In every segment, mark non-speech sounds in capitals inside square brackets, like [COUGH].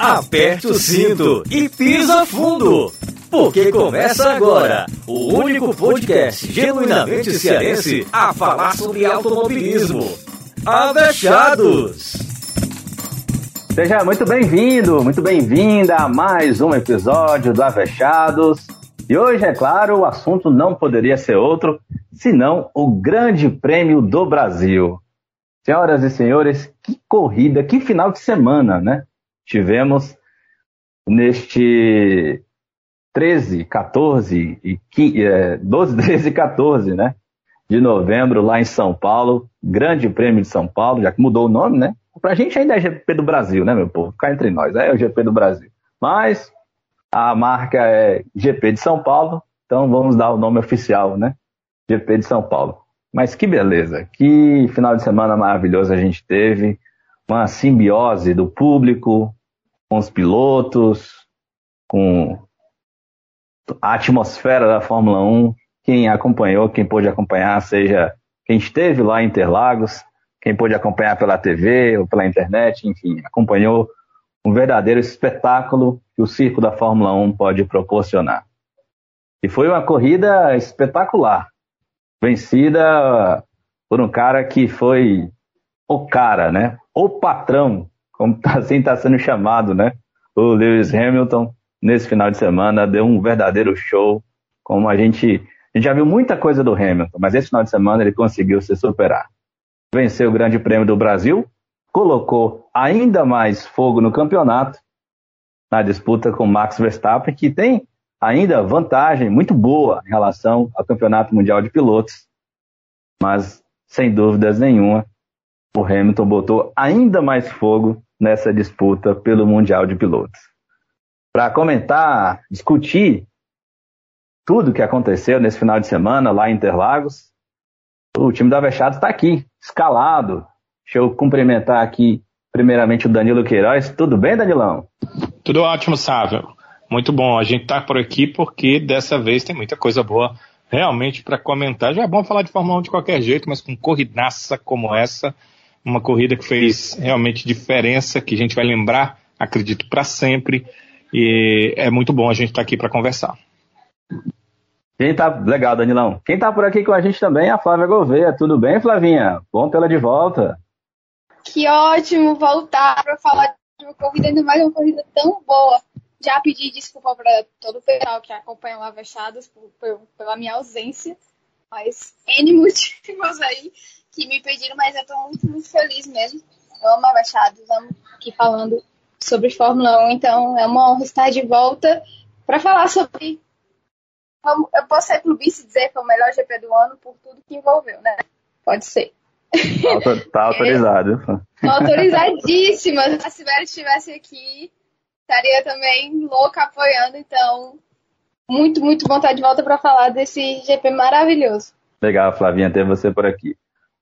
aperte o cinto e pisa fundo. Porque começa agora o único podcast genuinamente cearense a falar sobre automobilismo. Avechados! Seja muito bem-vindo, muito bem-vinda a mais um episódio do Avechados. E hoje, é claro, o assunto não poderia ser outro senão o Grande Prêmio do Brasil. Senhoras e senhores, que corrida, que final de semana, né? Tivemos neste 13, 14 e 15, é, 12, 13 [LAUGHS] e 14, né? De novembro, lá em São Paulo, Grande Prêmio de São Paulo, já que mudou o nome, né? Pra gente ainda é GP do Brasil, né, meu povo? Ficar entre nós, é o GP do Brasil. Mas a marca é GP de São Paulo, então vamos dar o nome oficial, né? GP de São Paulo. Mas que beleza, que final de semana maravilhoso a gente teve, uma simbiose do público, com os pilotos, com a atmosfera da Fórmula 1. Quem acompanhou, quem pôde acompanhar, seja quem esteve lá em Interlagos, quem pôde acompanhar pela TV ou pela internet, enfim, acompanhou um verdadeiro espetáculo que o circo da Fórmula 1 pode proporcionar. E foi uma corrida espetacular, vencida por um cara que foi o cara, né? O patrão como tá, [LAUGHS] assim está sendo chamado, né? O Lewis Hamilton, nesse final de semana, deu um verdadeiro show, como a gente, a gente já viu muita coisa do Hamilton, mas esse final de semana ele conseguiu se superar. Venceu o Grande Prêmio do Brasil, colocou ainda mais fogo no campeonato, na disputa com Max Verstappen, que tem ainda vantagem muito boa em relação ao Campeonato Mundial de Pilotos, mas sem dúvidas nenhuma, o Hamilton botou ainda mais fogo nessa disputa pelo Mundial de Pilotos. Para comentar, discutir tudo o que aconteceu nesse final de semana lá em Interlagos, o time da Avechados está aqui, escalado. Deixa eu cumprimentar aqui, primeiramente, o Danilo Queiroz. Tudo bem, Danilão? Tudo ótimo, Sávio. Muito bom. A gente está por aqui porque dessa vez tem muita coisa boa realmente para comentar. Já é bom falar de Fórmula 1 de qualquer jeito, mas com corridaça como essa, uma corrida que fez realmente diferença, que a gente vai lembrar, acredito, para sempre. E é muito bom a gente estar tá aqui para conversar. Quem tá legal, Danilão. Quem tá por aqui com a gente também é a Flávia Gouveia. Tudo bem, Flavinha? Bom tê-la de volta. Que ótimo voltar para falar de uma corrida, ainda mais uma corrida tão boa. Já pedi desculpa para todo o pessoal que acompanha o por, pela minha ausência, mas N motivos aí que me pediram, mas eu estou muito, muito feliz mesmo. Eu amo Abaixados, amo aqui falando sobre Fórmula 1, então é uma honra estar de volta para falar sobre. Eu posso ser clubista e dizer que foi o melhor GP do ano por tudo que envolveu, né? Pode ser. Tá [LAUGHS] autorizado. autorizadíssima. [LAUGHS] Se a Sibeli estivesse aqui, estaria também louca apoiando, então muito, muito vontade de volta para falar desse GP maravilhoso. Legal, Flavinha, ter você por aqui.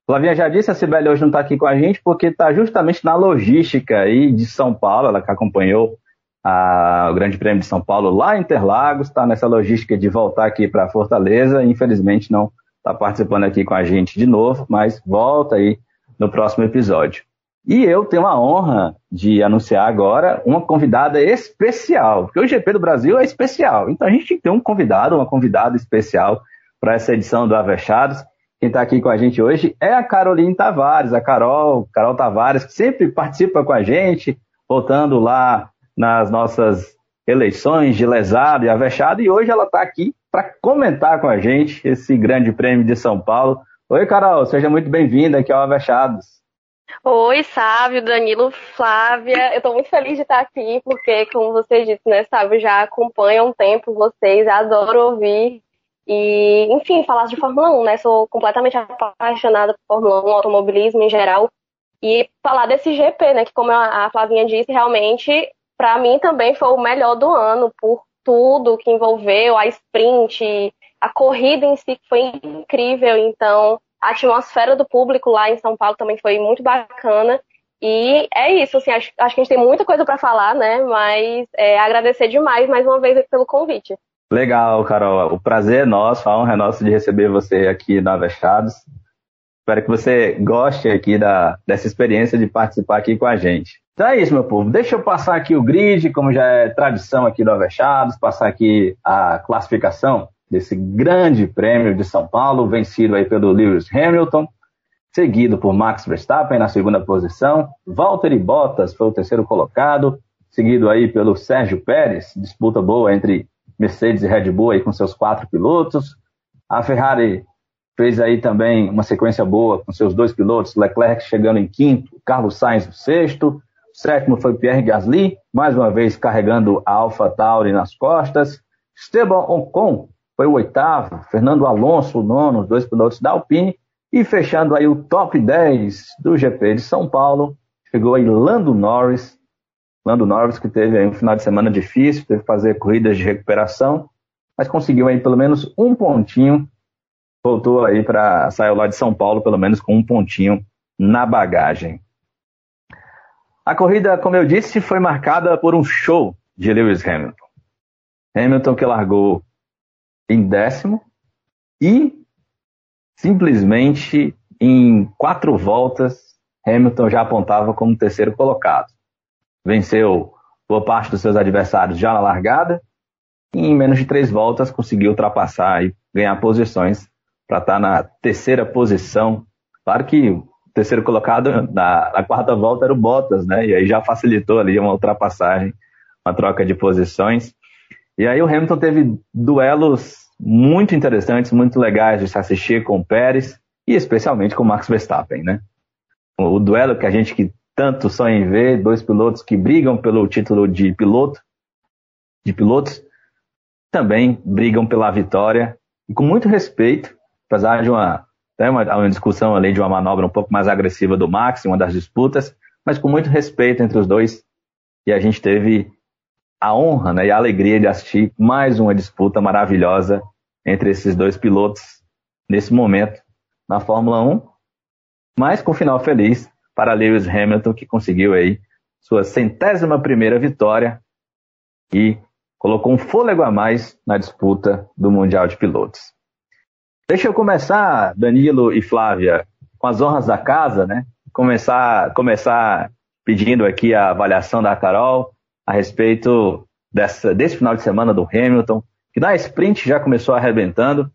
Flavinha já disse, a Sibeli hoje não está aqui com a gente porque está justamente na logística aí de São Paulo, ela que acompanhou a, o Grande Prêmio de São Paulo lá em Interlagos, está nessa logística de voltar aqui para Fortaleza, infelizmente não está participando aqui com a gente de novo, mas volta aí no próximo episódio. E eu tenho a honra de anunciar agora uma convidada especial, porque o GP do Brasil é especial, então a gente tem um convidado, uma convidada especial para essa edição do Avechados. Quem está aqui com a gente hoje é a Caroline Tavares, a Carol, Carol Tavares, que sempre participa com a gente, voltando lá nas nossas eleições de lesado e avexado, e hoje ela está aqui para comentar com a gente esse grande prêmio de São Paulo. Oi, Carol, seja muito bem-vinda aqui ao Avechados. Oi, Sávio, Danilo, Flávia. Eu estou muito feliz de estar aqui, porque, como você disse, né, Sávio, já acompanha um tempo vocês, adoro ouvir e, enfim, falar de Fórmula 1, né? Sou completamente apaixonada por Fórmula 1, automobilismo em geral. E falar desse GP, né? Que, como a Flavinha disse, realmente, para mim também foi o melhor do ano, por tudo que envolveu, a sprint, a corrida em si, foi incrível. Então, a atmosfera do público lá em São Paulo também foi muito bacana. E é isso, assim, acho, acho que a gente tem muita coisa para falar, né? Mas é, agradecer demais mais uma vez pelo convite. Legal, Carol. O prazer é nosso, a honra é nossa de receber você aqui no Avechados. Espero que você goste aqui da, dessa experiência de participar aqui com a gente. Então é isso, meu povo. Deixa eu passar aqui o grid, como já é tradição aqui do Avechados, passar aqui a classificação desse grande prêmio de São Paulo, vencido aí pelo Lewis Hamilton, seguido por Max Verstappen na segunda posição, Valtteri Bottas foi o terceiro colocado, seguido aí pelo Sérgio Pérez, disputa boa entre Mercedes e Red Bull aí com seus quatro pilotos. A Ferrari fez aí também uma sequência boa com seus dois pilotos, Leclerc chegando em quinto, Carlos Sainz no sexto, Sétimo foi Pierre Gasly, mais uma vez carregando a Alpha Tauri nas costas. Esteban Ocon foi o oitavo, Fernando Alonso o nono, os dois pilotos da Alpine. E fechando aí o top 10 do GP de São Paulo, chegou aí Lando Norris. Lando Norris que teve um final de semana difícil, teve que fazer corridas de recuperação, mas conseguiu aí pelo menos um pontinho. Voltou aí para saiu lá de São Paulo pelo menos com um pontinho na bagagem. A corrida, como eu disse, foi marcada por um show de Lewis Hamilton. Hamilton que largou em décimo e simplesmente em quatro voltas Hamilton já apontava como terceiro colocado. Venceu boa parte dos seus adversários já na largada e em menos de três voltas conseguiu ultrapassar e ganhar posições para estar na terceira posição. Claro que terceiro colocado na, na, quarta volta era o Bottas, né? E aí já facilitou ali uma ultrapassagem, uma troca de posições. E aí o Hamilton teve duelos muito interessantes, muito legais de se assistir com o Pérez e especialmente com o Max Verstappen, né? O duelo que a gente que tanto sonha em ver, dois pilotos que brigam pelo título de piloto, de pilotos, também brigam pela vitória e com muito respeito, apesar de uma tem uma, uma discussão ali de uma manobra um pouco mais agressiva do Max uma das disputas, mas com muito respeito entre os dois. E a gente teve a honra né, e a alegria de assistir mais uma disputa maravilhosa entre esses dois pilotos nesse momento na Fórmula 1, mas com final feliz para Lewis Hamilton, que conseguiu aí sua centésima primeira vitória e colocou um fôlego a mais na disputa do Mundial de Pilotos. Deixa eu começar, Danilo e Flávia, com as honras da casa, né? Começar, começar pedindo aqui a avaliação da Carol a respeito dessa, desse final de semana do Hamilton, que na sprint já começou arrebentando.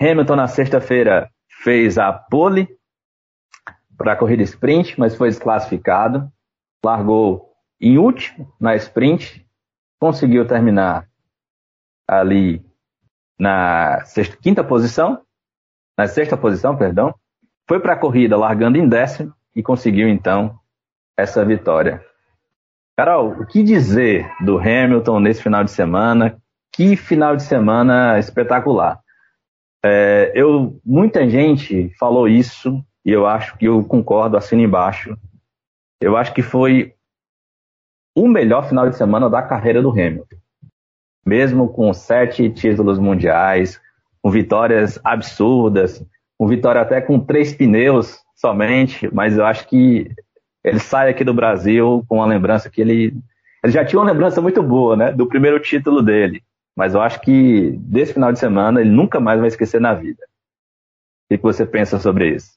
Hamilton na sexta-feira fez a pole para a corrida sprint, mas foi desclassificado. Largou em último na sprint, conseguiu terminar ali na sexta, quinta posição, na sexta posição, perdão, foi para a corrida largando em décimo e conseguiu então essa vitória. Carol, o que dizer do Hamilton nesse final de semana? Que final de semana espetacular! É, eu, muita gente falou isso e eu acho que eu concordo, assino embaixo. Eu acho que foi o melhor final de semana da carreira do Hamilton mesmo com sete títulos mundiais, com vitórias absurdas, com vitória até com três pneus somente, mas eu acho que ele sai aqui do Brasil com uma lembrança que ele, ele já tinha uma lembrança muito boa, né, do primeiro título dele, mas eu acho que desse final de semana ele nunca mais vai esquecer na vida. O que você pensa sobre isso?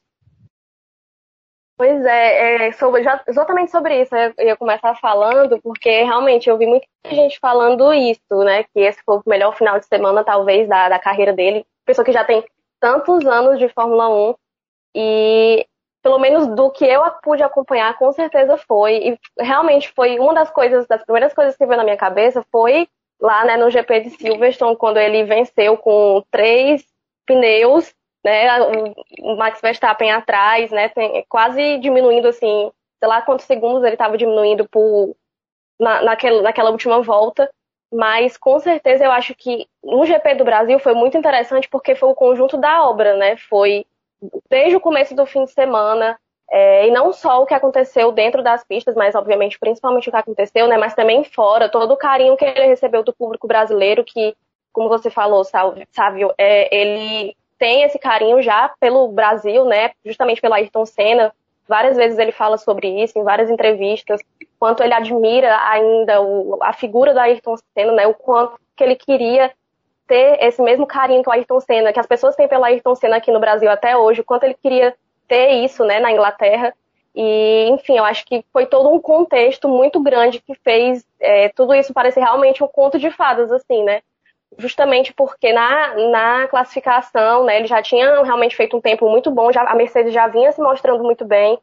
Pois é, é sobre, já, exatamente sobre isso eu ia começar falando, porque realmente eu vi muita gente falando isso, né? Que esse foi o melhor final de semana, talvez, da, da carreira dele. Pessoa que já tem tantos anos de Fórmula 1 e pelo menos do que eu pude acompanhar, com certeza foi. E realmente foi uma das coisas, das primeiras coisas que veio na minha cabeça foi lá né, no GP de Silverstone, quando ele venceu com três pneus né? O Max Verstappen atrás, né? Tem, quase diminuindo assim, sei lá quantos segundos ele estava diminuindo por, na, naquela, naquela última volta. Mas com certeza eu acho que no GP do Brasil foi muito interessante porque foi o conjunto da obra, né? Foi desde o começo do fim de semana, é, e não só o que aconteceu dentro das pistas, mas obviamente principalmente o que aconteceu, né? Mas também fora, todo o carinho que ele recebeu do público brasileiro, que, como você falou, Sávio, é, ele tem esse carinho já pelo Brasil, né? Justamente pelo Ayrton Senna. Várias vezes ele fala sobre isso em várias entrevistas, quanto ele admira ainda o, a figura do Ayrton Senna, né? O quanto que ele queria ter esse mesmo carinho que o Ayrton Senna, que as pessoas têm pelo Ayrton Senna aqui no Brasil até hoje, o quanto ele queria ter isso, né, na Inglaterra. E, enfim, eu acho que foi todo um contexto muito grande que fez é, tudo isso parecer realmente um conto de fadas, assim, né? Justamente porque na, na classificação, né, ele já tinha realmente feito um tempo muito bom, já, a Mercedes já vinha se mostrando muito bem.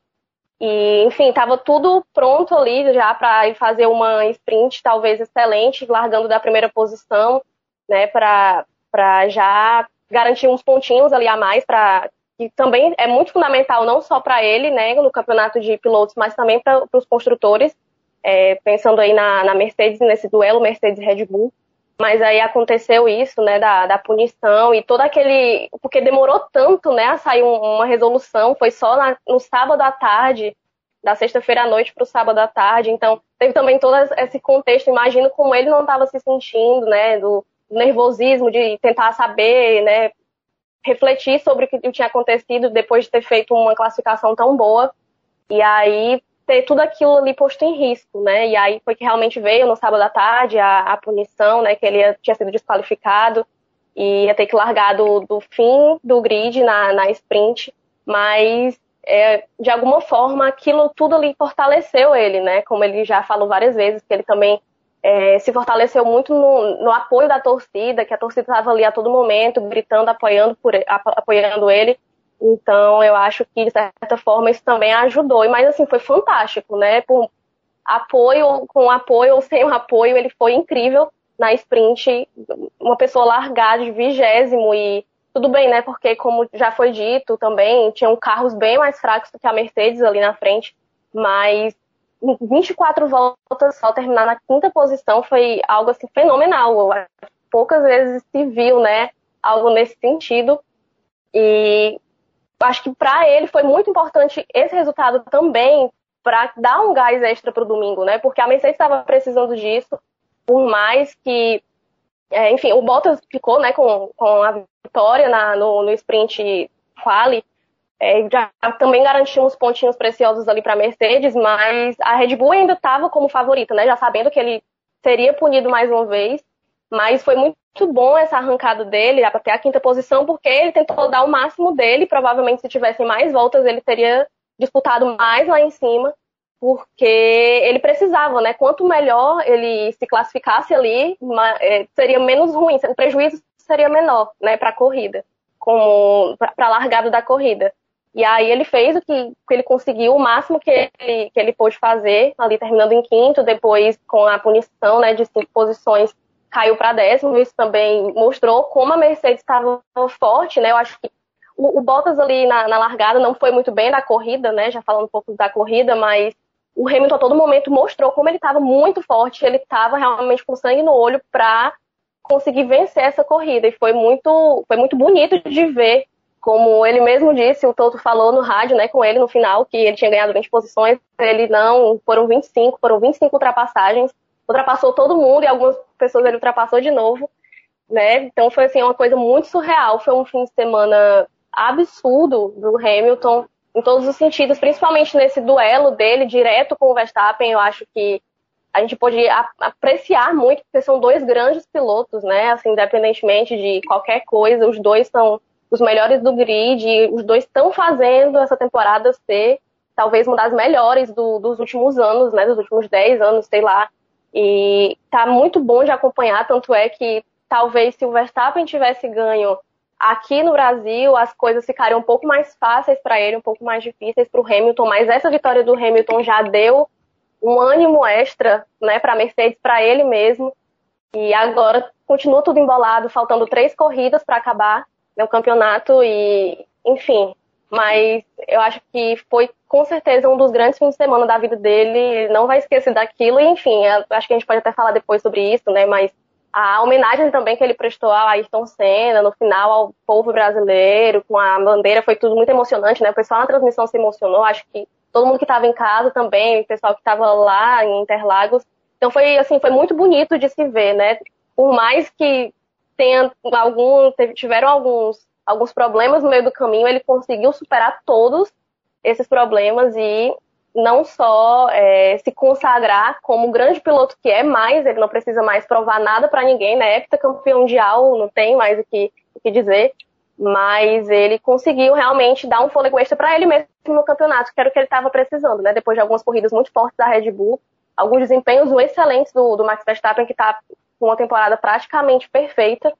E, enfim, estava tudo pronto ali já para fazer uma sprint talvez excelente, largando da primeira posição, né, para já garantir uns pontinhos ali a mais para que também é muito fundamental não só para ele, né, no campeonato de pilotos, mas também para os construtores, é, pensando aí na, na Mercedes, nesse duelo Mercedes-Red Bull. Mas aí aconteceu isso, né, da, da punição e todo aquele. Porque demorou tanto, né, a sair uma resolução, foi só na, no sábado à tarde, da sexta-feira à noite para o sábado à tarde. Então, teve também todo esse contexto. Imagino como ele não estava se sentindo, né, do nervosismo de tentar saber, né, refletir sobre o que tinha acontecido depois de ter feito uma classificação tão boa. E aí ter tudo aquilo ali posto em risco, né? E aí foi que realmente veio no sábado à tarde a, a punição, né? Que ele ia, tinha sido desqualificado e ia ter que largar do, do fim do grid na, na sprint, mas é, de alguma forma aquilo tudo ali fortaleceu ele, né? Como ele já falou várias vezes, que ele também é, se fortaleceu muito no, no, apoio da torcida, que a torcida estava ali a todo momento, gritando, apoiando, por, apoiando ele. Então, eu acho que, de certa forma, isso também ajudou. Mas, assim, foi fantástico, né? Por apoio, com apoio ou sem apoio, ele foi incrível na sprint. Uma pessoa largada de vigésimo e tudo bem, né? Porque, como já foi dito também, tinham carros bem mais fracos do que a Mercedes ali na frente. Mas 24 voltas só terminar na quinta posição foi algo assim fenomenal. Poucas vezes se viu, né, algo nesse sentido. E acho que para ele foi muito importante esse resultado também para dar um gás extra para o domingo, né? Porque a Mercedes estava precisando disso, por mais que, é, enfim, o Bottas ficou, né, com, com a vitória na, no, no sprint quali, é, já também garantiu uns pontinhos preciosos ali para a Mercedes, mas a Red Bull ainda estava como favorita, né? Já sabendo que ele seria punido mais uma vez, mas foi muito bom essa arrancada dele até a quinta posição, porque ele tentou dar o máximo dele. Provavelmente, se tivessem mais voltas, ele teria disputado mais lá em cima, porque ele precisava, né? Quanto melhor ele se classificasse ali, é, seria menos ruim, o prejuízo seria menor, né, para a corrida, como para a largada da corrida. E aí ele fez o que, que ele conseguiu, o máximo que ele, que ele pôde fazer, ali terminando em quinto, depois com a punição né, de cinco posições, caiu para décimo. Isso também mostrou como a Mercedes estava forte, né? Eu acho que o, o Bottas ali na, na, largada não foi muito bem na corrida, né? Já falando um pouco da corrida, mas o Hamilton a todo momento mostrou como ele estava muito forte, ele estava realmente com sangue no olho para conseguir vencer essa corrida. E foi muito, foi muito bonito de ver como ele mesmo disse, o Toto falou no rádio, né, com ele no final, que ele tinha ganhado 20 posições, ele não, foram 25, foram 25 ultrapassagens, ultrapassou todo mundo e algumas pessoas ele ultrapassou de novo, né, então foi assim, uma coisa muito surreal, foi um fim de semana absurdo do Hamilton, em todos os sentidos, principalmente nesse duelo dele direto com o Verstappen, eu acho que a gente pode apreciar muito, porque são dois grandes pilotos, né, assim, independentemente de qualquer coisa, os dois são os melhores do grid, os dois estão fazendo essa temporada ser talvez uma das melhores do, dos últimos anos, né, dos últimos 10 anos, sei lá. E tá muito bom de acompanhar, tanto é que talvez se o Verstappen tivesse ganho aqui no Brasil, as coisas ficariam um pouco mais fáceis para ele, um pouco mais difíceis para o Hamilton, mas essa vitória do Hamilton já deu um ânimo extra, né, para Mercedes, para ele mesmo. E agora continua tudo embolado, faltando três corridas para acabar né, o campeonato e, enfim. Mas eu acho que foi com certeza um dos grandes fins de semana da vida dele. Ele não vai esquecer daquilo. E, enfim, acho que a gente pode até falar depois sobre isso, né? Mas a homenagem também que ele prestou a Ayrton Senna, no final ao povo brasileiro, com a bandeira, foi tudo muito emocionante, né? O pessoal na transmissão se emocionou, acho que todo mundo que estava em casa também, o pessoal que estava lá em Interlagos. Então foi assim, foi muito bonito de se ver, né? Por mais que tenha algum, tiveram alguns, alguns problemas no meio do caminho, ele conseguiu superar todos esses problemas e não só é, se consagrar como grande piloto que é, mas ele não precisa mais provar nada para ninguém, né? Heptacampeão mundial, não tem mais o que, o que dizer, mas ele conseguiu realmente dar um fôlego extra para ele mesmo no campeonato, que era o que ele estava precisando, né? Depois de algumas corridas muito fortes da Red Bull, alguns desempenhos excelentes do, do Max Verstappen, que está com uma temporada praticamente perfeita.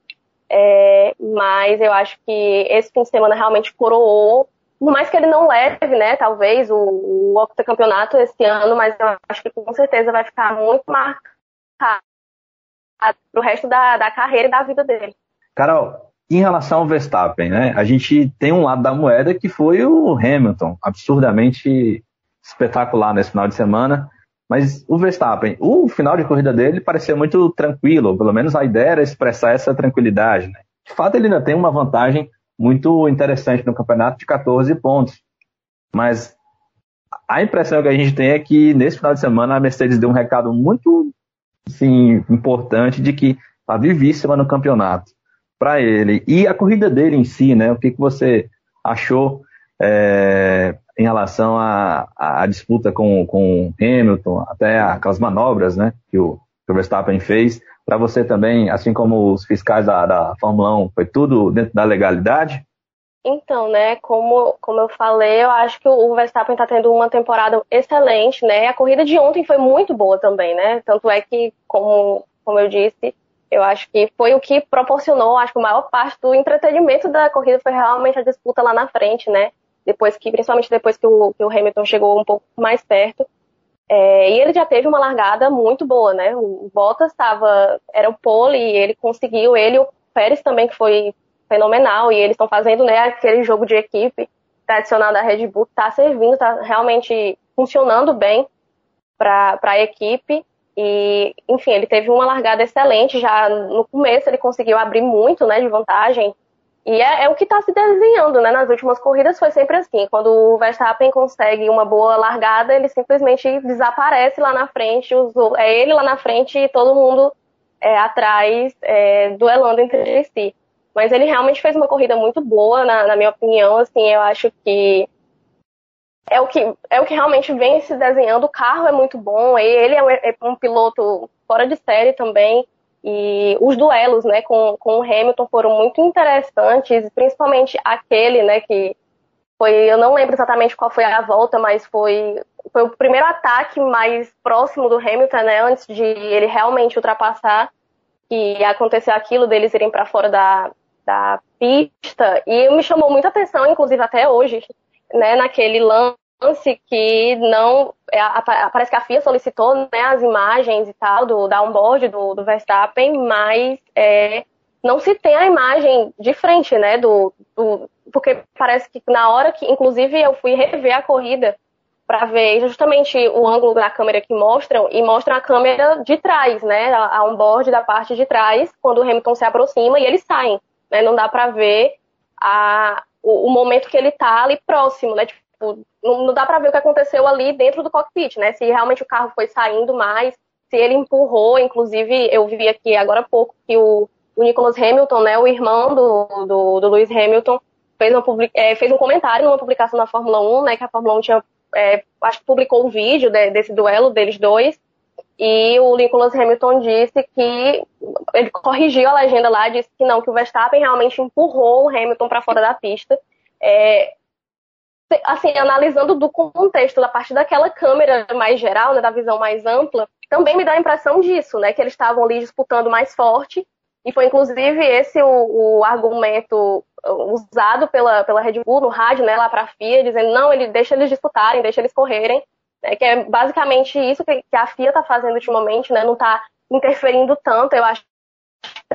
É, mas eu acho que esse fim de semana realmente coroou, por mais que ele não leve, né, talvez, o, o octacampeonato esse ano, mas eu acho que com certeza vai ficar muito marcado pro resto da, da carreira e da vida dele. Carol, em relação ao Verstappen, né, a gente tem um lado da moeda que foi o Hamilton, absurdamente espetacular nesse final de semana. Mas o Verstappen, o final de corrida dele parecia muito tranquilo, pelo menos a ideia era expressar essa tranquilidade. Né? De fato, ele ainda tem uma vantagem muito interessante no campeonato de 14 pontos. Mas a impressão que a gente tem é que nesse final de semana a Mercedes deu um recado muito assim, importante de que está vivíssima no campeonato para ele. E a corrida dele em si, né? O que, que você achou é, em relação à, disputa com, com Hamilton, até aquelas manobras né, que, o, que o Verstappen fez. Para você também, assim como os fiscais da, da Fórmula 1, foi tudo dentro da legalidade? Então, né, como, como eu falei, eu acho que o Verstappen está tendo uma temporada excelente, né? A corrida de ontem foi muito boa também, né? Tanto é que, como, como eu disse, eu acho que foi o que proporcionou, acho que a maior parte do entretenimento da corrida foi realmente a disputa lá na frente, né? depois que, principalmente depois que o, que o Hamilton chegou um pouco mais perto. É, e ele já teve uma largada muito boa, né? O Bottas estava, era o pole e ele conseguiu, ele e o Pérez também, que foi fenomenal, e eles estão fazendo, né, aquele jogo de equipe tradicional da Red Bull, tá servindo, tá realmente funcionando bem para a equipe. E, enfim, ele teve uma largada excelente, já no começo ele conseguiu abrir muito, né, de vantagem, e é, é o que está se desenhando, né? Nas últimas corridas foi sempre assim. Quando o Verstappen consegue uma boa largada, ele simplesmente desaparece lá na frente, é ele lá na frente e todo mundo é, atrás, é, duelando entre si. Mas ele realmente fez uma corrida muito boa, na, na minha opinião. Assim, eu acho que é o que é o que realmente vem se desenhando. O carro é muito bom, ele é um, é um piloto fora de série também. E os duelos né, com, com o Hamilton foram muito interessantes, principalmente aquele né, que foi, eu não lembro exatamente qual foi a volta, mas foi, foi o primeiro ataque mais próximo do Hamilton, né, antes de ele realmente ultrapassar, e aconteceu aquilo deles irem para fora da, da pista. E me chamou muita atenção, inclusive até hoje, né, naquele lance que não. É, parece que a FIA solicitou né, as imagens e tal do downboard do, do Verstappen, mas é, não se tem a imagem de frente, né? Do, do, porque parece que na hora que, inclusive, eu fui rever a corrida para ver justamente o ângulo da câmera que mostram e mostram a câmera de trás, né? A, a onboard da parte de trás, quando o Hamilton se aproxima e eles saem, né? Não dá para ver a, o, o, momento que ele tá ali próximo, né? Tipo, Tipo, não, dá para ver o que aconteceu ali dentro do cockpit, né? Se realmente o carro foi saindo mais, se ele empurrou, inclusive eu vi aqui agora há pouco que o, o Nicholas Hamilton, né, o irmão do, do, do Lewis Hamilton, fez, uma, é, fez um comentário numa publicação da Fórmula 1, né, que a Fórmula 1 tinha, é, acho que publicou um vídeo de, desse duelo deles dois, e o Nicholas Hamilton disse que ele corrigiu a legenda lá, disse que não, que o Verstappen realmente empurrou o Hamilton para fora da pista. É, assim, analisando do contexto, da parte daquela câmera mais geral, né, da visão mais ampla, também me dá a impressão disso, né, que eles estavam ali disputando mais forte, e foi inclusive esse o, o argumento uh, usado pela, pela Red Bull no rádio, né, lá para a FIA, dizendo, não, ele deixa eles disputarem, deixa eles correrem, né, que é basicamente isso que, que a FIA está fazendo ultimamente, né, não está interferindo tanto, eu acho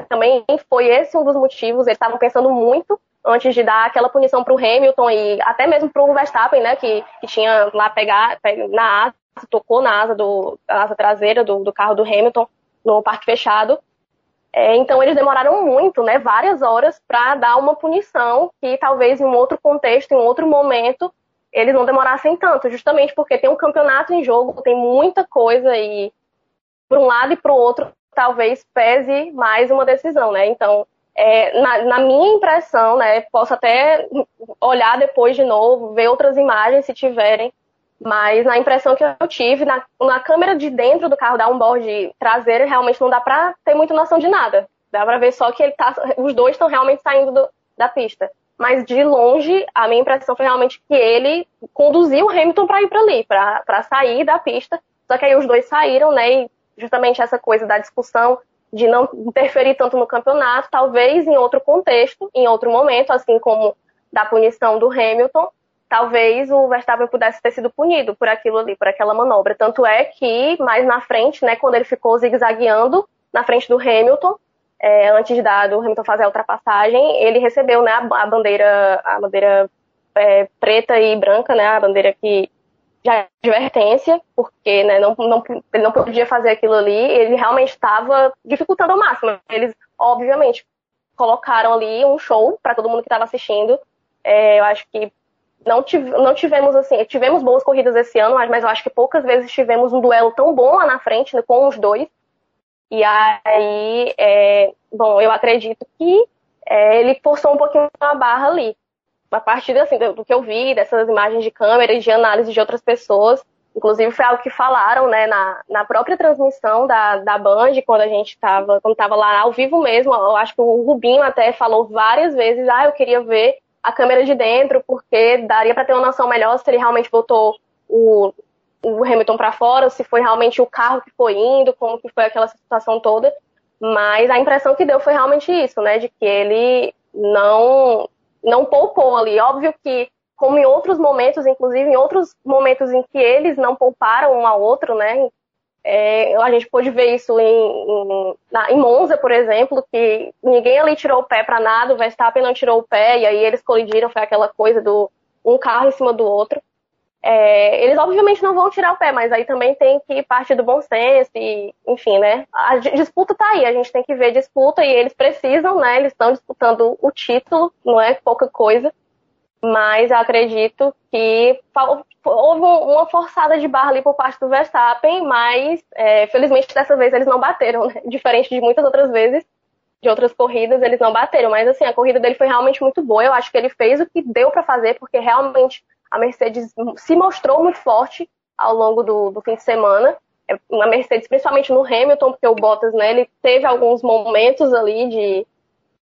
também foi esse um dos motivos, eles estavam pensando muito antes de dar aquela punição para o Hamilton e até mesmo para o Verstappen, né, que, que tinha lá pegar, na asa, tocou na asa, do, asa traseira do, do carro do Hamilton no parque fechado. É, então eles demoraram muito, né, várias horas para dar uma punição que talvez em um outro contexto, em um outro momento, eles não demorassem tanto, justamente porque tem um campeonato em jogo, tem muita coisa e para um lado e para o outro talvez pese mais uma decisão, né? Então é, na, na, minha impressão, né, posso até olhar depois de novo, ver outras imagens se tiverem, mas na impressão que eu tive, na, na câmera de dentro do carro da onboard traseira, realmente não dá pra ter muita noção de nada. Dá pra ver só que ele tá, os dois estão realmente saindo do, da pista. mas de longe a minha impressão foi realmente que ele conduziu o Hamilton para ir para ali, para sair da pista. Só que aí os dois saíram, né? E justamente essa coisa da discussão de não interferir tanto no campeonato, talvez em outro contexto, em outro momento, assim como da punição do Hamilton, talvez o Verstappen pudesse ter sido punido por aquilo ali, por aquela manobra. Tanto é que mais na frente, né, quando ele ficou zigue-zagueando na frente do Hamilton, é, antes da, do Hamilton fazer a ultrapassagem, ele recebeu né, a, a bandeira, a bandeira é, preta e branca, né, a bandeira que já advertência, porque né, não, não, ele não podia fazer aquilo ali, ele realmente estava dificultando ao máximo. Eles, obviamente, colocaram ali um show para todo mundo que estava assistindo. É, eu acho que não, tive, não tivemos assim, tivemos boas corridas esse ano, mas, mas eu acho que poucas vezes tivemos um duelo tão bom lá na frente né, com os dois. E aí, é, bom, eu acredito que é, ele forçou um pouquinho a barra ali. A partir assim, do, que eu vi, dessas imagens de câmera e de análise de outras pessoas, inclusive foi algo que falaram né, na, na própria transmissão da, da Band, quando a gente estava quando tava lá ao vivo mesmo, eu acho que o Rubinho até falou várias vezes, ah, eu queria ver a câmera de dentro, porque daria para ter uma noção melhor se ele realmente botou o, o Hamilton para fora, se foi realmente o carro que foi indo, como que foi aquela situação toda. Mas a impressão que deu foi realmente isso, né? De que ele não não poupou ali. Óbvio que, como em outros momentos, inclusive em outros momentos em que eles não pouparam um ao outro, né? É, a gente pôde ver isso em, em, na, em, Monza, por exemplo, que ninguém ali tirou o pé para nada, o Verstappen não tirou o pé, e aí eles colidiram, foi aquela coisa do um carro em cima do outro. É, eles obviamente não vão tirar o pé, mas aí também tem que partir do bom senso e, enfim, né? A disputa tá aí, a gente tem que ver disputa e eles precisam, né? Eles estão disputando o título, não é pouca coisa mas acredito que houve uma forçada de barra ali por parte do Verstappen, mas é, felizmente dessa vez eles não bateram, né? diferente de muitas outras vezes, de outras corridas, eles não bateram, mas assim, a corrida dele foi realmente muito boa, eu acho que ele fez o que deu para fazer, porque realmente a Mercedes se mostrou muito forte ao longo do, do fim de semana, é, a Mercedes, principalmente no Hamilton, porque o Bottas, né, ele teve alguns momentos ali de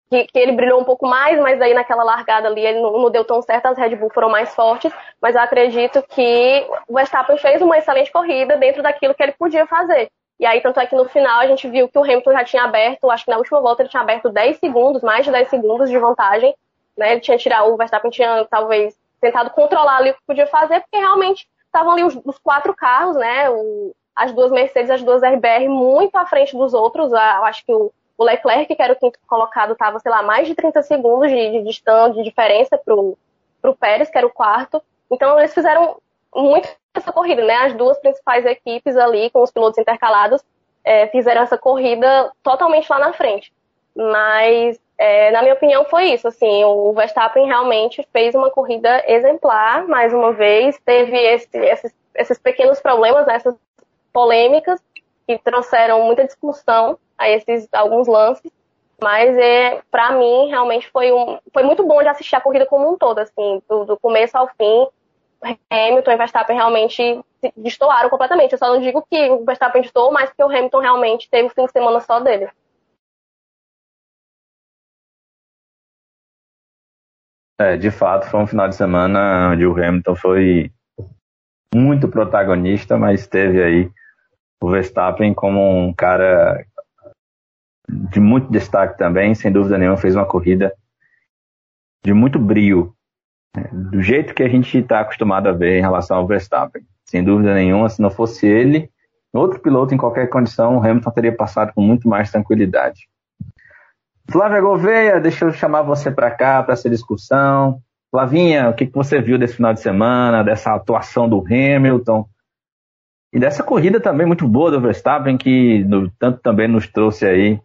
que, que, ele brilhou um pouco mais, mas aí naquela largada ali ele não, não, deu tão certo, as Red Bull foram mais fortes, mas eu acredito que o Verstappen fez uma excelente corrida dentro daquilo que ele podia fazer. E aí, tanto é que no final a gente viu que o Hamilton já tinha aberto, acho que na última volta ele tinha aberto 10 segundos, mais de 10 segundos de vantagem, né? Ele tinha tirado, o Verstappen tinha talvez tentado controlar ali o que podia fazer, porque realmente estavam ali os, os quatro carros, né? O, as duas Mercedes, as duas RBR muito à frente dos outros. eu acho que o, o Leclerc, que era o quinto colocado, estava, sei lá, mais de 30 segundos de, de distância, de diferença para o Pérez, que era o quarto. Então, eles fizeram muito essa corrida, né? As duas principais equipes ali, com os pilotos intercalados, é, fizeram essa corrida totalmente lá na frente. Mas, é, na minha opinião, foi isso. Assim, o Verstappen realmente fez uma corrida exemplar, mais uma vez. Teve esse, esses, esses pequenos problemas, né, essas polêmicas, que trouxeram muita discussão a esses alguns lances, mas é para mim realmente foi um foi muito bom de assistir a corrida como um todo, assim, do, do começo ao fim. Hamilton e Verstappen realmente destoaram completamente. Eu só não digo que o Verstappen destoou, mas que o Hamilton realmente teve o fim de semana só dele. É, de fato, foi um final de semana onde o Hamilton foi muito protagonista, mas teve aí o Verstappen como um cara de muito destaque também, sem dúvida nenhuma, fez uma corrida de muito brio, né? do jeito que a gente está acostumado a ver em relação ao Verstappen. Sem dúvida nenhuma, se não fosse ele, outro piloto em qualquer condição, o Hamilton teria passado com muito mais tranquilidade. Flávia Gouveia, deixa eu chamar você para cá, para essa discussão. Flavinha, o que, que você viu desse final de semana, dessa atuação do Hamilton? E dessa corrida também muito boa do Verstappen, que no, tanto também nos trouxe aí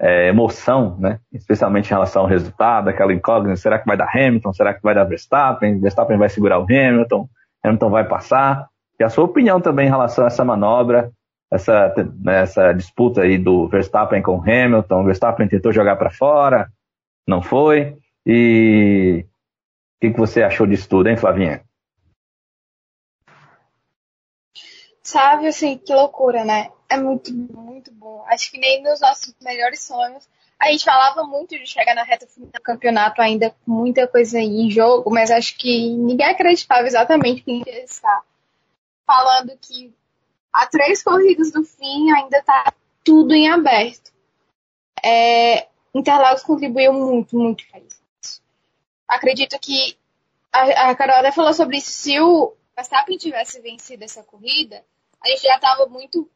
é, emoção, né? especialmente em relação ao resultado, aquela incógnita, será que vai dar Hamilton, será que vai dar Verstappen, Verstappen vai segurar o Hamilton, Hamilton vai passar, e a sua opinião também em relação a essa manobra, essa, né, essa disputa aí do Verstappen com Hamilton, o Verstappen tentou jogar para fora, não foi, e o que, que você achou disso tudo, hein, Flavinha? Sabe, assim, que loucura, né? É muito, muito bom. Acho que nem nos nossos melhores sonhos A gente falava muito de chegar na reta final do campeonato ainda com muita coisa em jogo, mas acho que ninguém acreditava exatamente que ia estar falando que a três corridas do fim ainda está tudo em aberto. É, Interlagos contribuiu muito, muito para isso. Acredito que a, a Carol até falou sobre isso. Se o Verstappen tivesse vencido essa corrida, a gente já estava muito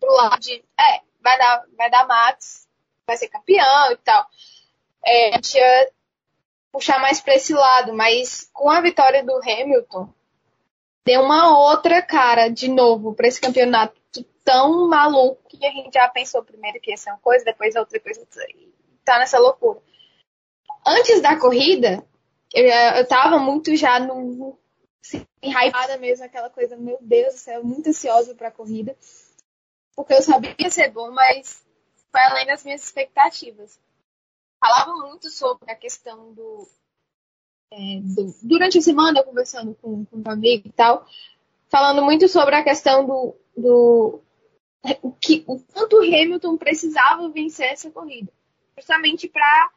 pro lado de, é, vai dar, vai dar Max, vai ser campeão e tal. É, a gente ia puxar mais para esse lado, mas com a vitória do Hamilton, deu uma outra cara de novo para esse campeonato tão maluco que a gente já pensou primeiro que ia ser uma coisa, depois outra coisa, tá nessa loucura. Antes da corrida, eu, eu tava muito já no assim, mesmo, aquela coisa, meu Deus do céu, muito ansiosa pra corrida. Porque eu sabia que ia ser bom, mas foi além das minhas expectativas. Falava muito sobre a questão do. É, do durante a semana, conversando com, com um amigo e tal, falando muito sobre a questão do, do o, que, o quanto o Hamilton precisava vencer essa corrida, justamente para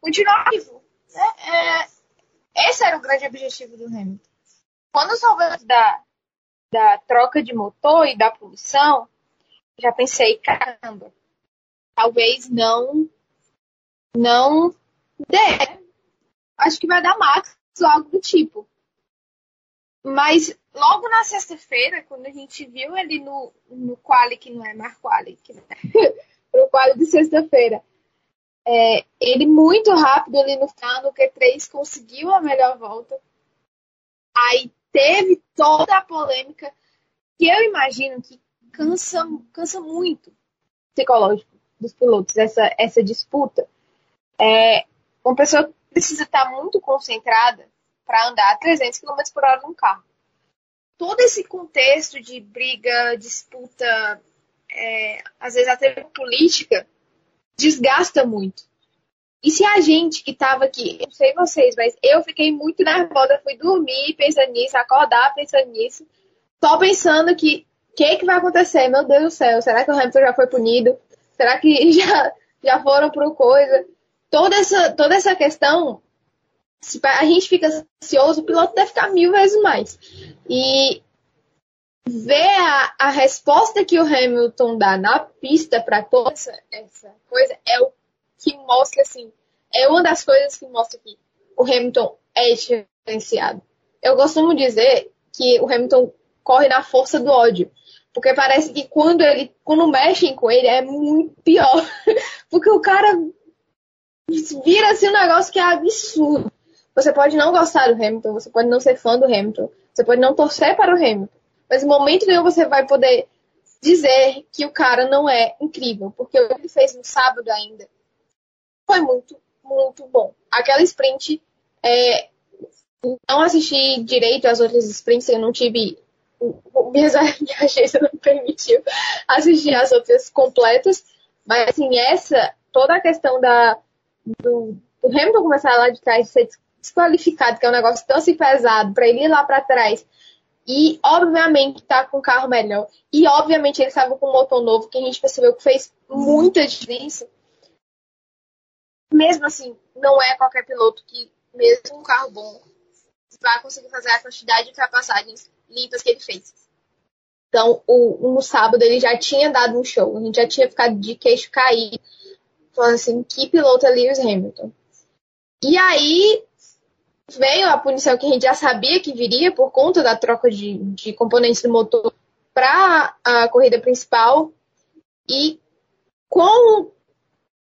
continuar vivo. Né? É, esse era o grande objetivo do Hamilton. Quando soubemos da, da troca de motor e da poluição, já pensei, caramba, talvez não não dê. Acho que vai dar Max ou algo do tipo. Mas logo na sexta-feira, quando a gente viu ele no, no quali, que não é mais quali, que, né? [LAUGHS] pro quali de sexta-feira, é, ele muito rápido ali no final, no Q3, conseguiu a melhor volta. Aí teve toda a polêmica que eu imagino que cansa, cansa muito psicológico dos pilotos, essa, essa disputa. É, uma pessoa precisa estar muito concentrada para andar a 300 km por hora num carro. Todo esse contexto de briga, disputa, é, às vezes até política, desgasta muito. E se a gente que estava aqui, não sei vocês, mas eu fiquei muito nervosa, fui dormir pensando nisso, acordar pensando nisso, só pensando que o que, que vai acontecer? Meu Deus do céu, será que o Hamilton já foi punido? Será que [LAUGHS] já, já foram por coisa? Toda essa, toda essa questão, se a gente fica ansioso, o piloto deve ficar mil vezes mais. E ver a, a resposta que o Hamilton dá na pista para toda essa, essa coisa é o que mostra, assim, é uma das coisas que mostra que o Hamilton é diferenciado. Eu costumo dizer que o Hamilton corre na força do ódio. Porque parece que quando ele, quando mexem com ele, é muito pior. [LAUGHS] Porque o cara vira assim um negócio que é absurdo. Você pode não gostar do Hamilton, você pode não ser fã do Hamilton, você pode não torcer para o Hamilton. Mas no momento nenhum você vai poder dizer que o cara não é incrível. Porque o que ele fez no sábado ainda foi muito, muito bom. Aquela sprint, é, não assisti direito às outras sprints, eu não tive. Minha agência não permitiu assistir as outras completas, mas assim, essa, toda a questão da, do, do Hamilton começar lá de trás ser desqualificado, que é um negócio tão assim pesado, para ele ir lá para trás e, obviamente, tá com um carro melhor. E, obviamente, ele estava com um motor novo, que a gente percebeu que fez muita diferença mesmo assim, não é qualquer piloto que, mesmo um carro bom, vai conseguir fazer a quantidade de ultrapassagens limpas que ele fez. Então, o, no sábado ele já tinha dado um show, a gente já tinha ficado de queixo caído, falando assim, que piloto é Lewis Hamilton. E aí veio a punição que a gente já sabia que viria por conta da troca de, de componentes do motor para a corrida principal. E com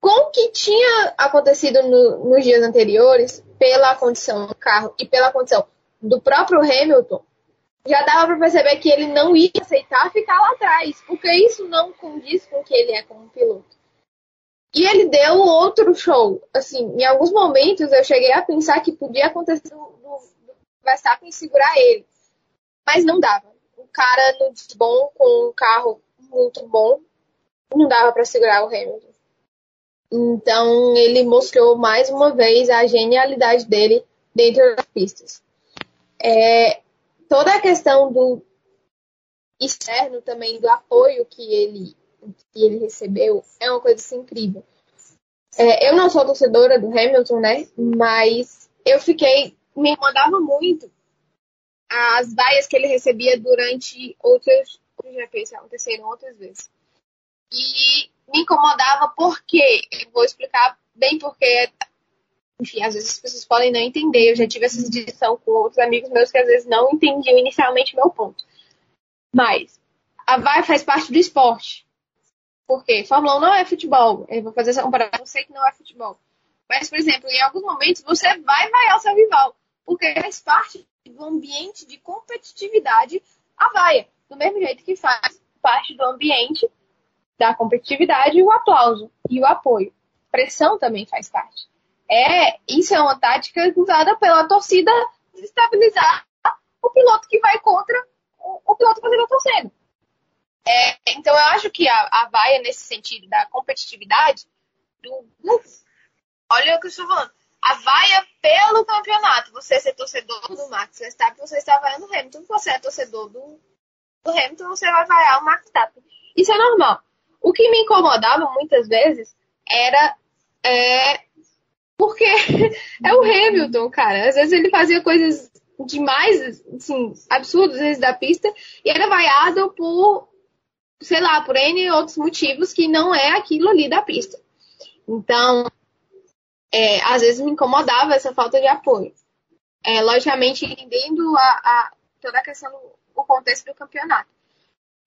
com o que tinha acontecido no, nos dias anteriores, pela condição do carro e pela condição do próprio Hamilton, já dava para perceber que ele não ia aceitar ficar lá atrás, porque isso não condiz com o que ele é como piloto. E ele deu outro show. Assim, em alguns momentos eu cheguei a pensar que podia acontecer do, do Verstappen segurar ele, mas não dava. O cara no bom com um carro muito bom, não dava para segurar o Hamilton. Então ele mostrou mais uma vez a genialidade dele dentro das pistas. É, toda a questão do externo também, do apoio que ele, que ele recebeu, é uma coisa assim, incrível. É, eu não sou torcedora do Hamilton, né? Mas eu fiquei. Me incomodava muito as vaias que ele recebia durante outros GPs, aconteceram outras vezes. E me incomodava porque, eu vou explicar bem porque, enfim, às vezes as pessoas podem não entender. Eu já tive essa discussão com outros amigos meus que às vezes não entendiam inicialmente meu ponto. Mas a vaia faz parte do esporte. Por quê? Fórmula 1 não é futebol. Eu vou fazer essa comparação, eu sei que não é futebol. Mas, por exemplo, em alguns momentos você vai vaiar o seu rival. Porque faz parte do ambiente de competitividade a vaia. Do mesmo jeito que faz parte do ambiente da competitividade o aplauso e o apoio. Pressão também faz parte. É, isso é uma tática usada pela torcida desestabilizar o piloto que vai contra o, o piloto que está torcendo. É, então eu acho que a, a vaia, nesse sentido da competitividade, do, olha o que eu estou falando, a vaia pelo campeonato. Você ser torcedor do Max Verstappen, você está vaiando o Hamilton. Você é torcedor do, do Hamilton, você vai vaiar o Max Verstappen. Isso é normal. O que me incomodava muitas vezes era é, porque [LAUGHS] é o Hamilton, cara. Às vezes ele fazia coisas demais, assim, absurdas vezes da pista e era vaiado por, sei lá, por N outros motivos que não é aquilo ali da pista. Então, é, às vezes me incomodava essa falta de apoio. É, logicamente, entendendo a, a, toda a questão do o contexto do campeonato.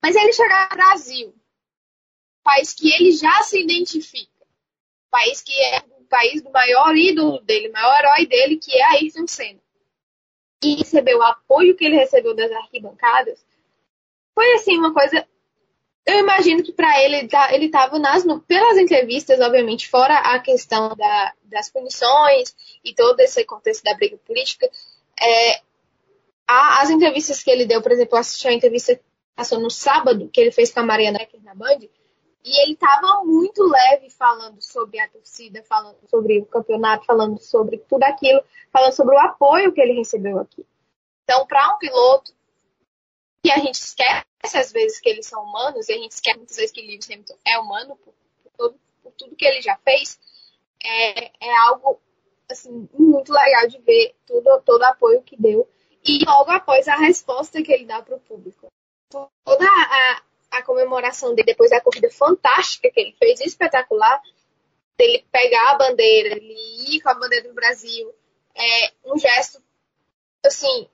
Mas ele chegar ao Brasil, país que ele já se identifica, país que é o país do maior ídolo dele, maior herói dele, que é Ayrton Senna, e receber o apoio que ele recebeu das arquibancadas, foi assim uma coisa eu imagino que para ele tá, ele estava nas pelas entrevistas, obviamente, fora a questão da, das punições e todo esse contexto da briga política, é, as entrevistas que ele deu, por exemplo, eu assisti a entrevista que passou no sábado, que ele fez com a Mariana Becker na Band, e ele estava muito leve falando sobre a torcida, falando sobre o campeonato, falando sobre tudo aquilo, falando sobre o apoio que ele recebeu aqui. Então, para um piloto que a gente esquece às vezes que eles são humanos, e a gente esquece muitas vezes que Lewis Hamilton é humano por, por, todo, por tudo que ele já fez, é, é algo assim, muito legal de ver todo, todo o apoio que deu. E logo após a resposta que ele dá para o público. Toda a, a comemoração dele depois da corrida fantástica que ele fez, espetacular, dele pegar a bandeira, ele ir com a bandeira do Brasil, é um gesto, assim,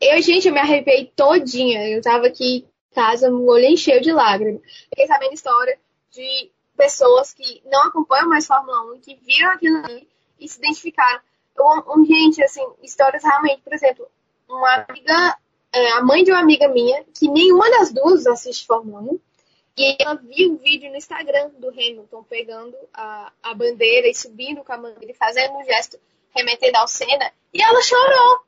eu, gente, eu me arrepiei todinha. Eu tava aqui casa, o olho encheu de lágrimas. Fiquei sabendo história de pessoas que não acompanham mais Fórmula 1, que viram aquilo ali e se identificaram. Um, um, gente, assim, histórias realmente, por exemplo, uma amiga, é, a mãe de uma amiga minha, que nenhuma das duas assiste Fórmula 1, e ela viu o vídeo no Instagram do Hamilton pegando a, a bandeira e subindo com a bandeira e fazendo um gesto remetendo ao Senna, e ela chorou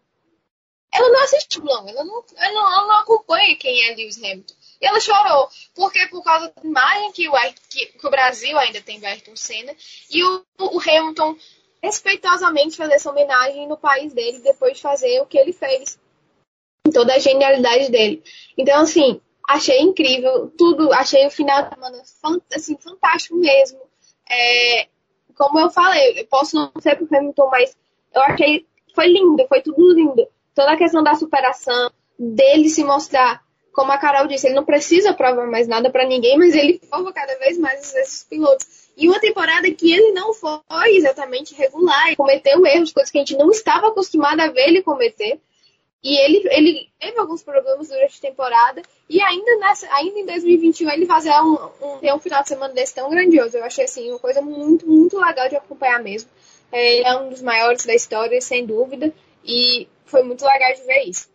ela não assiste Blon, ela não, ela não, ela não acompanha quem é Lewis Hamilton. E ela chorou, porque por causa da imagem que o, que, que o Brasil ainda tem do Ayrton Senna, e o, o Hamilton respeitosamente fazer essa homenagem no país dele depois de fazer o que ele fez. Toda a genialidade dele. Então, assim, achei incrível tudo, achei o final de semana assim, fantástico mesmo. É, como eu falei, eu posso não ser pro Hamilton, mas eu achei foi lindo, foi tudo lindo toda a questão da superação, dele se mostrar, como a Carol disse, ele não precisa provar mais nada para ninguém, mas ele prova cada vez mais esses pilotos. E uma temporada que ele não foi exatamente regular, ele cometeu erros, coisas que a gente não estava acostumado a ver ele cometer. E ele, ele teve alguns problemas durante a temporada. E ainda, nessa, ainda em 2021 ele fazer um, um, ter um final de semana desse tão grandioso. Eu achei assim uma coisa muito, muito legal de acompanhar mesmo. É, ele é um dos maiores da história, sem dúvida. E foi muito legal de ver isso.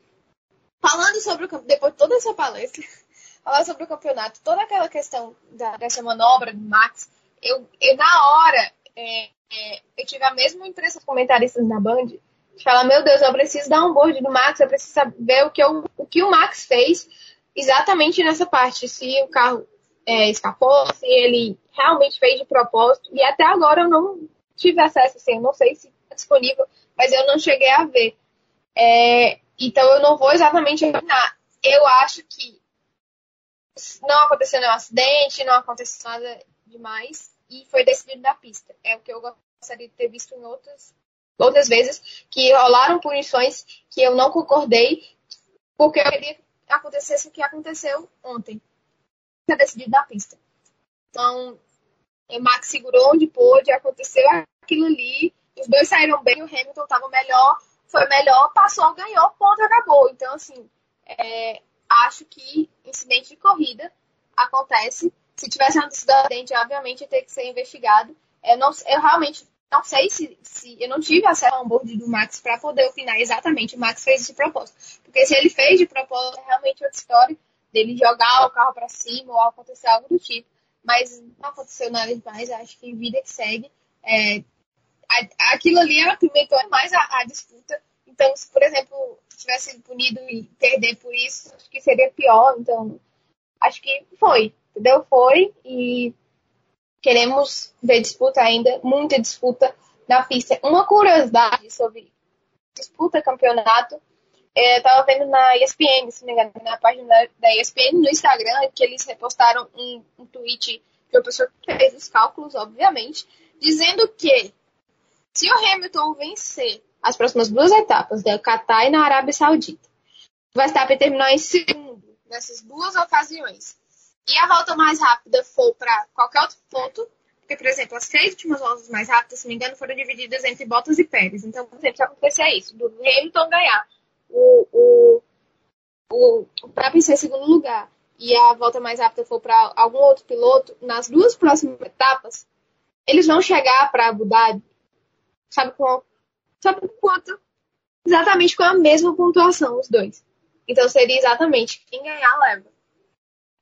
Falando sobre o depois de toda essa palestra, [LAUGHS] falar sobre o campeonato, toda aquela questão da, dessa manobra do Max, eu, eu na hora é, é, eu tive a mesma impressão dos comentaristas na Band, de falar, meu Deus, eu preciso dar um board do Max, eu preciso saber o que, eu, o, que o Max fez exatamente nessa parte, se o carro é, escapou, se ele realmente fez de propósito, e até agora eu não tive acesso, assim, eu não sei se está disponível, mas eu não cheguei a ver. É, então eu não vou exatamente opinar. Eu acho que não aconteceu nenhum acidente, não aconteceu nada demais. e foi decidido na pista. É o que eu gostaria de ter visto em outras, outras vezes, que rolaram punições que eu não concordei, porque eu queria que acontecesse o que aconteceu ontem. Foi decidido na pista. Então, o Max segurou onde pôde, aconteceu aquilo ali, os dois saíram bem, o Hamilton estava melhor, foi melhor, passou, ganhou, ponto, acabou. Então, assim, é, acho que incidente de corrida acontece. Se tivesse um acidente, obviamente, ia ter que ser investigado. Eu, não, eu realmente não sei se, se eu não tive acesso ao onboard do Max para poder opinar exatamente. O Max fez de propósito. Porque se ele fez de propósito, é realmente outra história dele jogar o carro para cima ou acontecer algo do tipo. Mas não aconteceu nada demais. Acho que vida que segue. É, aquilo ali apimentou mais a, a disputa. Então, se, por exemplo, tivesse punido e perder por isso, acho que seria pior. Então, acho que foi, entendeu? Foi e queremos ver disputa ainda, muita disputa na pista. Uma curiosidade sobre disputa campeonato, é, eu tava vendo na ESPN, se não me engano, na página da ESPN no Instagram, que eles repostaram um, um tweet que o professor fez os cálculos, obviamente, dizendo que se o Hamilton vencer as próximas duas etapas, da Qatar e na Arábia Saudita, o Verstappen terminou em segundo nessas duas ocasiões, e a volta mais rápida for para qualquer outro ponto, porque, por exemplo, as seis últimas voltas mais rápidas, se não me engano, foram divididas entre Bottas e Pérez. Então, por exemplo, se acontecer isso, do Hamilton ganhar o, o, o, o segundo lugar e a volta mais rápida for para algum outro piloto, nas duas próximas etapas, eles vão chegar para Abu Dhabi sabe com sabe quanto? Exatamente com a mesma pontuação, os dois. Então seria exatamente quem ganhar leva.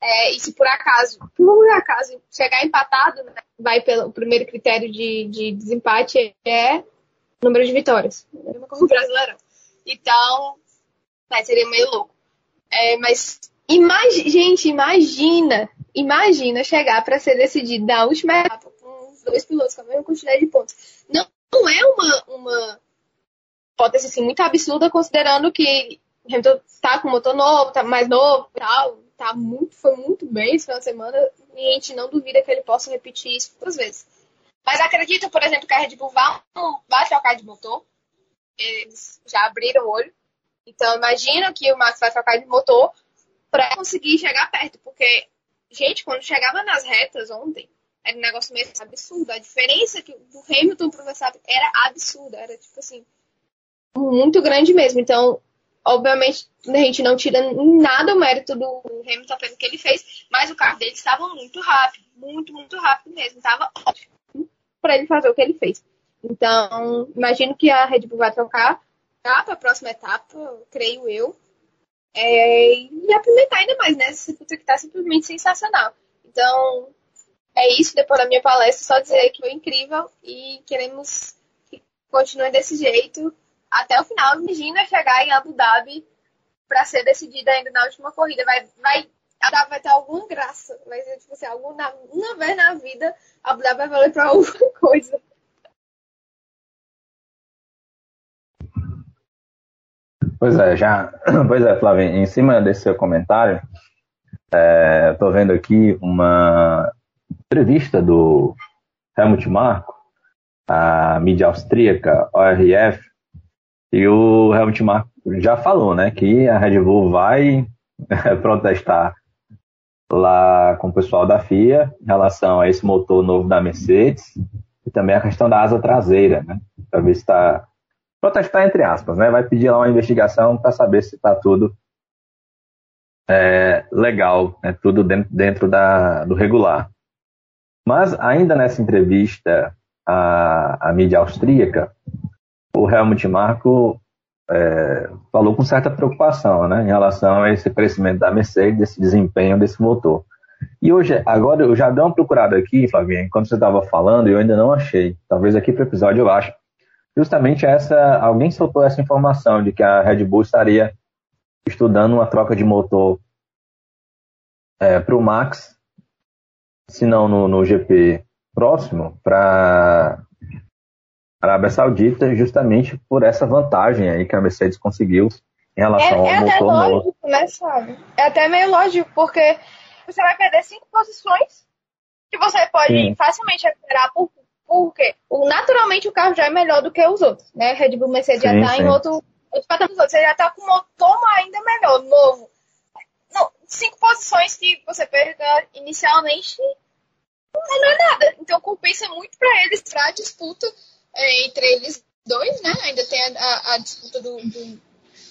É, e se por acaso, por acaso, chegar empatado, né, vai pelo primeiro critério de, de desempate é número de vitórias. Mesma coisa brasileirão. Então, né, seria meio louco. É, mas, imagi gente, imagina, imagina chegar para ser decidido na última etapa com os dois pilotos com a mesma quantidade de pontos. Não não é uma, uma hipótese assim, muito absurda, considerando que Hamilton tá com motor novo, tá mais novo e tal, tá muito, foi muito bem esse final de semana, e a gente não duvida que ele possa repetir isso outras vezes. Mas acredito, por exemplo, que a Red Bull vai, vai trocar de motor. Eles já abriram o olho. Então imagina que o Max vai trocar de motor para conseguir chegar perto. Porque, gente, quando chegava nas retas ontem, era um negócio meio absurdo. A diferença que do Hamilton pro Verstappen era absurda. Era, tipo assim, muito grande mesmo. Então, obviamente, a gente não tira nada o mérito do Hamilton pelo que ele fez, mas o carro dele estava muito rápido. Muito, muito rápido mesmo. Estava ótimo para ele fazer o que ele fez. Então, imagino que a Red Bull vai trocar tá, para a próxima etapa, creio eu. É, e apimentar ainda mais, né? Essa que está simplesmente sensacional. Então, é isso, depois da minha palestra, só dizer que foi incrível e queremos que continue desse jeito até o final. Imagina chegar em Abu Dhabi para ser decidida ainda na última corrida. Vai, vai, vai ter alguma graça. Vai ser, tipo assim, alguma, uma vez na vida, Abu Dhabi vai valer para alguma [LAUGHS] coisa. Pois é, já. [CLEARS THROAT] Pois é, Flávia, em cima desse seu comentário, é, tô vendo aqui uma entrevista do Helmut Marko, a mídia austríaca ORF, e o Helmut Marko já falou, né, que a Red Bull vai [LAUGHS] protestar lá com o pessoal da FIA em relação a esse motor novo da Mercedes e também a questão da asa traseira, né, para ver se está protestar entre aspas, né, vai pedir lá uma investigação para saber se está tudo é, legal, né, tudo dentro, dentro da, do regular. Mas ainda nessa entrevista à, à mídia austríaca, o Helmut Marko é, falou com certa preocupação né, em relação a esse crescimento da Mercedes, esse desempenho desse motor. E hoje, agora eu já dei uma procurada aqui, Flavinha, enquanto você estava falando, e eu ainda não achei. Talvez aqui para o episódio eu acho. Justamente essa, alguém soltou essa informação de que a Red Bull estaria estudando uma troca de motor é, para o Max se não no, no GP próximo, para a Arábia Saudita, justamente por essa vantagem aí que a Mercedes conseguiu em relação é, é ao motor novo. lógico, né, sabe? É até meio lógico, porque você vai perder cinco posições que você pode Sim. facilmente recuperar por, porque naturalmente o carro já é melhor do que os outros, né? Red Bull Mercedes sim, já está em outro, outro patamar, você já está com um motor ainda melhor, novo. Cinco posições que você perda inicialmente não é nada. Então compensa muito para eles, para a disputa é, entre eles dois, né? Ainda tem a, a, a disputa do, do,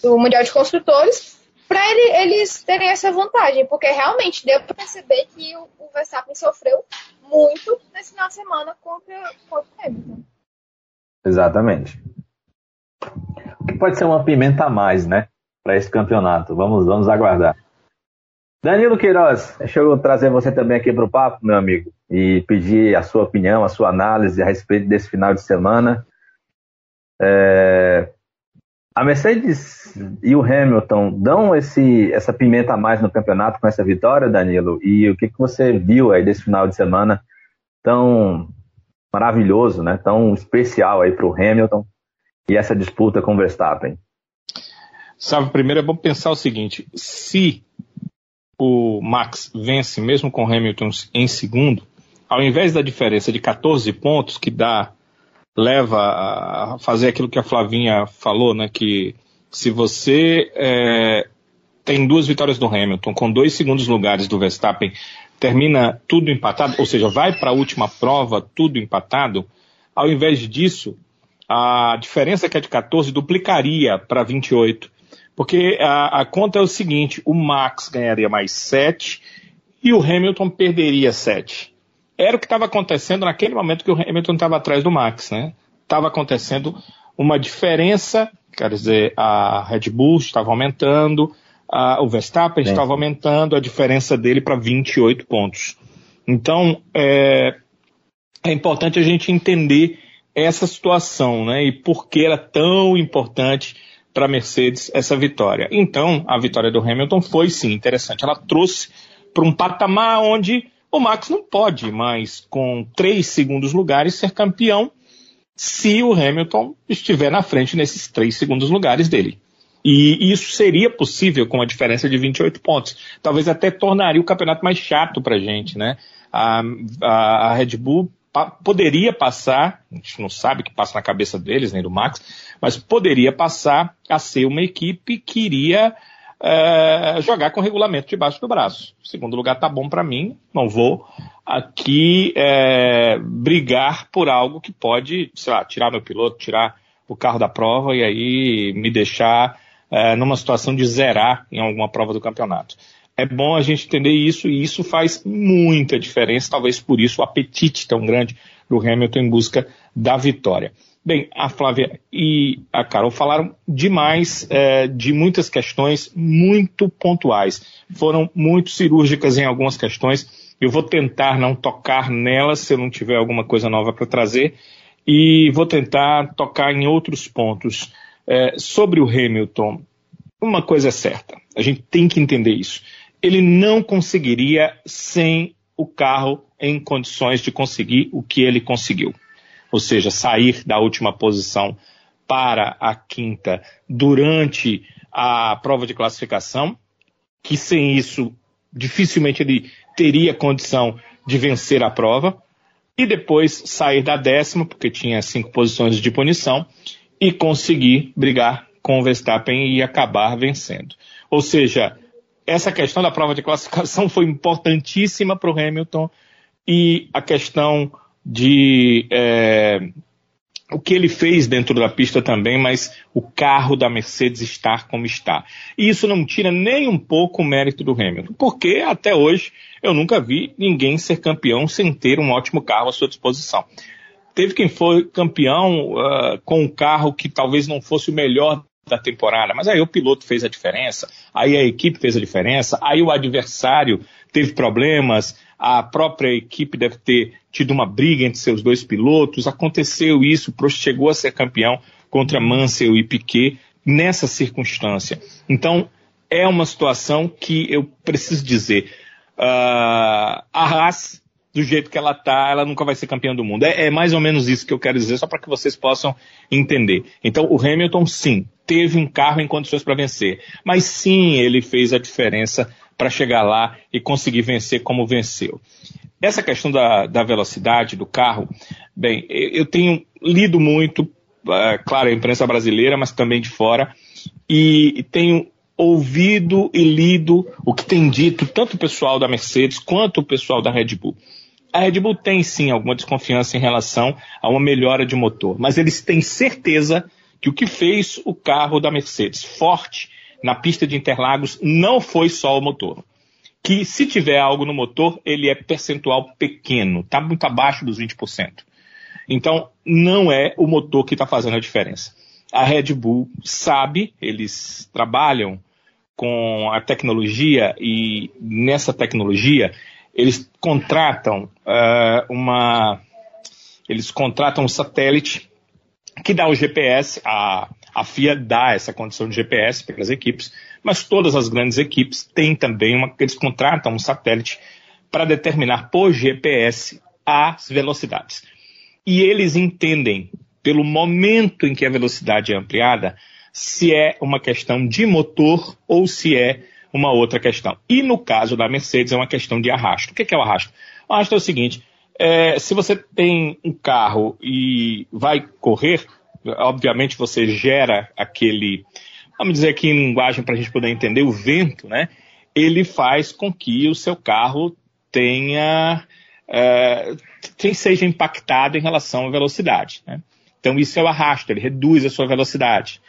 do Mundial de Construtores para ele, eles terem essa vantagem, porque realmente deu para perceber que o, o, Verstappen sofreu muito nesse final de semana contra, contra o Hamilton. Exatamente. Pode ser uma pimenta a mais, né? Para esse campeonato. Vamos, vamos aguardar. Danilo Queiroz, deixa eu trazer você também aqui para o papo, meu amigo, e pedir a sua opinião, a sua análise a respeito desse final de semana. É, a Mercedes e o Hamilton dão esse, essa pimenta a mais no campeonato com essa vitória, Danilo? E o que, que você viu aí desse final de semana tão maravilhoso, né? tão especial aí para o Hamilton e essa disputa com o Verstappen? Sabe, primeiro é bom pensar o seguinte: se o Max vence mesmo com Hamilton em segundo, ao invés da diferença de 14 pontos que dá leva a fazer aquilo que a Flavinha falou, né? Que se você é, tem duas vitórias do Hamilton com dois segundos lugares do Verstappen, termina tudo empatado, ou seja, vai para a última prova tudo empatado, ao invés disso, a diferença que é de 14 duplicaria para 28. Porque a, a, conta é o seguinte: o Max ganharia mais 7 e o Hamilton perderia 7 era o que estava acontecendo naquele momento que o Hamilton estava atrás do Max, né? Estava acontecendo uma diferença, quer dizer, a Red Bull estava aumentando, a, o Verstappen Sim. estava aumentando a diferença dele para 28 pontos. Então, é, é importante a gente entender essa situação, né? E por que era tão importante para a Mercedes essa vitória. Então, a vitória do Hamilton foi sim interessante. Ela trouxe para um patamar onde o Max não pode mais, com três segundos lugares, ser campeão se o Hamilton estiver na frente nesses três segundos lugares dele. E isso seria possível com a diferença de 28 pontos. Talvez até tornaria o campeonato mais chato para a gente, né? A, a, a Red Bull poderia passar, a gente não sabe o que passa na cabeça deles, nem do Max, mas poderia passar a ser uma equipe que iria é, jogar com regulamento debaixo do braço. segundo lugar tá bom para mim, não vou aqui é, brigar por algo que pode, sei lá, tirar meu piloto, tirar o carro da prova e aí me deixar é, numa situação de zerar em alguma prova do campeonato. É bom a gente entender isso e isso faz muita diferença, talvez por isso o apetite tão grande do Hamilton em busca da vitória. Bem, a Flávia e a Carol falaram demais é, de muitas questões muito pontuais. Foram muito cirúrgicas em algumas questões. Eu vou tentar não tocar nelas se eu não tiver alguma coisa nova para trazer. E vou tentar tocar em outros pontos. É, sobre o Hamilton, uma coisa é certa, a gente tem que entender isso. Ele não conseguiria sem o carro em condições de conseguir o que ele conseguiu ou seja, sair da última posição para a quinta durante a prova de classificação, que sem isso dificilmente ele teria condição de vencer a prova, e depois sair da décima, porque tinha cinco posições de punição, e conseguir brigar com o Verstappen e acabar vencendo. Ou seja, essa questão da prova de classificação foi importantíssima para o Hamilton e a questão de é, o que ele fez dentro da pista também, mas o carro da Mercedes estar como está. E isso não tira nem um pouco o mérito do Hamilton, porque até hoje eu nunca vi ninguém ser campeão sem ter um ótimo carro à sua disposição. Teve quem foi campeão uh, com um carro que talvez não fosse o melhor da temporada, mas aí o piloto fez a diferença, aí a equipe fez a diferença, aí o adversário teve problemas, a própria equipe deve ter tido uma briga entre seus dois pilotos. Aconteceu isso, Prost chegou a ser campeão contra Mansell e Piquet nessa circunstância. Então, é uma situação que eu preciso dizer. Uh, a Haas, do jeito que ela está, ela nunca vai ser campeã do mundo. É, é mais ou menos isso que eu quero dizer, só para que vocês possam entender. Então, o Hamilton, sim, teve um carro em condições para vencer, mas sim, ele fez a diferença para chegar lá e conseguir vencer como venceu. essa questão da, da velocidade do carro, bem, eu tenho lido muito, é, claro, a imprensa brasileira, mas também de fora, e tenho ouvido e lido o que tem dito tanto o pessoal da Mercedes quanto o pessoal da Red Bull. A Red Bull tem sim alguma desconfiança em relação a uma melhora de motor, mas eles têm certeza que o que fez o carro da Mercedes forte na pista de Interlagos não foi só o motor. Que se tiver algo no motor, ele é percentual pequeno, está muito abaixo dos 20%. Então, não é o motor que está fazendo a diferença. A Red Bull sabe, eles trabalham com a tecnologia e nessa tecnologia eles contratam uh, uma eles contratam um satélite que dá o GPS, a, a FIA dá essa condição de GPS para as equipes, mas todas as grandes equipes têm também uma, eles contratam um satélite para determinar por GPS as velocidades. E eles entendem, pelo momento em que a velocidade é ampliada, se é uma questão de motor ou se é uma outra questão. E no caso da Mercedes é uma questão de arrasto. O que é o arrasto? O arrasto é o seguinte: é, se você tem um carro e vai correr, obviamente você gera aquele, vamos dizer aqui em linguagem para a gente poder entender, o vento, né? Ele faz com que o seu carro tenha, é, seja impactado em relação à velocidade. Né? Então isso é o arrasto, ele reduz a sua velocidade.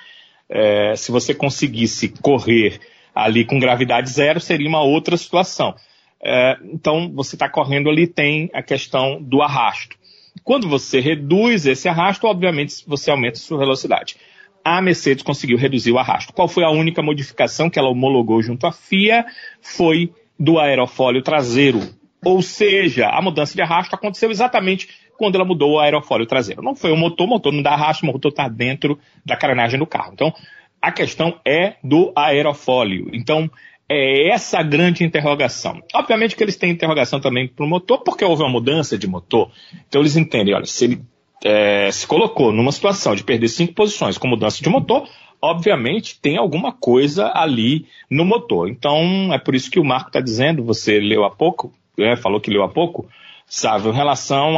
É, se você conseguisse correr ali com gravidade zero, seria uma outra situação. É, então, você está correndo ali, tem a questão do arrasto. Quando você reduz esse arrasto, obviamente você aumenta a sua velocidade. A Mercedes conseguiu reduzir o arrasto. Qual foi a única modificação que ela homologou junto à FIA? Foi do aerofólio traseiro. Ou seja, a mudança de arrasto aconteceu exatamente quando ela mudou o aerofólio traseiro. Não foi o motor, o motor não dá arrasto, o motor está dentro da carenagem do carro. Então, a questão é do aerofólio. Então, é essa a grande interrogação. Obviamente que eles têm interrogação também para o motor, porque houve uma mudança de motor. Então eles entendem, olha, se ele é, se colocou numa situação de perder cinco posições com mudança de motor, obviamente tem alguma coisa ali no motor. Então é por isso que o Marco está dizendo, você leu há pouco, é, falou que leu há pouco, sabe, em relação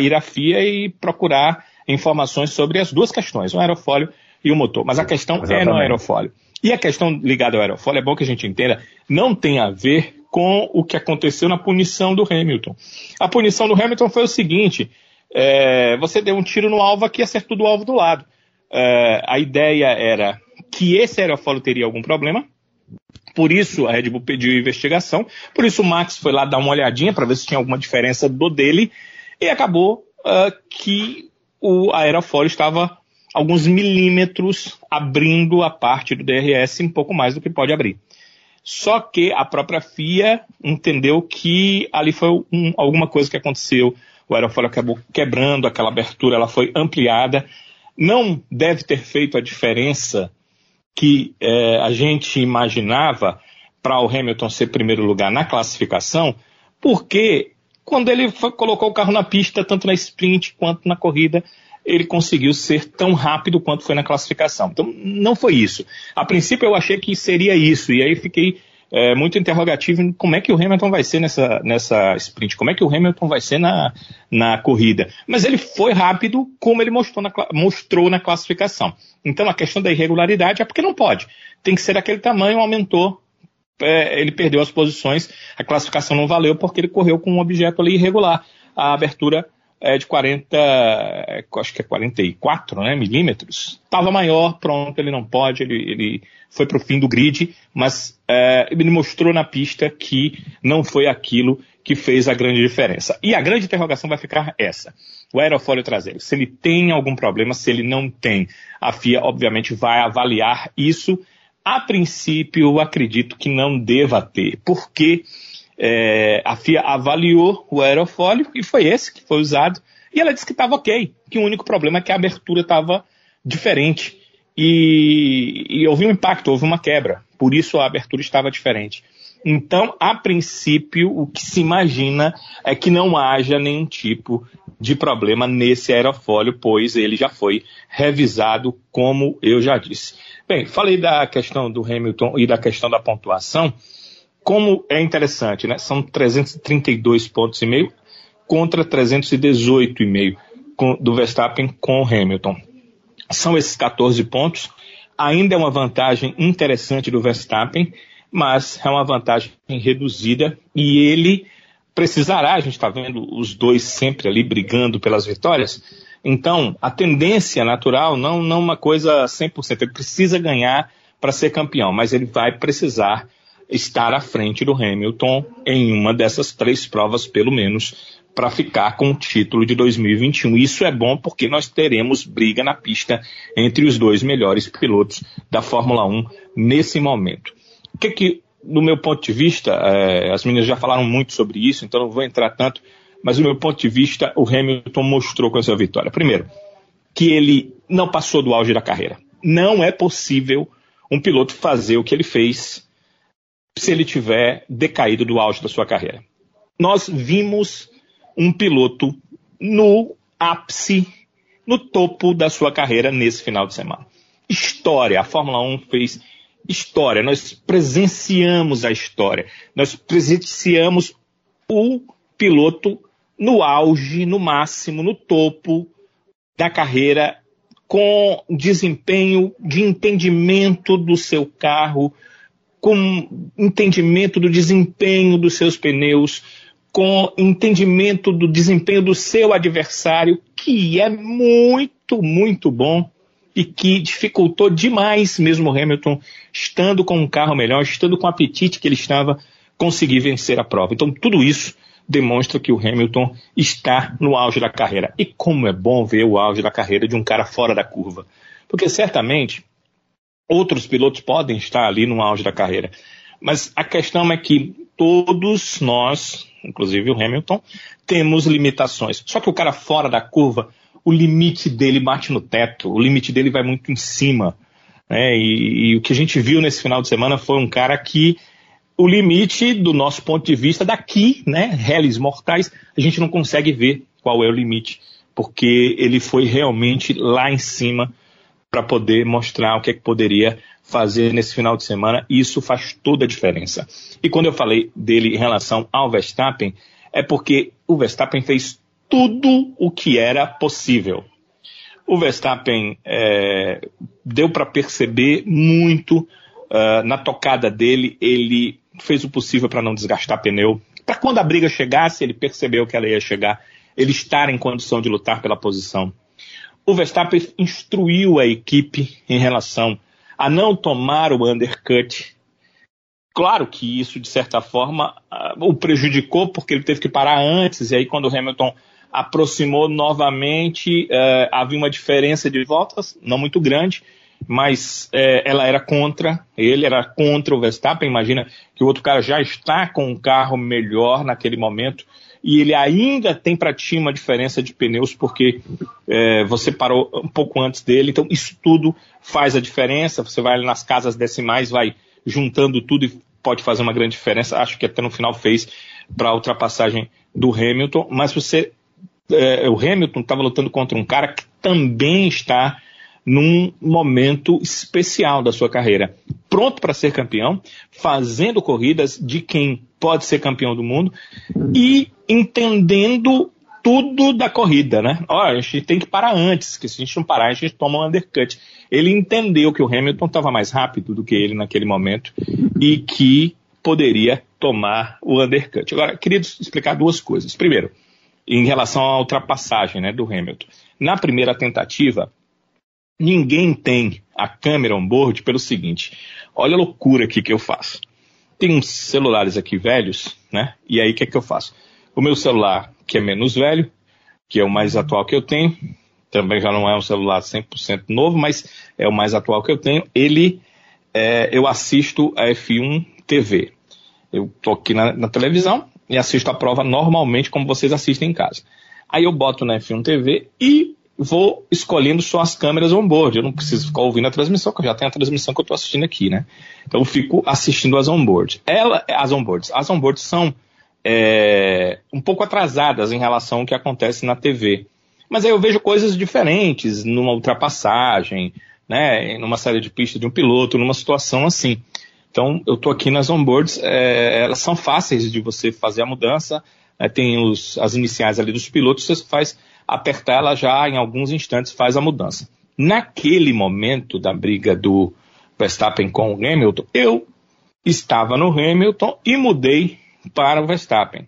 ir à FIA e procurar informações sobre as duas questões, o aerofólio e o motor. Mas a questão Exatamente. é no aerofólio. E a questão ligada ao aerofólio, é bom que a gente entenda, não tem a ver com o que aconteceu na punição do Hamilton. A punição do Hamilton foi o seguinte: é, você deu um tiro no alvo aqui e acertou do alvo do lado. É, a ideia era que esse aerofólio teria algum problema, por isso a Red Bull pediu investigação, por isso o Max foi lá dar uma olhadinha para ver se tinha alguma diferença do dele, e acabou uh, que o aerofólio estava alguns milímetros abrindo a parte do DRS um pouco mais do que pode abrir. Só que a própria FIA entendeu que ali foi um, alguma coisa que aconteceu. O aerofólio acabou quebrando, aquela abertura ela foi ampliada. Não deve ter feito a diferença que é, a gente imaginava para o Hamilton ser primeiro lugar na classificação, porque quando ele foi, colocou o carro na pista, tanto na sprint quanto na corrida, ele conseguiu ser tão rápido quanto foi na classificação. Então, não foi isso. A princípio, eu achei que seria isso, e aí fiquei é, muito interrogativo em como é que o Hamilton vai ser nessa, nessa sprint, como é que o Hamilton vai ser na, na corrida. Mas ele foi rápido como ele mostrou na, mostrou na classificação. Então, a questão da irregularidade é porque não pode. Tem que ser daquele tamanho, aumentou é, ele perdeu as posições, a classificação não valeu porque ele correu com um objeto ali irregular. A abertura é de 40, é, acho que é 44 né, milímetros. Estava maior, pronto, ele não pode, ele, ele foi para o fim do grid, mas é, ele mostrou na pista que não foi aquilo que fez a grande diferença. E a grande interrogação vai ficar essa. O aerofólio traseiro, se ele tem algum problema, se ele não tem, a FIA obviamente vai avaliar isso. A princípio, acredito que não deva ter, porque é, a FIA avaliou o aerofólio e foi esse que foi usado. E ela disse que estava ok, que o único problema é que a abertura estava diferente. E, e houve um impacto, houve uma quebra. Por isso a abertura estava diferente. Então, a princípio, o que se imagina é que não haja nenhum tipo de problema nesse aerofólio, pois ele já foi revisado, como eu já disse. Bem, falei da questão do Hamilton e da questão da pontuação. Como é interessante, né? São 332 pontos e meio contra 318,5 do Verstappen com o Hamilton. São esses 14 pontos. Ainda é uma vantagem interessante do Verstappen, mas é uma vantagem reduzida e ele precisará, a gente está vendo os dois sempre ali brigando pelas vitórias. Então, a tendência natural, não, não uma coisa 100%, ele precisa ganhar para ser campeão, mas ele vai precisar estar à frente do Hamilton em uma dessas três provas, pelo menos, para ficar com o título de 2021. Isso é bom porque nós teremos briga na pista entre os dois melhores pilotos da Fórmula 1 nesse momento. O que, que do meu ponto de vista, é, as meninas já falaram muito sobre isso, então não vou entrar tanto, mas do meu ponto de vista, o Hamilton mostrou com essa vitória. Primeiro, que ele não passou do auge da carreira. Não é possível um piloto fazer o que ele fez se ele tiver decaído do auge da sua carreira. Nós vimos um piloto no ápice, no topo da sua carreira nesse final de semana. História, a Fórmula 1 fez história, nós presenciamos a história, nós presenciamos o piloto no auge, no máximo, no topo da carreira, com desempenho de entendimento do seu carro, com entendimento do desempenho dos seus pneus, com entendimento do desempenho do seu adversário, que é muito, muito bom e que dificultou demais mesmo o Hamilton, estando com um carro melhor, estando com o apetite que ele estava, conseguir vencer a prova. Então, tudo isso demonstra que o Hamilton está no auge da carreira. E como é bom ver o auge da carreira de um cara fora da curva. Porque certamente outros pilotos podem estar ali no auge da carreira. Mas a questão é que todos nós, inclusive o Hamilton, temos limitações. Só que o cara fora da curva o limite dele bate no teto, o limite dele vai muito em cima. Né? E, e, o que a gente viu nesse final de semana foi um cara que o limite, do nosso ponto de vista, daqui, né, réis mortais, a gente não consegue ver qual é o limite, porque ele foi realmente lá em cima para poder mostrar o que é que poderia fazer nesse final de semana, isso faz toda a diferença. E quando eu falei dele em relação ao Verstappen, é porque o Verstappen fez tudo o que era possível. O Verstappen é, deu para perceber muito uh, na tocada dele, ele fez o possível para não desgastar pneu. Para quando a briga chegasse, ele percebeu que ela ia chegar, ele estar em condição de lutar pela posição. O Verstappen instruiu a equipe em relação a não tomar o undercut. Claro que isso, de certa forma, uh, o prejudicou, porque ele teve que parar antes, e aí quando o Hamilton aproximou novamente, é, havia uma diferença de voltas, não muito grande, mas é, ela era contra, ele era contra o Verstappen, imagina que o outro cara já está com um carro melhor naquele momento, e ele ainda tem para ti uma diferença de pneus, porque é, você parou um pouco antes dele, então isso tudo faz a diferença, você vai nas casas decimais, vai juntando tudo e pode fazer uma grande diferença, acho que até no final fez para a ultrapassagem do Hamilton, mas você é, o Hamilton estava lutando contra um cara que também está num momento especial da sua carreira. Pronto para ser campeão, fazendo corridas de quem pode ser campeão do mundo e entendendo tudo da corrida, né? Olha, a gente tem que parar antes, que se a gente não parar, a gente toma um undercut. Ele entendeu que o Hamilton estava mais rápido do que ele naquele momento e que poderia tomar o undercut. Agora, queria explicar duas coisas. Primeiro, em relação à ultrapassagem né, do Hamilton. Na primeira tentativa, ninguém tem a câmera on-board pelo seguinte: olha a loucura aqui que eu faço. Tem uns celulares aqui velhos, né? E aí o que, é que eu faço? O meu celular, que é menos velho, que é o mais atual que eu tenho, também já não é um celular 100% novo, mas é o mais atual que eu tenho, ele, é, eu assisto a F1 TV. Eu tô aqui na, na televisão, e assisto a prova normalmente como vocês assistem em casa. Aí eu boto na F1 TV e vou escolhendo só as câmeras on-board. Eu não preciso ficar ouvindo a transmissão, porque eu já tenho a transmissão que eu estou assistindo aqui, né? Então eu fico assistindo as on-board. Ela, as on-boards. As on-boards são é, um pouco atrasadas em relação ao que acontece na TV. Mas aí eu vejo coisas diferentes numa ultrapassagem, né? Numa série de pistas de um piloto, numa situação assim. Então, eu estou aqui nas onboards, é, elas são fáceis de você fazer a mudança, é, tem os, as iniciais ali dos pilotos, você faz apertar ela já em alguns instantes faz a mudança. Naquele momento da briga do Verstappen com o Hamilton, eu estava no Hamilton e mudei para o Verstappen. O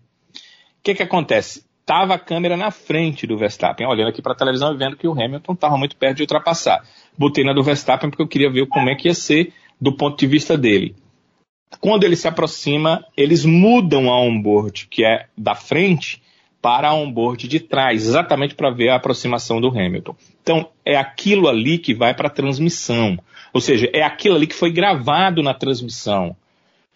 que, que acontece? Tava a câmera na frente do Verstappen, olhando aqui para a televisão e vendo que o Hamilton estava muito perto de ultrapassar. Botei na do Verstappen porque eu queria ver como é que ia ser do ponto de vista dele. Quando ele se aproxima, eles mudam a onboard, que é da frente, para a onboard de trás, exatamente para ver a aproximação do Hamilton. Então, é aquilo ali que vai para a transmissão. Ou seja, é aquilo ali que foi gravado na transmissão.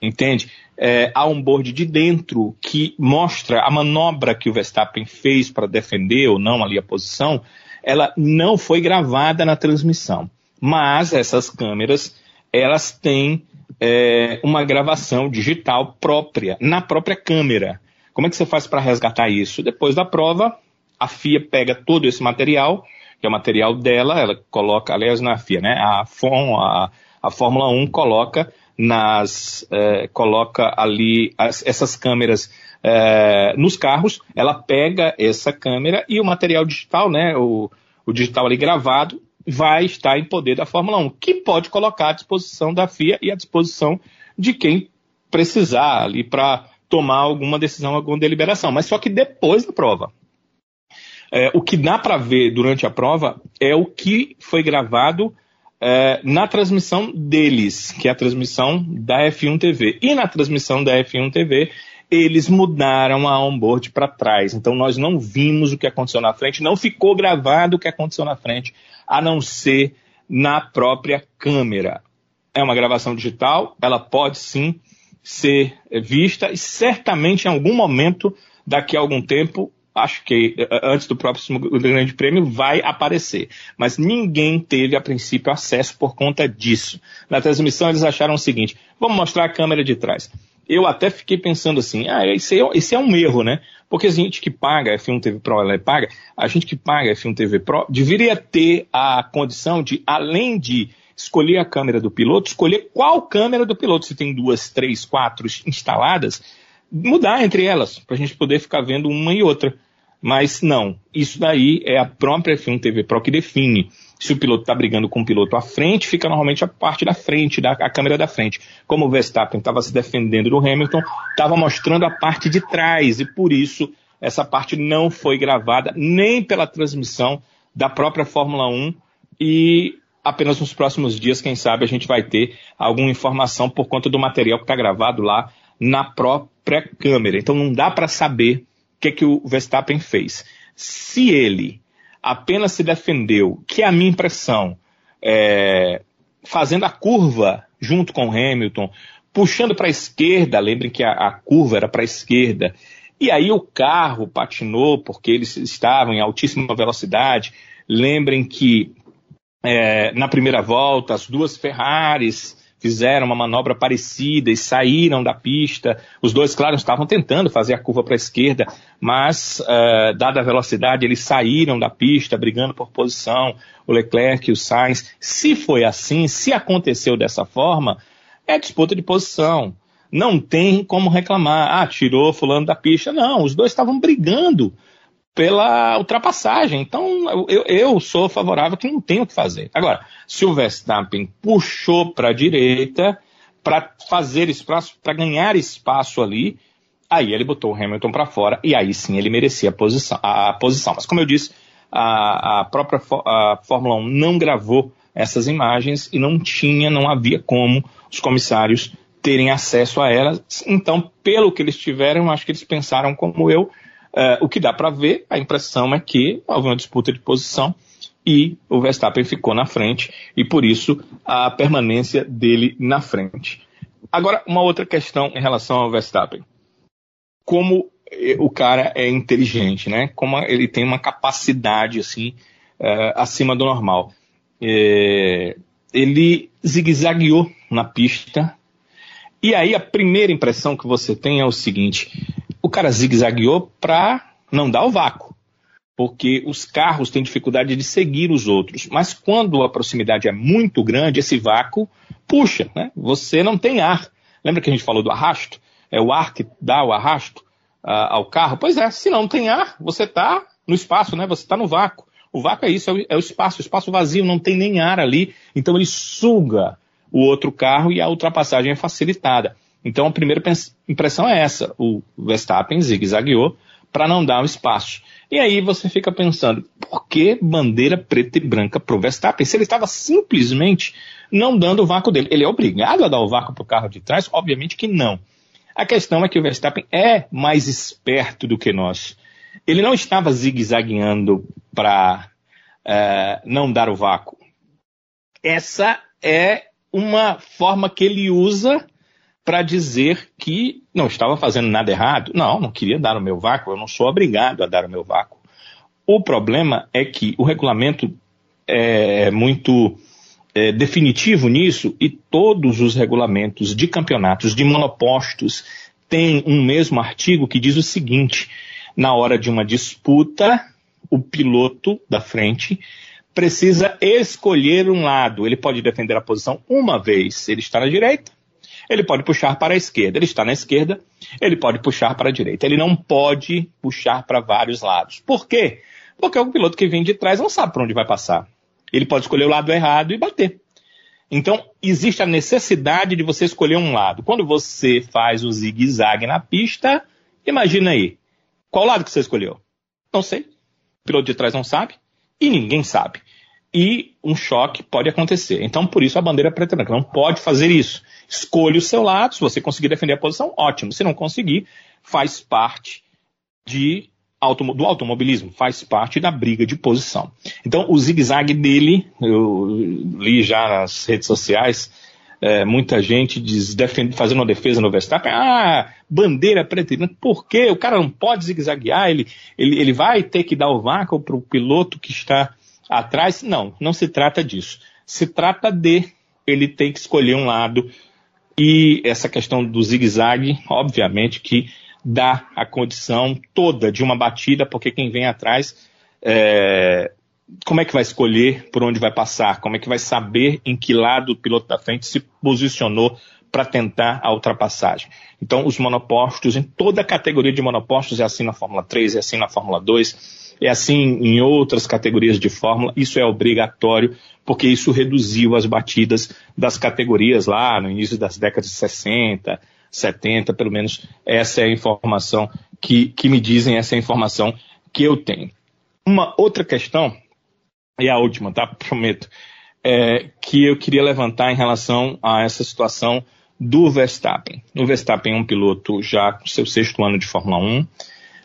Entende? É, a onboard de dentro que mostra a manobra que o Verstappen fez para defender ou não ali a posição, ela não foi gravada na transmissão. Mas essas câmeras, elas têm é, uma gravação digital própria, na própria câmera. Como é que você faz para resgatar isso? Depois da prova, a FIA pega todo esse material, que é o material dela, ela coloca, aliás, na FIA, né? A, FOM, a, a Fórmula 1 coloca nas é, coloca ali as, essas câmeras é, nos carros, ela pega essa câmera e o material digital, né, o, o digital ali gravado, vai estar em poder da Fórmula 1, que pode colocar à disposição da FIA e à disposição de quem precisar ali para tomar alguma decisão, alguma deliberação, mas só que depois da prova. É, o que dá para ver durante a prova é o que foi gravado é, na transmissão deles, que é a transmissão da F1 TV. E na transmissão da F1 TV, eles mudaram a onboard para trás. Então nós não vimos o que aconteceu na frente, não ficou gravado o que aconteceu na frente, a não ser na própria câmera. É uma gravação digital, ela pode sim ser vista e certamente em algum momento, daqui a algum tempo, acho que eh, eh, antes do próximo Grande Prêmio vai aparecer. Mas ninguém teve, a princípio, acesso por conta disso. Na transmissão eles acharam o seguinte: vamos mostrar a câmera de trás. Eu até fiquei pensando assim, ah, isso é, isso é um erro, né? Porque a gente que paga F1 TV Pro, ela é paga, a gente que paga F1 TV Pro deveria ter a condição de, além de escolher a câmera do piloto, escolher qual câmera do piloto, se tem duas, três, quatro instaladas, mudar entre elas, para a gente poder ficar vendo uma e outra. Mas não, isso daí é a própria F1 TV Pro que define. Se o piloto está brigando com o piloto à frente, fica normalmente a parte da frente, da, a câmera da frente. Como o Verstappen estava se defendendo do Hamilton, estava mostrando a parte de trás, e por isso essa parte não foi gravada nem pela transmissão da própria Fórmula 1 e apenas nos próximos dias, quem sabe, a gente vai ter alguma informação por conta do material que está gravado lá na própria câmera. Então não dá para saber o que, que o Verstappen fez. Se ele apenas se defendeu, que é a minha impressão, é, fazendo a curva junto com Hamilton, puxando para a esquerda, lembrem que a, a curva era para a esquerda, e aí o carro patinou porque eles estavam em altíssima velocidade. Lembrem que é, na primeira volta as duas Ferraris fizeram uma manobra parecida e saíram da pista. Os dois, claro, estavam tentando fazer a curva para a esquerda, mas, uh, dada a velocidade, eles saíram da pista, brigando por posição, o Leclerc e o Sainz. Se foi assim, se aconteceu dessa forma, é disputa de posição. Não tem como reclamar. Ah, tirou fulano da pista. Não, os dois estavam brigando pela ultrapassagem. Então, eu, eu sou favorável que não tem o que fazer. Agora, se o Verstappen puxou para a direita para fazer espaço, para ganhar espaço ali, aí ele botou o Hamilton para fora e aí sim ele merecia a posição. A, posição. Mas como eu disse, a, a própria a Fórmula 1 não gravou essas imagens e não tinha, não havia como os comissários terem acesso a elas. Então, pelo que eles tiveram, acho que eles pensaram como eu, Uh, o que dá para ver, a impressão é que houve uma disputa de posição e o Verstappen ficou na frente e por isso a permanência dele na frente. Agora, uma outra questão em relação ao Verstappen. Como eh, o cara é inteligente, né? Como ele tem uma capacidade assim uh, acima do normal. É, ele zigue-zagueou na pista. E aí a primeira impressão que você tem é o seguinte: o cara zigue-zagueou para não dar o vácuo. porque os carros têm dificuldade de seguir os outros. Mas quando a proximidade é muito grande, esse vácuo puxa, né? Você não tem ar. Lembra que a gente falou do arrasto? É o ar que dá o arrasto uh, ao carro? Pois é, se não tem ar, você está no espaço, né? Você está no vácuo. O vácuo é isso, é o, é o espaço, o espaço vazio, não tem nem ar ali, então ele suga o outro carro e a ultrapassagem é facilitada. Então a primeira impressão é essa: o Verstappen zigue-zagueou para não dar o espaço. E aí você fica pensando, por que bandeira preta e branca para o Verstappen? Se ele estava simplesmente não dando o vácuo dele. Ele é obrigado a dar o vácuo para o carro de trás? Obviamente que não. A questão é que o Verstappen é mais esperto do que nós. Ele não estava zigue-zagueando para é, não dar o vácuo. Essa é uma forma que ele usa para dizer que não estava fazendo nada errado. Não, não queria dar o meu vácuo, eu não sou obrigado a dar o meu vácuo. O problema é que o regulamento é muito é, definitivo nisso e todos os regulamentos de campeonatos de monopostos têm um mesmo artigo que diz o seguinte: na hora de uma disputa, o piloto da frente precisa escolher um lado. Ele pode defender a posição uma vez, ele está na direita, ele pode puxar para a esquerda. Ele está na esquerda, ele pode puxar para a direita. Ele não pode puxar para vários lados. Por quê? Porque o piloto que vem de trás não sabe para onde vai passar. Ele pode escolher o lado errado e bater. Então, existe a necessidade de você escolher um lado. Quando você faz o zigue-zague na pista, imagina aí. Qual lado que você escolheu? Não sei. O piloto de trás não sabe e ninguém sabe. E um choque pode acontecer. Então, por isso a bandeira preta e branca não pode fazer isso. Escolha o seu lado, se você conseguir defender a posição, ótimo. Se não conseguir, faz parte de do automobilismo, faz parte da briga de posição. Então, o zigue-zague dele, eu li já nas redes sociais, é, muita gente diz, fazendo uma defesa no Verstappen, ah, bandeira preta e branca, por quê? O cara não pode zigue-zaguear, ele, ele, ele vai ter que dar o vácuo para o piloto que está atrás? Não, não se trata disso. Se trata de ele ter que escolher um lado e essa questão do zigue-zague, obviamente que dá a condição toda de uma batida, porque quem vem atrás, é, como é que vai escolher por onde vai passar? Como é que vai saber em que lado o piloto da frente se posicionou para tentar a ultrapassagem? Então, os monopostos, em toda a categoria de monopostos, é assim na Fórmula 3, é assim na Fórmula 2, é assim em outras categorias de Fórmula, isso é obrigatório, porque isso reduziu as batidas das categorias lá no início das décadas de 60, 70, pelo menos essa é a informação que, que me dizem, essa é a informação que eu tenho. Uma outra questão, e a última, tá? Prometo, é, que eu queria levantar em relação a essa situação do Verstappen. O Verstappen é um piloto já com seu sexto ano de Fórmula 1.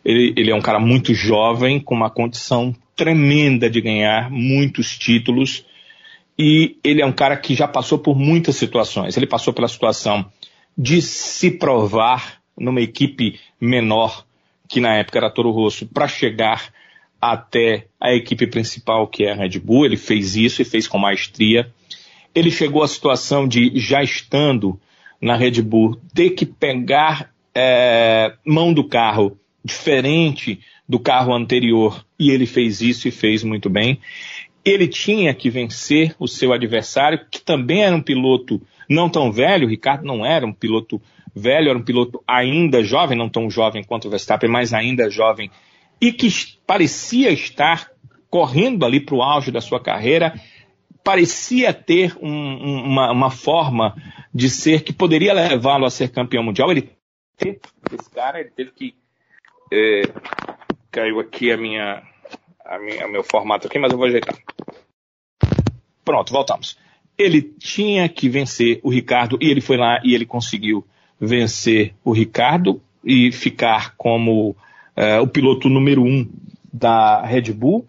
Ele, ele é um cara muito jovem, com uma condição tremenda de ganhar muitos títulos. E ele é um cara que já passou por muitas situações. Ele passou pela situação de se provar numa equipe menor, que na época era Toro Rosso, para chegar até a equipe principal, que é a Red Bull. Ele fez isso e fez com maestria. Ele chegou à situação de, já estando na Red Bull, ter que pegar é, mão do carro diferente do carro anterior. E ele fez isso e fez muito bem. Ele tinha que vencer o seu adversário, que também era um piloto não tão velho, o Ricardo não era um piloto velho, era um piloto ainda jovem, não tão jovem quanto o Verstappen, mas ainda jovem, e que parecia estar correndo ali para o auge da sua carreira, parecia ter um, uma, uma, forma de ser que poderia levá-lo a ser campeão mundial. Ele teve, esse cara, ele teve que. É, caiu aqui a minha, a minha, o meu formato aqui, mas eu vou ajeitar. Pronto, voltamos ele tinha que vencer o Ricardo e ele foi lá e ele conseguiu vencer o Ricardo e ficar como uh, o piloto número um da Red Bull.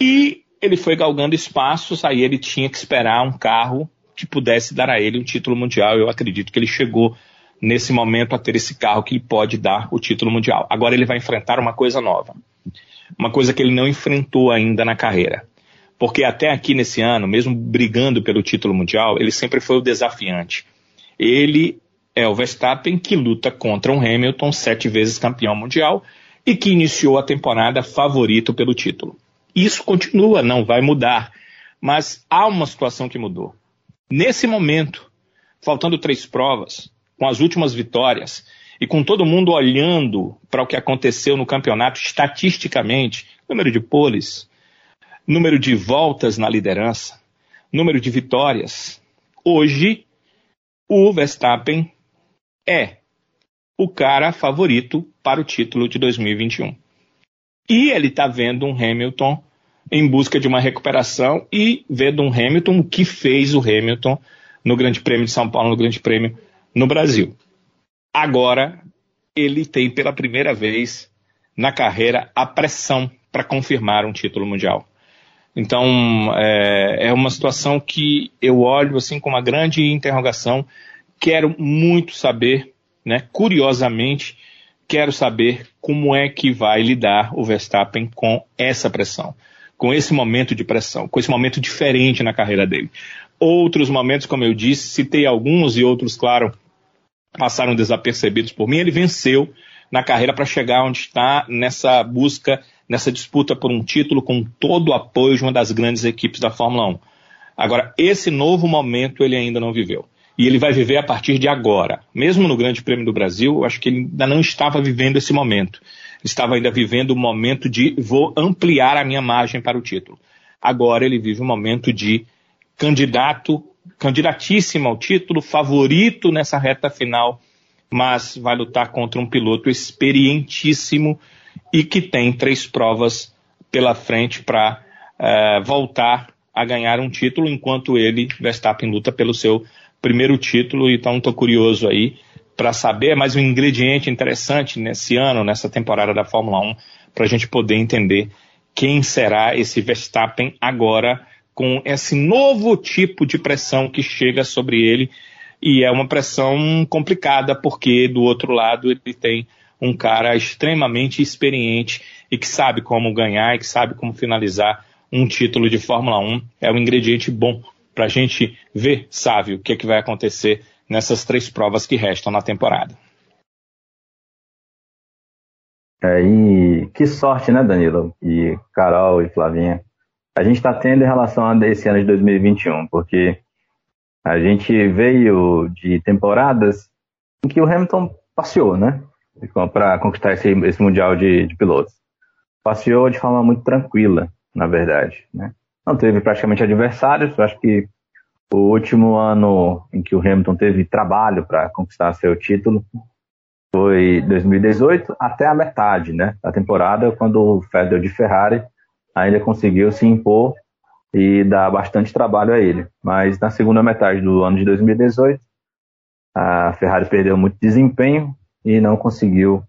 E ele foi galgando espaços, aí ele tinha que esperar um carro que pudesse dar a ele um título mundial. Eu acredito que ele chegou nesse momento a ter esse carro que pode dar o título mundial. Agora ele vai enfrentar uma coisa nova. Uma coisa que ele não enfrentou ainda na carreira. Porque até aqui nesse ano, mesmo brigando pelo título mundial, ele sempre foi o desafiante. Ele é o Verstappen que luta contra um Hamilton, sete vezes campeão mundial, e que iniciou a temporada favorito pelo título. Isso continua, não vai mudar, mas há uma situação que mudou. Nesse momento, faltando três provas, com as últimas vitórias e com todo mundo olhando para o que aconteceu no campeonato estatisticamente, número de poles, número de voltas na liderança, número de vitórias, hoje o Verstappen é o cara favorito para o título de 2021. E ele está vendo um Hamilton em busca de uma recuperação e vendo um Hamilton que fez o Hamilton no Grande Prêmio de São Paulo, no Grande Prêmio no Brasil. Agora ele tem pela primeira vez na carreira a pressão para confirmar um título mundial. Então é, é, uma situação que eu olho assim com uma grande interrogação. Quero muito saber, né? Curiosamente, quero saber como é que vai lidar o Verstappen com essa pressão, com esse momento de pressão, com esse momento diferente na carreira dele. Outros momentos, como eu disse, citei alguns e outros, claro, passaram desapercebidos por mim. Ele venceu na carreira para chegar onde está nessa busca, nessa disputa por um título com todo o apoio de uma das grandes equipes da Fórmula 1. Agora, esse novo momento ele ainda não viveu. E ele vai viver a partir de agora. Mesmo no Grande Prêmio do Brasil, eu acho que ele ainda não estava vivendo esse momento. Estava ainda vivendo o momento de vou ampliar a minha margem para o título. Agora ele vive o momento de candidato, candidatíssimo ao título, favorito nessa reta final, mas vai lutar contra um piloto experientíssimo e que tem três provas pela frente para uh, eh, voltar a ganhar um título, enquanto ele, Verstappen, luta pelo seu primeiro título. Então, estou curioso aí para saber mais um ingrediente interessante nesse ano, nessa temporada da Fórmula 1, para a gente poder entender quem será esse Verstappen agora com esse novo tipo de pressão que chega sobre ele. E é uma pressão complicada, porque do outro lado ele tem um cara extremamente experiente e que sabe como ganhar e que sabe como finalizar um título de Fórmula 1. É um ingrediente bom para a gente ver, sabe, o que, é que vai acontecer nessas três provas que restam na temporada. É, e que sorte, né, Danilo? E Carol e Flavinha. A gente está tendo em relação a esse ano de 2021, porque a gente veio de temporadas em que o Hamilton passeou, né? Para conquistar esse, esse Mundial de, de, Pilotos. Passeou de forma muito tranquila, na verdade, né? Não teve praticamente adversários, eu acho que o último ano em que o Hamilton teve trabalho para conquistar seu título foi 2018 até a metade, né, da temporada, quando o Federer de Ferrari ainda conseguiu se impor e dar bastante trabalho a ele. Mas na segunda metade do ano de 2018, a Ferrari perdeu muito desempenho e não conseguiu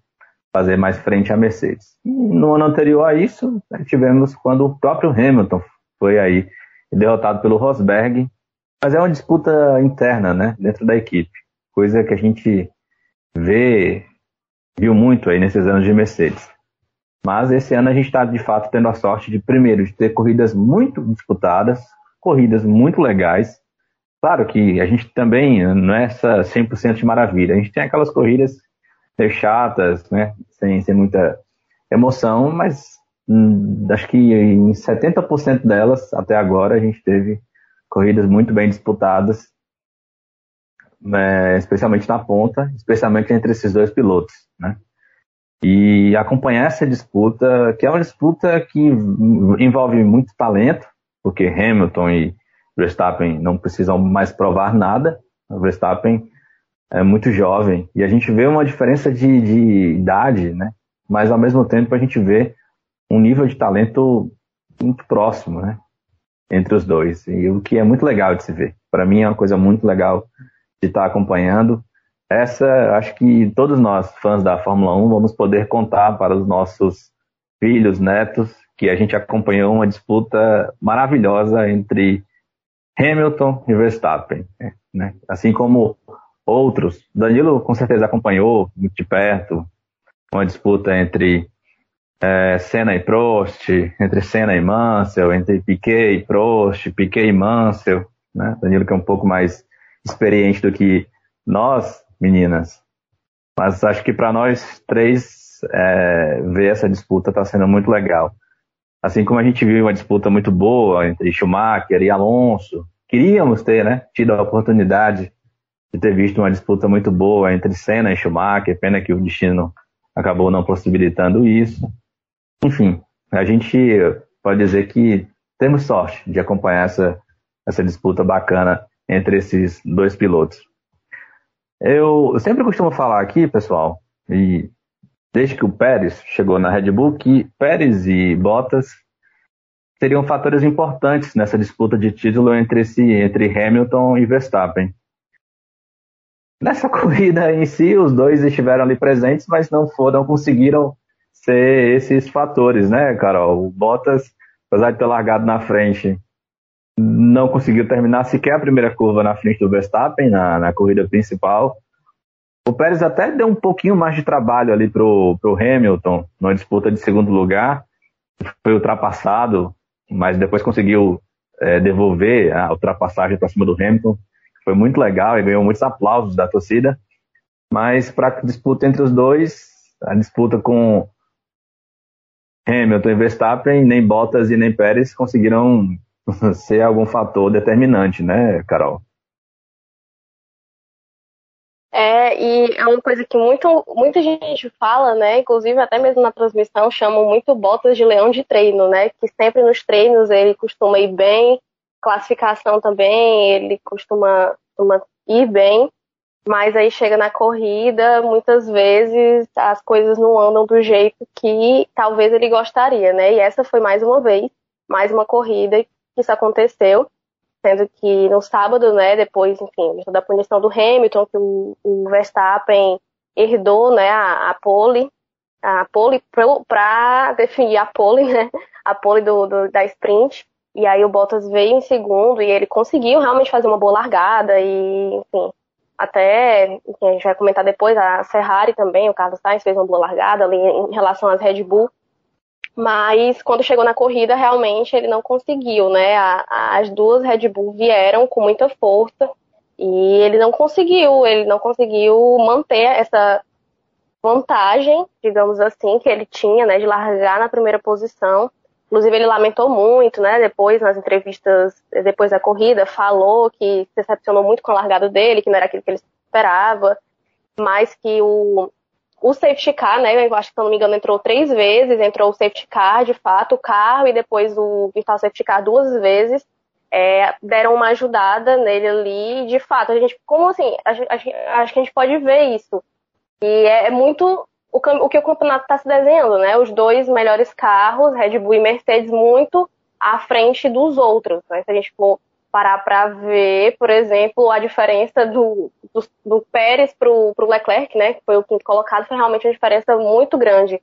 fazer mais frente à Mercedes. E no ano anterior a isso, tivemos quando o próprio Hamilton foi aí derrotado pelo Rosberg mas é uma disputa interna, né, dentro da equipe, coisa que a gente vê, viu muito aí nesses anos de Mercedes. Mas esse ano a gente está de fato tendo a sorte de, primeiro, de ter corridas muito disputadas, corridas muito legais. Claro que a gente também não é essa 100% de maravilha, a gente tem aquelas corridas chatas, né, sem, sem muita emoção, mas acho que em 70% delas, até agora, a gente teve corridas muito bem disputadas, né, especialmente na ponta, especialmente entre esses dois pilotos, né? E acompanhar essa disputa, que é uma disputa que envolve muito talento, porque Hamilton e Verstappen não precisam mais provar nada. O Verstappen é muito jovem e a gente vê uma diferença de, de idade, né? Mas ao mesmo tempo a gente vê um nível de talento muito próximo, né? entre os dois. E o que é muito legal de se ver. Para mim é uma coisa muito legal de estar acompanhando. Essa, acho que todos nós, fãs da Fórmula 1, vamos poder contar para os nossos filhos, netos, que a gente acompanhou uma disputa maravilhosa entre Hamilton e Verstappen. Né? Assim como outros. Danilo com certeza acompanhou de perto uma disputa entre é, Senna e Prost, entre Senna e Mansell, entre Piquet e Prost, Piquet e Mansell, né? Danilo que é um pouco mais experiente do que nós, meninas. Mas acho que para nós três é, ver essa disputa está sendo muito legal. Assim como a gente viu uma disputa muito boa entre Schumacher e Alonso, queríamos ter né, tido a oportunidade de ter visto uma disputa muito boa entre Senna e Schumacher, pena que o destino acabou não possibilitando isso. Enfim, a gente pode dizer que temos sorte de acompanhar essa, essa disputa bacana entre esses dois pilotos. Eu, eu sempre costumo falar aqui, pessoal, e desde que o Pérez chegou na Red Bull, que Pérez e Bottas seriam fatores importantes nessa disputa de título entre, si, entre Hamilton e Verstappen. Nessa [LAUGHS] corrida em si, os dois estiveram ali presentes, mas não foram, conseguiram ser esses fatores, né, Carol? O Bottas, apesar de ter largado na frente, não conseguiu terminar sequer a primeira curva na frente do Verstappen, na, na corrida principal. O Pérez até deu um pouquinho mais de trabalho ali pro, pro Hamilton, numa disputa de segundo lugar. Foi ultrapassado, mas depois conseguiu é, devolver a ultrapassagem para cima do Hamilton. Foi muito legal e ganhou muitos aplausos da torcida. Mas para a disputa entre os dois, a disputa com Hamilton e Verstappen, nem Bottas e nem Pérez conseguiram [LAUGHS] ser algum fator determinante, né, Carol? É, e é uma coisa que muito, muita gente fala, né? Inclusive até mesmo na transmissão chamam muito Bottas de leão de treino, né? Que sempre nos treinos ele costuma ir bem, classificação também, ele costuma, costuma ir bem, mas aí chega na corrida, muitas vezes as coisas não andam do jeito que talvez ele gostaria, né? E essa foi mais uma vez, mais uma corrida que isso aconteceu sendo que no sábado, né, depois, enfim, da punição do Hamilton, que o, o Verstappen herdou, né, a, a pole, a pole para definir a pole, né, a pole do, do, da sprint, e aí o Bottas veio em segundo e ele conseguiu realmente fazer uma boa largada e, enfim, até, enfim, a gente vai comentar depois, a Ferrari também, o Carlos Sainz fez uma boa largada ali em relação às Red Bull, mas quando chegou na corrida, realmente ele não conseguiu, né? As duas Red Bull vieram com muita força e ele não conseguiu, ele não conseguiu manter essa vantagem, digamos assim, que ele tinha, né, de largar na primeira posição. Inclusive ele lamentou muito, né, depois nas entrevistas, depois da corrida, falou que se decepcionou muito com a largada dele, que não era aquilo que ele esperava, mas que o, o safety car, né? Eu acho que, se não me engano, entrou três vezes, entrou o safety car, de fato, o carro, e depois o virtual safety car duas vezes. É, deram uma ajudada nele ali, de fato, a gente, como assim, a, a, acho que a gente pode ver isso. E é, é muito o, o, que o campeonato está se desenhando, né? Os dois melhores carros, Red Bull e Mercedes, muito à frente dos outros. Né? Se a gente for parar para ver, por exemplo, a diferença do, do, do Pérez para o Leclerc, né, que foi o quinto colocado, foi realmente uma diferença muito grande.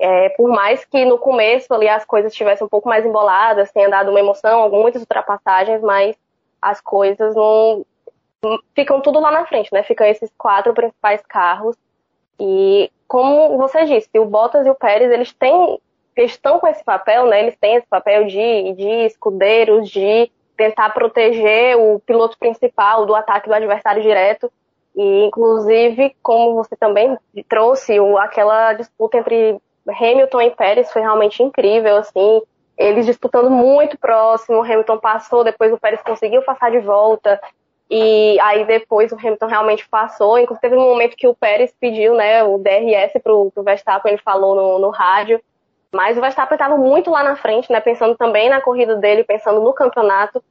É, por mais que no começo ali as coisas estivessem um pouco mais emboladas, tenha dado uma emoção, muitas ultrapassagens, mas as coisas não ficam tudo lá na frente, né? Ficam esses quatro principais carros e como você disse, o Bottas e o Pérez eles têm estão com esse papel, né? Eles têm esse papel de, de escudeiros, de tentar proteger o piloto principal do ataque do adversário direto. E, inclusive, como você também trouxe, o, aquela disputa entre Hamilton e Pérez foi realmente incrível, assim. Eles disputando muito próximo, Hamilton passou, depois o Pérez conseguiu passar de volta. E aí depois o Hamilton realmente passou. Inclusive teve um momento que o Pérez pediu, né, o DRS pro, pro Verstappen, ele falou no, no rádio. Mas o Verstappen estava muito lá na frente, né? Pensando também na corrida dele, pensando no campeonato.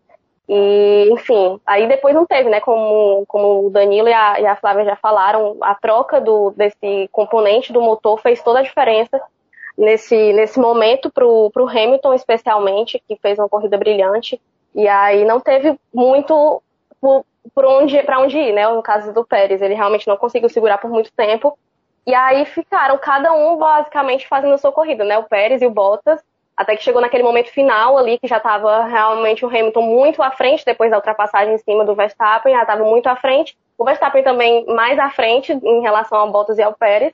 E, enfim, aí depois não teve, né? Como, como o Danilo e a, e a Flávia já falaram, a troca do, desse componente do motor fez toda a diferença nesse, nesse momento para o Hamilton, especialmente, que fez uma corrida brilhante. E aí não teve muito por, por onde, para onde ir, né? No caso do Pérez, ele realmente não conseguiu segurar por muito tempo. E aí ficaram cada um basicamente fazendo a sua corrida, né? O Pérez e o Bottas, até que chegou naquele momento final ali, que já estava realmente o Hamilton muito à frente, depois da ultrapassagem em cima do Verstappen, já estava muito à frente. O Verstappen também mais à frente em relação ao Bottas e ao Pérez.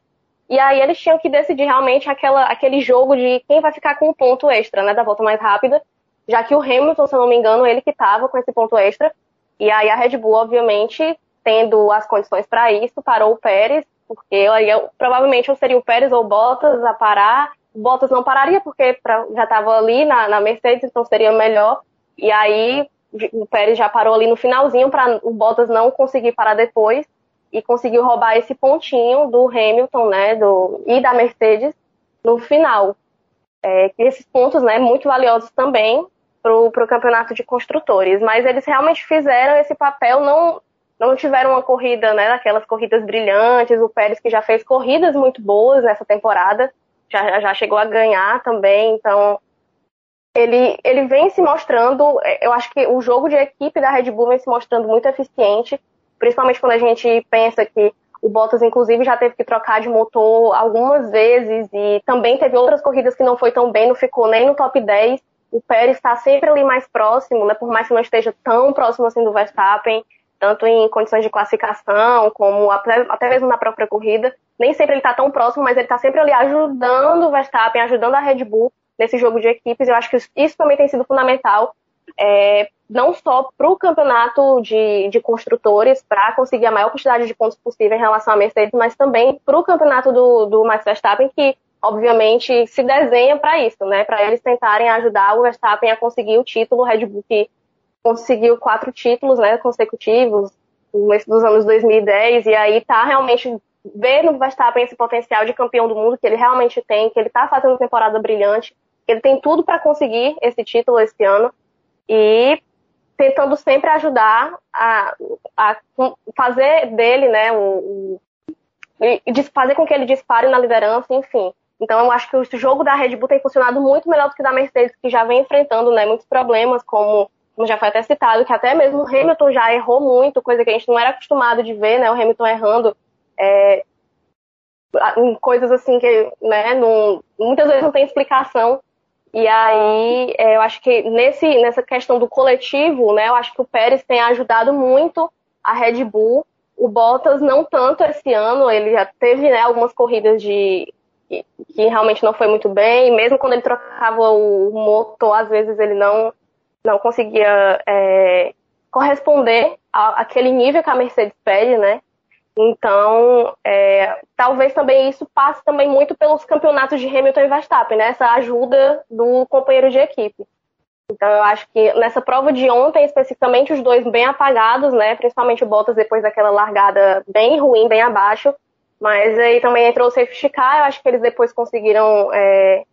E aí eles tinham que decidir realmente aquela, aquele jogo de quem vai ficar com o ponto extra, né, da volta mais rápida, já que o Hamilton, se eu não me engano, ele que estava com esse ponto extra. E aí a Red Bull, obviamente, tendo as condições para isso, parou o Pérez, porque eu, provavelmente eu seria o Pérez ou o Bottas a parar. O Bottas não pararia porque pra, já estava ali na, na Mercedes, então seria melhor. E aí o Pérez já parou ali no finalzinho para o Bottas não conseguir parar depois e conseguiu roubar esse pontinho do Hamilton, né, do, e da Mercedes no final. É, esses pontos, né, muito valiosos também para o campeonato de construtores, mas eles realmente fizeram esse papel, não, não tiveram uma corrida, né, daquelas corridas brilhantes, o Pérez que já fez corridas muito boas nessa temporada, já, já chegou a ganhar também, então ele, ele vem se mostrando, eu acho que o jogo de equipe da Red Bull vem se mostrando muito eficiente, principalmente quando a gente pensa que o Bottas, inclusive, já teve que trocar de motor algumas vezes e também teve outras corridas que não foi tão bem, não ficou nem no top 10. O Pérez está sempre ali mais próximo, né, por mais que não esteja tão próximo assim do Verstappen, tanto em condições de classificação, como até, até mesmo na própria corrida. Nem sempre ele está tão próximo, mas ele está sempre ali ajudando o Verstappen, ajudando a Red Bull nesse jogo de equipes. Eu acho que isso também tem sido fundamental é, não só para o campeonato de, de construtores, para conseguir a maior quantidade de pontos possível em relação à Mercedes, mas também para o campeonato do, do Max Verstappen, que obviamente se desenha para isso, né? Para eles tentarem ajudar o Verstappen a conseguir o título. O Red Bull que conseguiu quatro títulos né, consecutivos dos anos 2010, e aí tá realmente ver no Verstappen esse potencial de campeão do mundo que ele realmente tem, que ele tá fazendo temporada brilhante, que ele tem tudo para conseguir esse título esse ano e tentando sempre ajudar a, a fazer dele, né, fazer com que ele dispare na liderança, enfim. Então eu acho que o jogo da Red Bull tem funcionado muito melhor do que da Mercedes, que já vem enfrentando, né, muitos problemas, como, como já foi até citado, que até mesmo o Hamilton já errou muito, coisa que a gente não era acostumado de ver, né, o Hamilton errando é, em coisas assim que, né, não, muitas vezes não tem explicação. E aí, é, eu acho que nesse, nessa questão do coletivo, né, eu acho que o Pérez tem ajudado muito a Red Bull. O Bottas não tanto esse ano, ele já teve né, algumas corridas de que, que realmente não foi muito bem. Mesmo quando ele trocava o motor, às vezes ele não, não conseguia é, corresponder àquele nível que a Mercedes pede, né? Então, é, talvez também isso passe também muito pelos campeonatos de Hamilton e Verstappen, né? Essa ajuda do companheiro de equipe. Então, eu acho que nessa prova de ontem, especificamente, os dois bem apagados, né? Principalmente o Bottas depois daquela largada bem ruim, bem abaixo. Mas aí também entrou o safety car, eu acho que eles depois conseguiram é,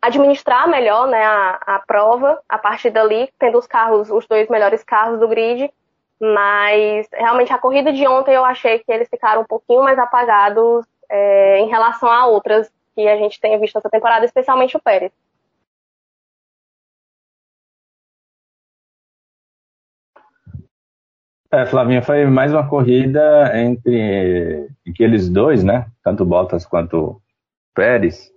administrar melhor né, a, a prova a partir dali, tendo os carros, os dois melhores carros do grid. Mas realmente a corrida de ontem eu achei que eles ficaram um pouquinho mais apagados é, em relação a outras que a gente tem visto essa temporada, especialmente o Pérez. É, Flavinha, foi mais uma corrida entre aqueles dois, né? Tanto Bottas quanto Pérez.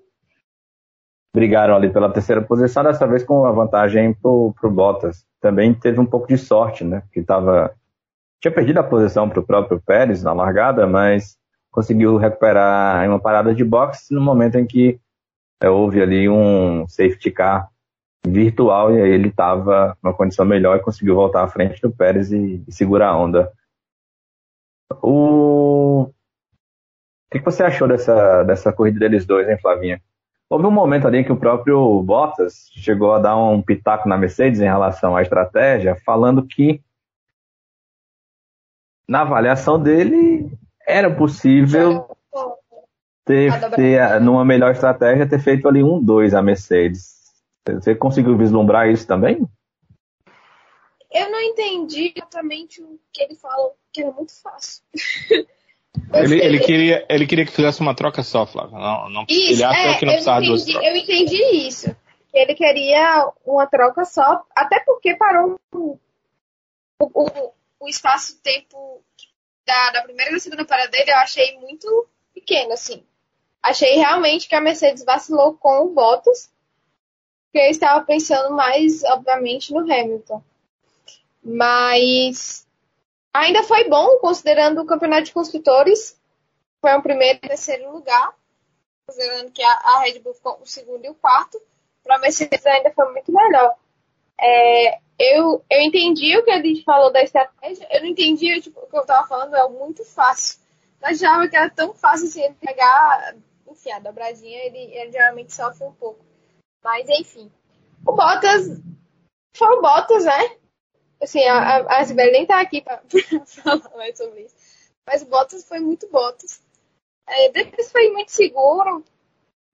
Brigaram ali pela terceira posição, dessa vez com a vantagem pro, pro Bottas também teve um pouco de sorte, né? Que tava, tinha perdido a posição para o próprio Pérez na largada, mas conseguiu recuperar em uma parada de boxe no momento em que é, houve ali um safety car virtual e aí ele estava numa condição melhor e conseguiu voltar à frente do Pérez e, e segurar a onda. O... o que, que você achou dessa, dessa corrida deles dois, hein, Flavinha? Houve um momento ali que o próprio Bottas chegou a dar um pitaco na Mercedes em relação à estratégia, falando que na avaliação dele era possível ter, ter numa melhor estratégia ter feito ali um dois a Mercedes. Você conseguiu vislumbrar isso também? Eu não entendi exatamente o que ele falou, que era muito fácil. [LAUGHS] Ele, ele, queria, ele queria que fizesse uma troca só, Flávio. Não, não, isso, ele acha é, que não precisava entendi, duas trocas. Eu entendi isso. Ele queria uma troca só, até porque parou o, o, o espaço-tempo da, da primeira e da segunda parada dele, eu achei muito pequeno, assim. Achei realmente que a Mercedes vacilou com o Bottas, porque eu estava pensando mais, obviamente, no Hamilton. Mas Ainda foi bom, considerando o campeonato de construtores. Foi um primeiro e terceiro lugar. Considerando que a, Red Bull ficou o segundo e o quarto. Para a Mercedes ainda foi muito melhor. É, eu, eu entendi o que a gente falou da estratégia. Eu não entendi, tipo, o que eu estava falando é muito fácil. achava que era tão fácil assim, ele pegar, enfim, a dobradinha, ele, ele geralmente sofre um pouco. Mas, enfim. O Bottas foi o Bottas, né? Assim, a, a, a Sibeli nem tá aqui pra, [LAUGHS] pra, falar mais sobre isso. Mas o Bottas foi muito Bottas. É, depois foi muito seguro.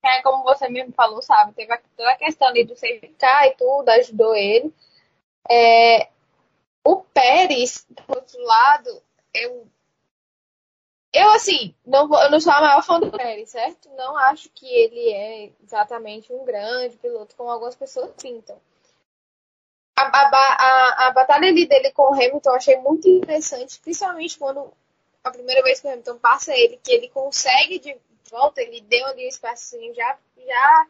É, como você mesmo falou, sabe? Teve toda a questão ali do safety e tudo, ajudou ele. É, o Pérez, do outro lado, eu. Eu, assim, não, vou, eu não sou a maior fã do Pérez, certo? Não acho que ele é exatamente um grande piloto, como algumas pessoas pintam. A, a, a, a batalha dele com o Hamilton eu achei muito interessante, principalmente quando a primeira vez que o Hamilton passa ele, que ele consegue de volta, ele deu ali um espacinho já, já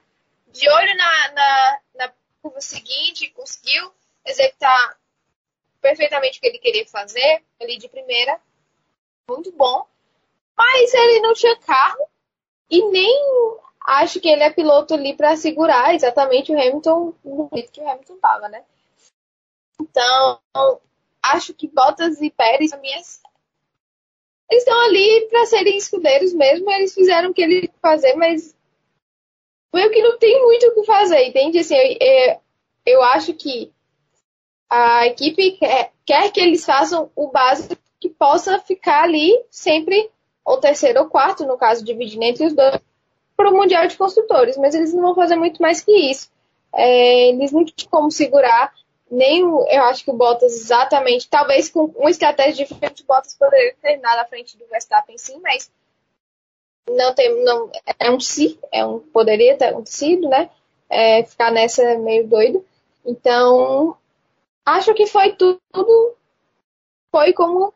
de olho na, na, na curva seguinte, conseguiu executar perfeitamente o que ele queria fazer ali de primeira. Muito bom. Mas ele não tinha carro e nem acho que ele é piloto ali para segurar exatamente o Hamilton no jeito que o Hamilton estava, né? Então, acho que Bottas e Pérez, eles estão ali para serem escudeiros mesmo. Eles fizeram o que ele fazer, mas meio que não tem muito o que fazer, entende? Assim, eu, eu acho que a equipe quer, quer que eles façam o básico que possa ficar ali sempre, ou terceiro ou quarto, no caso, dividindo entre os dois, para o Mundial de Construtores. Mas eles não vão fazer muito mais que isso. É, eles não tinham como segurar nem o, eu acho que o Bottas exatamente, talvez com uma estratégia diferente, o Bottas poderia terminar na frente do Verstappen sim, mas não tem, não, é um si, é um, poderia ter sido, né? É, ficar nessa meio doido. Então, acho que foi tudo, foi como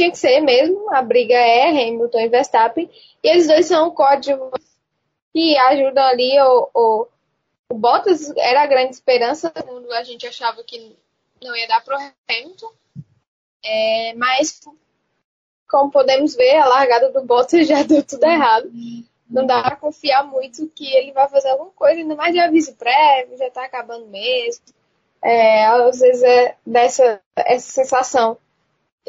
tinha que ser mesmo. A briga é Hamilton e Verstappen, e eles dois são códigos que ajudam ali o, o o Bottas era a grande esperança, quando a gente achava que não ia dar para o Hamilton. É, mas, como podemos ver, a largada do Bottas [LAUGHS] já deu tudo errado. Não dá para confiar muito que ele vai fazer alguma coisa, ainda mais de aviso prévio, já está acabando mesmo. É, às vezes é dessa essa sensação.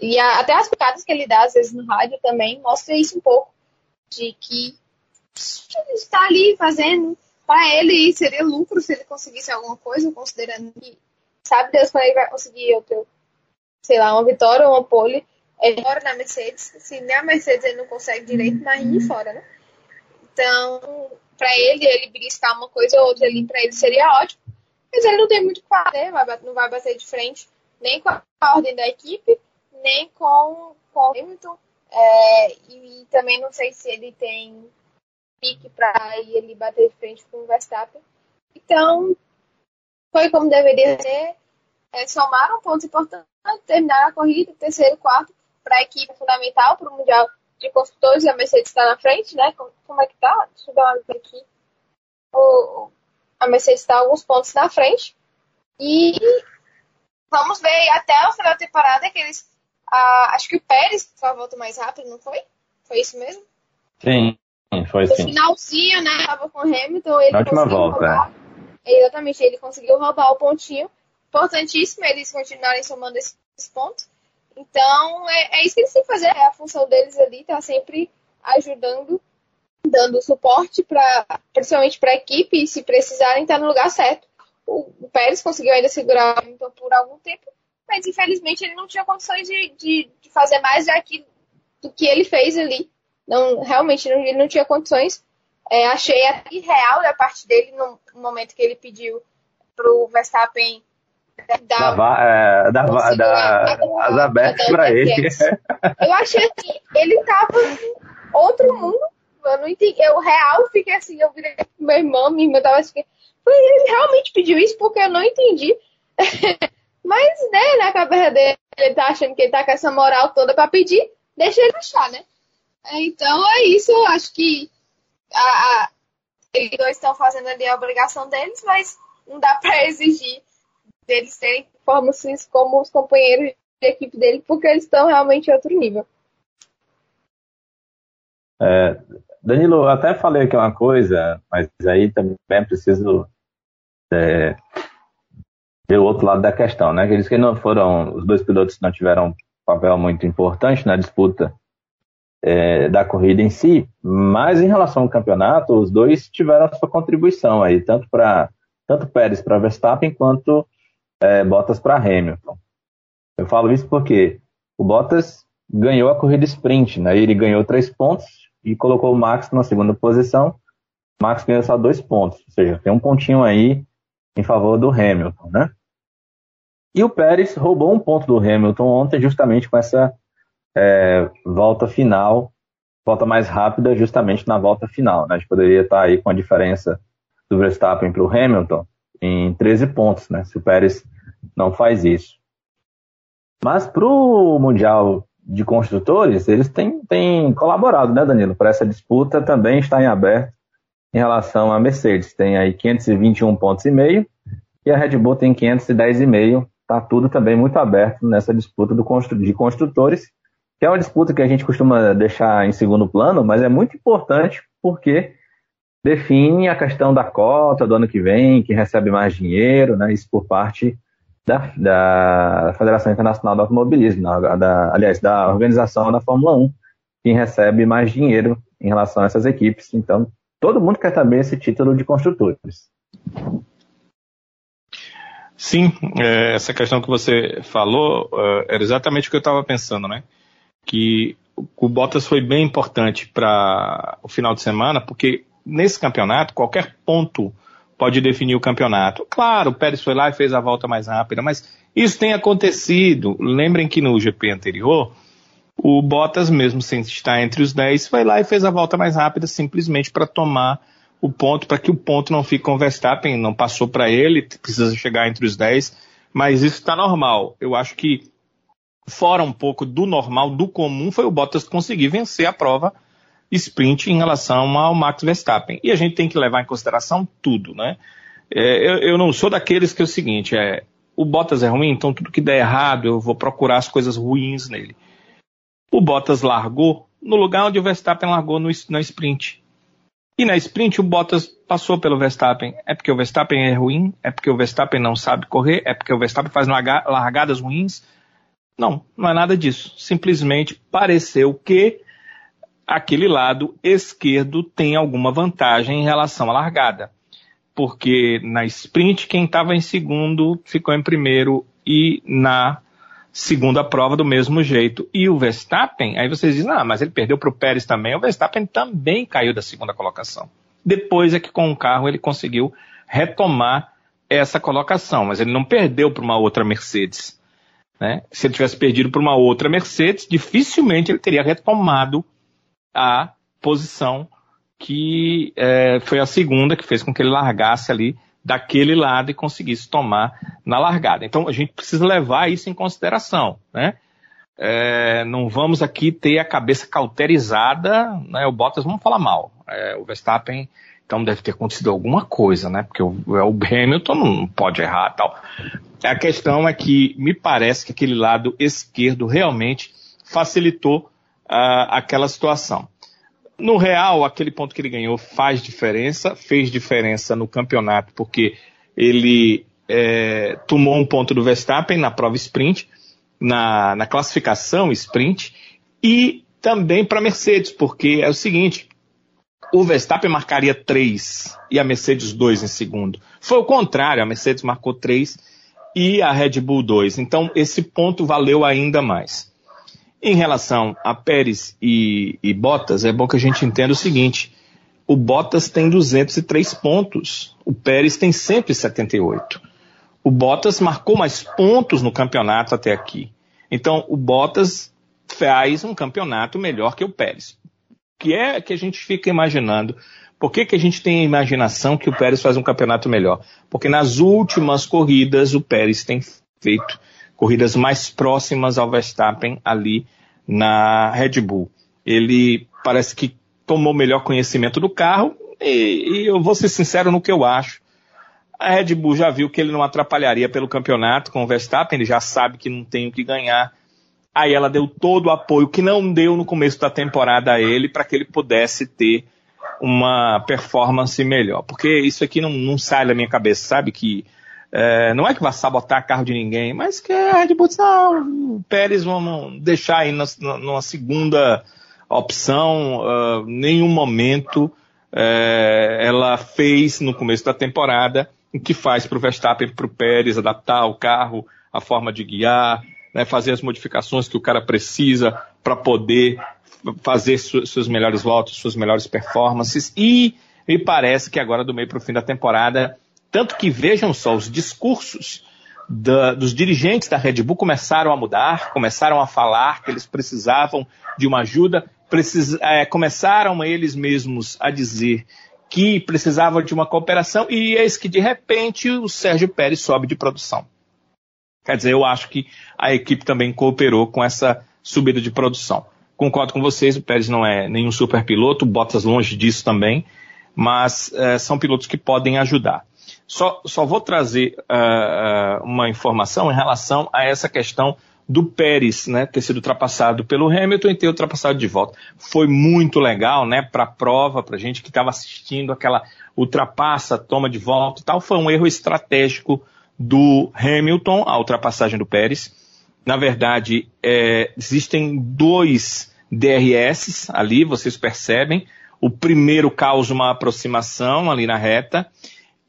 E a, até as picadas que ele dá, às vezes, no rádio também, mostra isso um pouco. De que está ali fazendo para ele seria lucro se ele conseguisse alguma coisa, considerando que sabe Deus quando ele vai conseguir outro, sei lá, uma vitória ou uma pole. Ele mora na Mercedes, se nem a Mercedes ele não consegue direito, imagine fora, né? Então, para ele, ele beliscar uma coisa ou outra ali, para ele seria ótimo. Mas ele não tem muito o que fazer, não vai bater de frente nem com a ordem da equipe, nem com, com o Hamilton. É, e também não sei se ele tem pique para ali bater de frente com o Verstappen. Então, foi como deveria ser. É, somaram pontos importantes, terminaram a corrida, terceiro, quarto, para a equipe fundamental, para o Mundial de Construtores, a Mercedes está na frente, né? Como, como, é que tá? Deixa eu dar uma olhada aqui. O, a Mercedes está alguns pontos na frente. E vamos ver até o final da temporada que eles. Ah, acho que o Pérez foi a volta mais rápida, não foi? Foi isso mesmo? Sim, foi sim. No finalzinho, né? Tava com o Hamilton. Ele Na última volta, roubar, é. Exatamente, ele conseguiu roubar o pontinho. Importantíssimo eles continuarem somando esses pontos. Então, é, é isso que eles têm que fazer. É a função deles ali, tá sempre ajudando, dando suporte, pra, principalmente para a equipe, e se precisarem, estar tá no lugar certo. O, o Pérez conseguiu ainda segurar o Hamilton por algum tempo, mas infelizmente ele não tinha condições de, de, de fazer mais daqui do que ele fez ali não, realmente não, ele não tinha condições. É, achei irreal da parte dele no momento que ele pediu pro Verstappen dar, é, as abertas para ele. [LAUGHS] Eu achei assim, ele tava em outro mundo. Eu não entendi. Eu real fiquei assim, eu virei meu irmão, minha irmã tava assim. Ele realmente pediu isso porque eu não entendi. [LAUGHS] Mas, né, na cabeça dele, ele tá achando que ele tá com essa moral toda pra pedir, deixa ele achar, né? É, então é isso, acho que a, a, eles dois estão fazendo ali a obrigação deles, mas não dá para exigir deles terem performances como os companheiros de equipe dele, porque eles estão realmente em outro nível. É, Danilo, até falei aqui uma coisa, mas aí também preciso é, ver o outro lado da questão, né? Eles que não foram, os dois pilotos não tiveram papel muito importante na disputa é, da corrida em si, mas em relação ao campeonato, os dois tiveram sua contribuição aí, tanto para tanto Pérez para Verstappen quanto é, Bottas para Hamilton. Eu falo isso porque o Bottas ganhou a corrida sprint, né? Ele ganhou três pontos e colocou o Max na segunda posição. Max ganhou só dois pontos, ou seja, tem um pontinho aí em favor do Hamilton, né? E o Pérez roubou um ponto do Hamilton ontem, justamente com essa é, volta final, volta mais rápida, justamente na volta final. Né? A gente poderia estar aí com a diferença do Verstappen para o Hamilton em 13 pontos, né? Se o Pérez não faz isso. Mas para o Mundial de Construtores, eles têm, têm colaborado, né, Danilo? Para essa disputa também está em aberto em relação à Mercedes. Tem aí 521 pontos e meio e a Red Bull tem 510,5. Está tudo também muito aberto nessa disputa do constru de construtores, que é uma disputa que a gente costuma deixar em segundo plano, mas é muito importante porque define a questão da cota do ano que vem, que recebe mais dinheiro, né, isso por parte da, da Federação Internacional do Automobilismo, da, da, aliás, da organização da Fórmula 1, quem recebe mais dinheiro em relação a essas equipes. Então, todo mundo quer também esse título de construtores. Sim, é, essa questão que você falou é, era exatamente o que eu estava pensando, né? Que o Bottas foi bem importante para o final de semana, porque nesse campeonato, qualquer ponto pode definir o campeonato. Claro, o Pérez foi lá e fez a volta mais rápida, mas isso tem acontecido. Lembrem que no GP anterior, o Bottas, mesmo sem estar entre os 10, foi lá e fez a volta mais rápida simplesmente para tomar o ponto, para que o ponto não fique com o Verstappen, não passou para ele, precisa chegar entre os 10, mas isso está normal. Eu acho que fora um pouco do normal, do comum, foi o Bottas conseguir vencer a prova sprint em relação ao Max Verstappen. E a gente tem que levar em consideração tudo, né? É, eu, eu, não sou daqueles que é o seguinte, é, o Bottas é ruim, então tudo que der errado eu vou procurar as coisas ruins nele. O Bottas largou no lugar onde o Verstappen largou no, na sprint. E na sprint o Bottas passou pelo Verstappen. É porque o Verstappen é ruim? É porque o Verstappen não sabe correr? É porque o Verstappen faz largadas ruins? Não, não é nada disso. Simplesmente pareceu que aquele lado esquerdo tem alguma vantagem em relação à largada. Porque na sprint, quem estava em segundo ficou em primeiro e na segunda prova do mesmo jeito. E o Verstappen, aí vocês dizem, ah, mas ele perdeu para o Pérez também. O Verstappen também caiu da segunda colocação. Depois é que com o carro ele conseguiu retomar essa colocação, mas ele não perdeu para uma outra Mercedes. Né? Se ele tivesse perdido para uma outra Mercedes, dificilmente ele teria retomado a posição que é, foi a segunda que fez com que ele largasse ali daquele lado e conseguisse tomar na largada. Então a gente precisa levar isso em consideração, né? É, não vamos aqui ter a cabeça cauterizada, né? O Bottas vamos falar mal. É, o Verstappen, então deve ter acontecido alguma coisa, né? Porque o, o Hamilton não pode errar tal. A questão é que me parece que aquele lado esquerdo realmente facilitou uh, aquela situação. No real, aquele ponto que ele ganhou faz diferença, fez diferença no campeonato, porque ele é, tomou um ponto do Verstappen na prova sprint, na, na classificação sprint, e também para a Mercedes, porque é o seguinte: o Verstappen marcaria 3 e a Mercedes 2 em segundo. Foi o contrário, a Mercedes marcou 3 e a Red Bull 2. Então, esse ponto valeu ainda mais. Em relação a Pérez e, e Bottas, é bom que a gente entenda o seguinte: o Bottas tem 203 pontos, o Pérez tem 178. O Bottas marcou mais pontos no campeonato até aqui. Então, o Bottas faz um campeonato melhor que o Pérez. Que é que a gente fica imaginando. Por que, que a gente tem a imaginação que o Pérez faz um campeonato melhor? Porque nas últimas corridas o Pérez tem feito corridas mais próximas ao Verstappen ali na Red Bull. Ele parece que tomou melhor conhecimento do carro e, e, eu vou ser sincero no que eu acho. A Red Bull já viu que ele não atrapalharia pelo campeonato com o Verstappen, ele já sabe que não tem o que ganhar. Aí ela deu todo o apoio que não deu no começo da temporada a ele para que ele pudesse ter uma performance melhor. Porque isso aqui não, não sai da minha cabeça, sabe? Que é, não é que vai sabotar carro de ninguém, mas que a Red Bull ah, o Pérez vamos deixar aí na, numa segunda opção, uh, nenhum momento uh, ela fez no começo da temporada o que faz para o Verstappen para o Pérez adaptar o carro, a forma de guiar, né, fazer as modificações que o cara precisa para poder fazer su suas melhores voltas, suas melhores performances. E me parece que agora, do meio para o fim da temporada, tanto que vejam só os discursos da, dos dirigentes da Red Bull começaram a mudar, começaram a falar que eles precisavam de uma ajuda, precis, é, começaram eles mesmos a dizer que precisavam de uma cooperação, e eis que de repente o Sérgio Pérez sobe de produção. Quer dizer, eu acho que a equipe também cooperou com essa subida de produção. Concordo com vocês, o Pérez não é nenhum super piloto, Bottas longe disso também, mas é, são pilotos que podem ajudar. Só, só vou trazer uh, uma informação em relação a essa questão do Pérez, né, ter sido ultrapassado pelo Hamilton e ter ultrapassado de volta. Foi muito legal, né, para a prova, para gente que estava assistindo aquela ultrapassa, toma de volta e tal. Foi um erro estratégico do Hamilton, a ultrapassagem do Pérez. Na verdade, é, existem dois DRS ali, vocês percebem. O primeiro causa uma aproximação ali na reta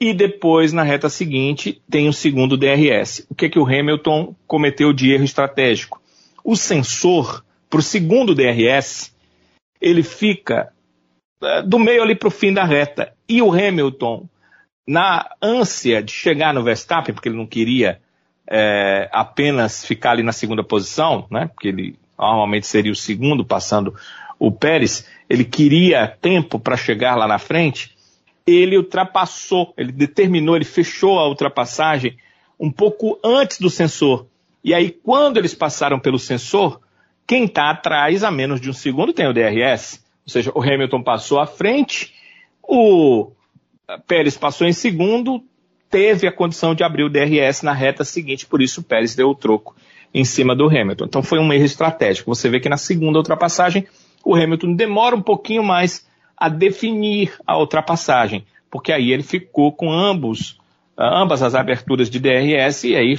e depois, na reta seguinte, tem o segundo DRS. O que, é que o Hamilton cometeu de erro estratégico? O sensor, para o segundo DRS, ele fica uh, do meio ali para o fim da reta. E o Hamilton, na ânsia de chegar no Verstappen, porque ele não queria é, apenas ficar ali na segunda posição, né? Porque ele normalmente seria o segundo, passando o Pérez, ele queria tempo para chegar lá na frente ele ultrapassou, ele determinou, ele fechou a ultrapassagem um pouco antes do sensor. E aí, quando eles passaram pelo sensor, quem está atrás a menos de um segundo tem o DRS. Ou seja, o Hamilton passou à frente, o Pérez passou em segundo, teve a condição de abrir o DRS na reta seguinte, por isso o Pérez deu o troco em cima do Hamilton. Então foi um erro estratégico. Você vê que na segunda ultrapassagem, o Hamilton demora um pouquinho mais a definir a ultrapassagem, porque aí ele ficou com ambos, ambas as aberturas de DRS e aí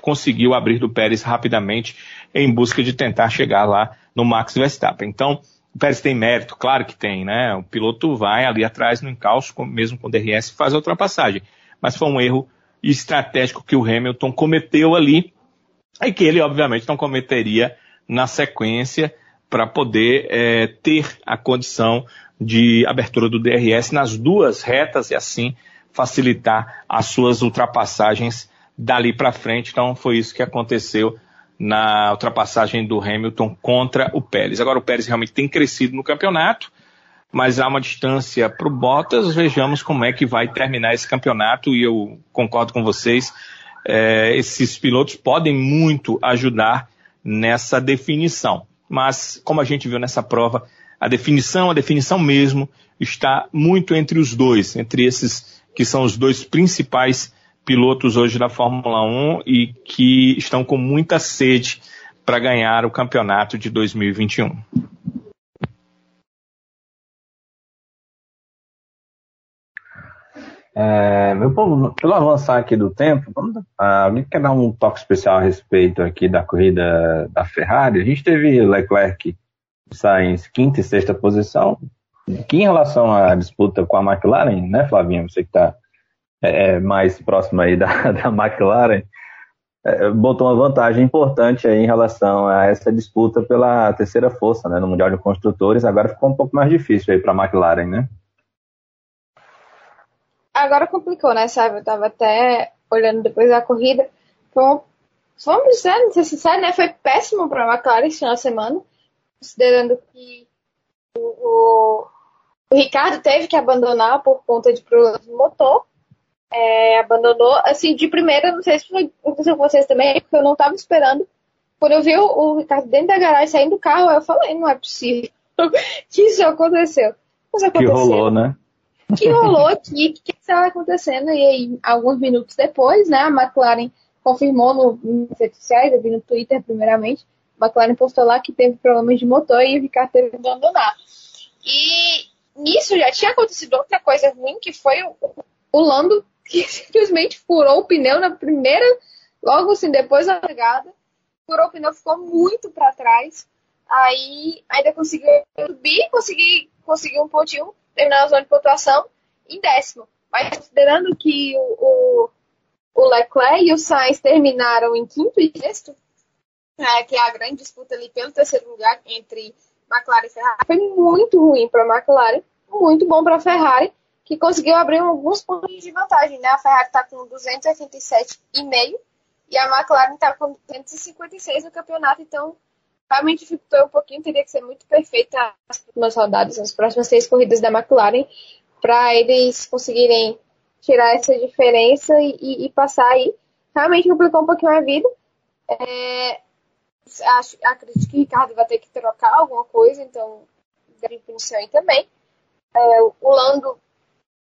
conseguiu abrir do Pérez rapidamente em busca de tentar chegar lá no Max Verstappen. Então, o Pérez tem mérito, claro que tem, né? O piloto vai ali atrás no encalço, mesmo com DRS, faz a ultrapassagem. Mas foi um erro estratégico que o Hamilton cometeu ali e que ele, obviamente, não cometeria na sequência para poder é, ter a condição de abertura do DRS nas duas retas e assim facilitar as suas ultrapassagens dali para frente. Então foi isso que aconteceu na ultrapassagem do Hamilton contra o Pérez. Agora o Pérez realmente tem crescido no campeonato, mas há uma distância para o Bottas. Vejamos como é que vai terminar esse campeonato e eu concordo com vocês. É, esses pilotos podem muito ajudar nessa definição. Mas, como a gente viu nessa prova, a definição, a definição mesmo, está muito entre os dois, entre esses que são os dois principais pilotos hoje da Fórmula 1 e que estão com muita sede para ganhar o campeonato de 2021. É, meu povo, pelo avançar aqui do tempo, vamos, ah, alguém quer dar um toque especial a respeito aqui da corrida da Ferrari? A gente teve Leclerc Sainz quinta e sexta posição. Que em relação à disputa com a McLaren, né, Flavinho? Você que está é, é, mais próximo aí [LAUGHS] da, da McLaren, é, botou uma vantagem importante aí em relação a essa disputa pela terceira força, né, no Mundial de Construtores. Agora ficou um pouco mais difícil aí para a McLaren, né? Agora complicou, né, sabe? Eu tava até olhando depois da corrida. Foi vamos dizer, ser sincero, né? Foi péssimo para a McLaren esse final de semana considerando que o, o, Ricardo teve que abandonar por conta de problemas no motor. É, abandonou, assim, de primeira, não sei se aconteceu com vocês também, porque eu não estava esperando. Quando eu vi o, Ricardo dentro da garagem saindo do carro, eu falei, não é possível [LAUGHS] que isso aconteceu. Mas aconteceu. Que rolou, né? Que rolou aqui, o que estava acontecendo? E aí, alguns minutos depois, né, a McLaren confirmou no, nas redes sociais, eu vi no Twitter primeiramente, McLaren postou lá que teve problemas de motor e o Ricardo teve que abandonar. E nisso já tinha acontecido outra coisa ruim, que foi o, Lando que [LAUGHS] simplesmente furou o pneu na primeira, logo assim, depois da largada, furou o pneu, ficou muito para trás. Aí ainda conseguiu subir, consegui, conseguiu um pontinho, terminar na zona de pontuação em décimo. Mas considerando que o, o, o Leclerc e o Sainz terminaram em quinto e sexto, é, que é a grande disputa ali pelo terceiro lugar entre McLaren e Ferrari, foi muito ruim para a McLaren, muito bom para a Ferrari, que conseguiu abrir alguns pontos de vantagem. Né? A Ferrari está com 287,5 e a McLaren está com 256 no campeonato, então realmente dificultou um pouquinho, teria que ser muito perfeita as próximas rodadas, as próximas seis corridas da McLaren, para eles conseguirem tirar essa diferença e, e, passar aí. Realmente complicou um pouquinho a vida. É, acho, acredito que Ricardo vai ter que trocar alguma coisa, então deve punição aí também. É, o Lando,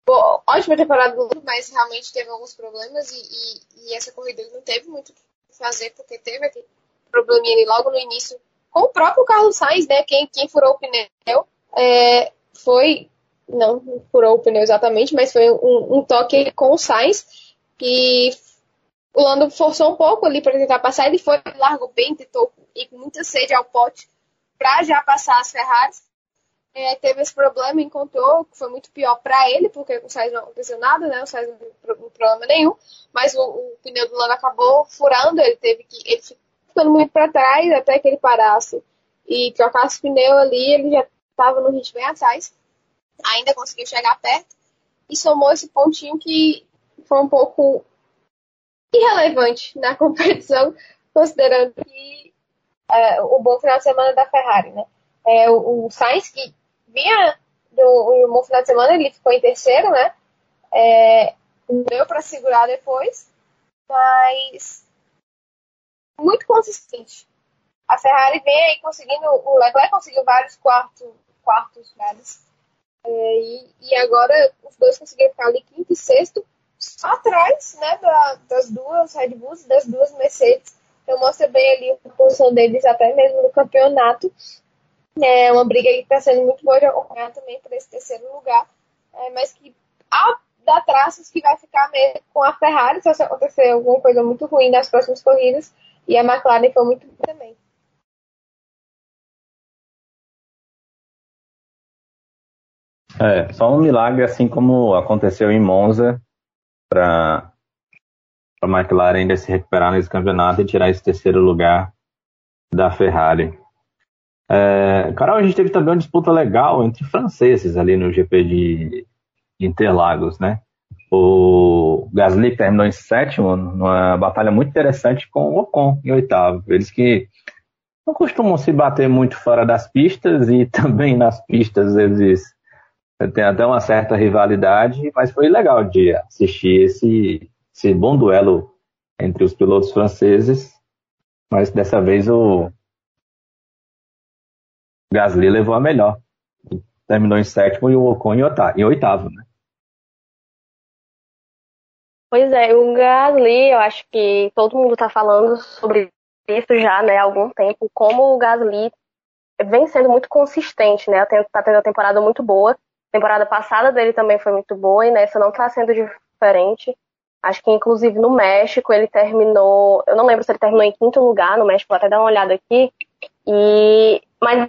bom, ótima temporada do Lando, mas realmente teve alguns problemas e, e, e essa corrida ele não teve muito o que fazer, porque teve aquele probleminha ali logo no início com o próprio Carlos Sainz, né? Quem, quem furou o pneu é, foi. Não furou o pneu exatamente, mas foi um, um toque com o Sainz. E o Lando forçou um pouco ali para tentar passar. Ele foi, largou bem, tentou ir com muita sede ao pote para já passar as Ferraris. É, teve esse problema, encontrou, que foi muito pior para ele, porque com o Sainz não aconteceu nada, né? O Sainz não teve problema nenhum, mas o, o pneu do Lando acabou furando, ele teve que. Ele ficando muito para trás até que ele parasse e trocasse o pneu ali, ele já estava no ritmo bem atrás. Ainda conseguiu chegar perto e somou esse pontinho que foi um pouco irrelevante na competição, considerando que é, o bom final de semana da Ferrari, né? É, o, o Sainz, que vinha do um bom final de semana, ele ficou em terceiro, né? É, deu para segurar depois, mas muito consistente. A Ferrari vem aí conseguindo, o Leclerc conseguiu vários quartos, quartos lugares. É, e, e agora os dois conseguiram ficar ali quinto e sexto, atrás né, da, das duas Red Bulls, das duas Mercedes. Então mostra bem ali a posição deles até mesmo no campeonato. É uma briga que está sendo muito boa de acompanhar também para esse terceiro lugar. É, mas que dá traços que vai ficar mesmo com a Ferrari se acontecer alguma coisa muito ruim nas próximas corridas. E a McLaren foi muito boa também. É, só um milagre, assim como aconteceu em Monza, para a McLaren ainda se recuperar nesse campeonato e tirar esse terceiro lugar da Ferrari. É, Carol, a gente teve também uma disputa legal entre franceses ali no GP de Interlagos, né? O Gasly terminou em sétimo, numa batalha muito interessante com o Ocon em oitavo. Eles que não costumam se bater muito fora das pistas e [LAUGHS] também nas pistas eles têm até uma certa rivalidade, mas foi legal de assistir esse, esse bom duelo entre os pilotos franceses. Mas dessa vez o Gasly levou a melhor. Terminou em sétimo e o Ocon em oitavo, né? Pois é, o Gasly, eu acho que todo mundo está falando sobre isso já né, há algum tempo, como o Gasly vem sendo muito consistente, né? Está tendo uma temporada muito boa. Temporada passada dele também foi muito boa e nessa não está sendo diferente. Acho que inclusive no México ele terminou, eu não lembro se ele terminou em quinto lugar no México, vou até dar uma olhada aqui. E mas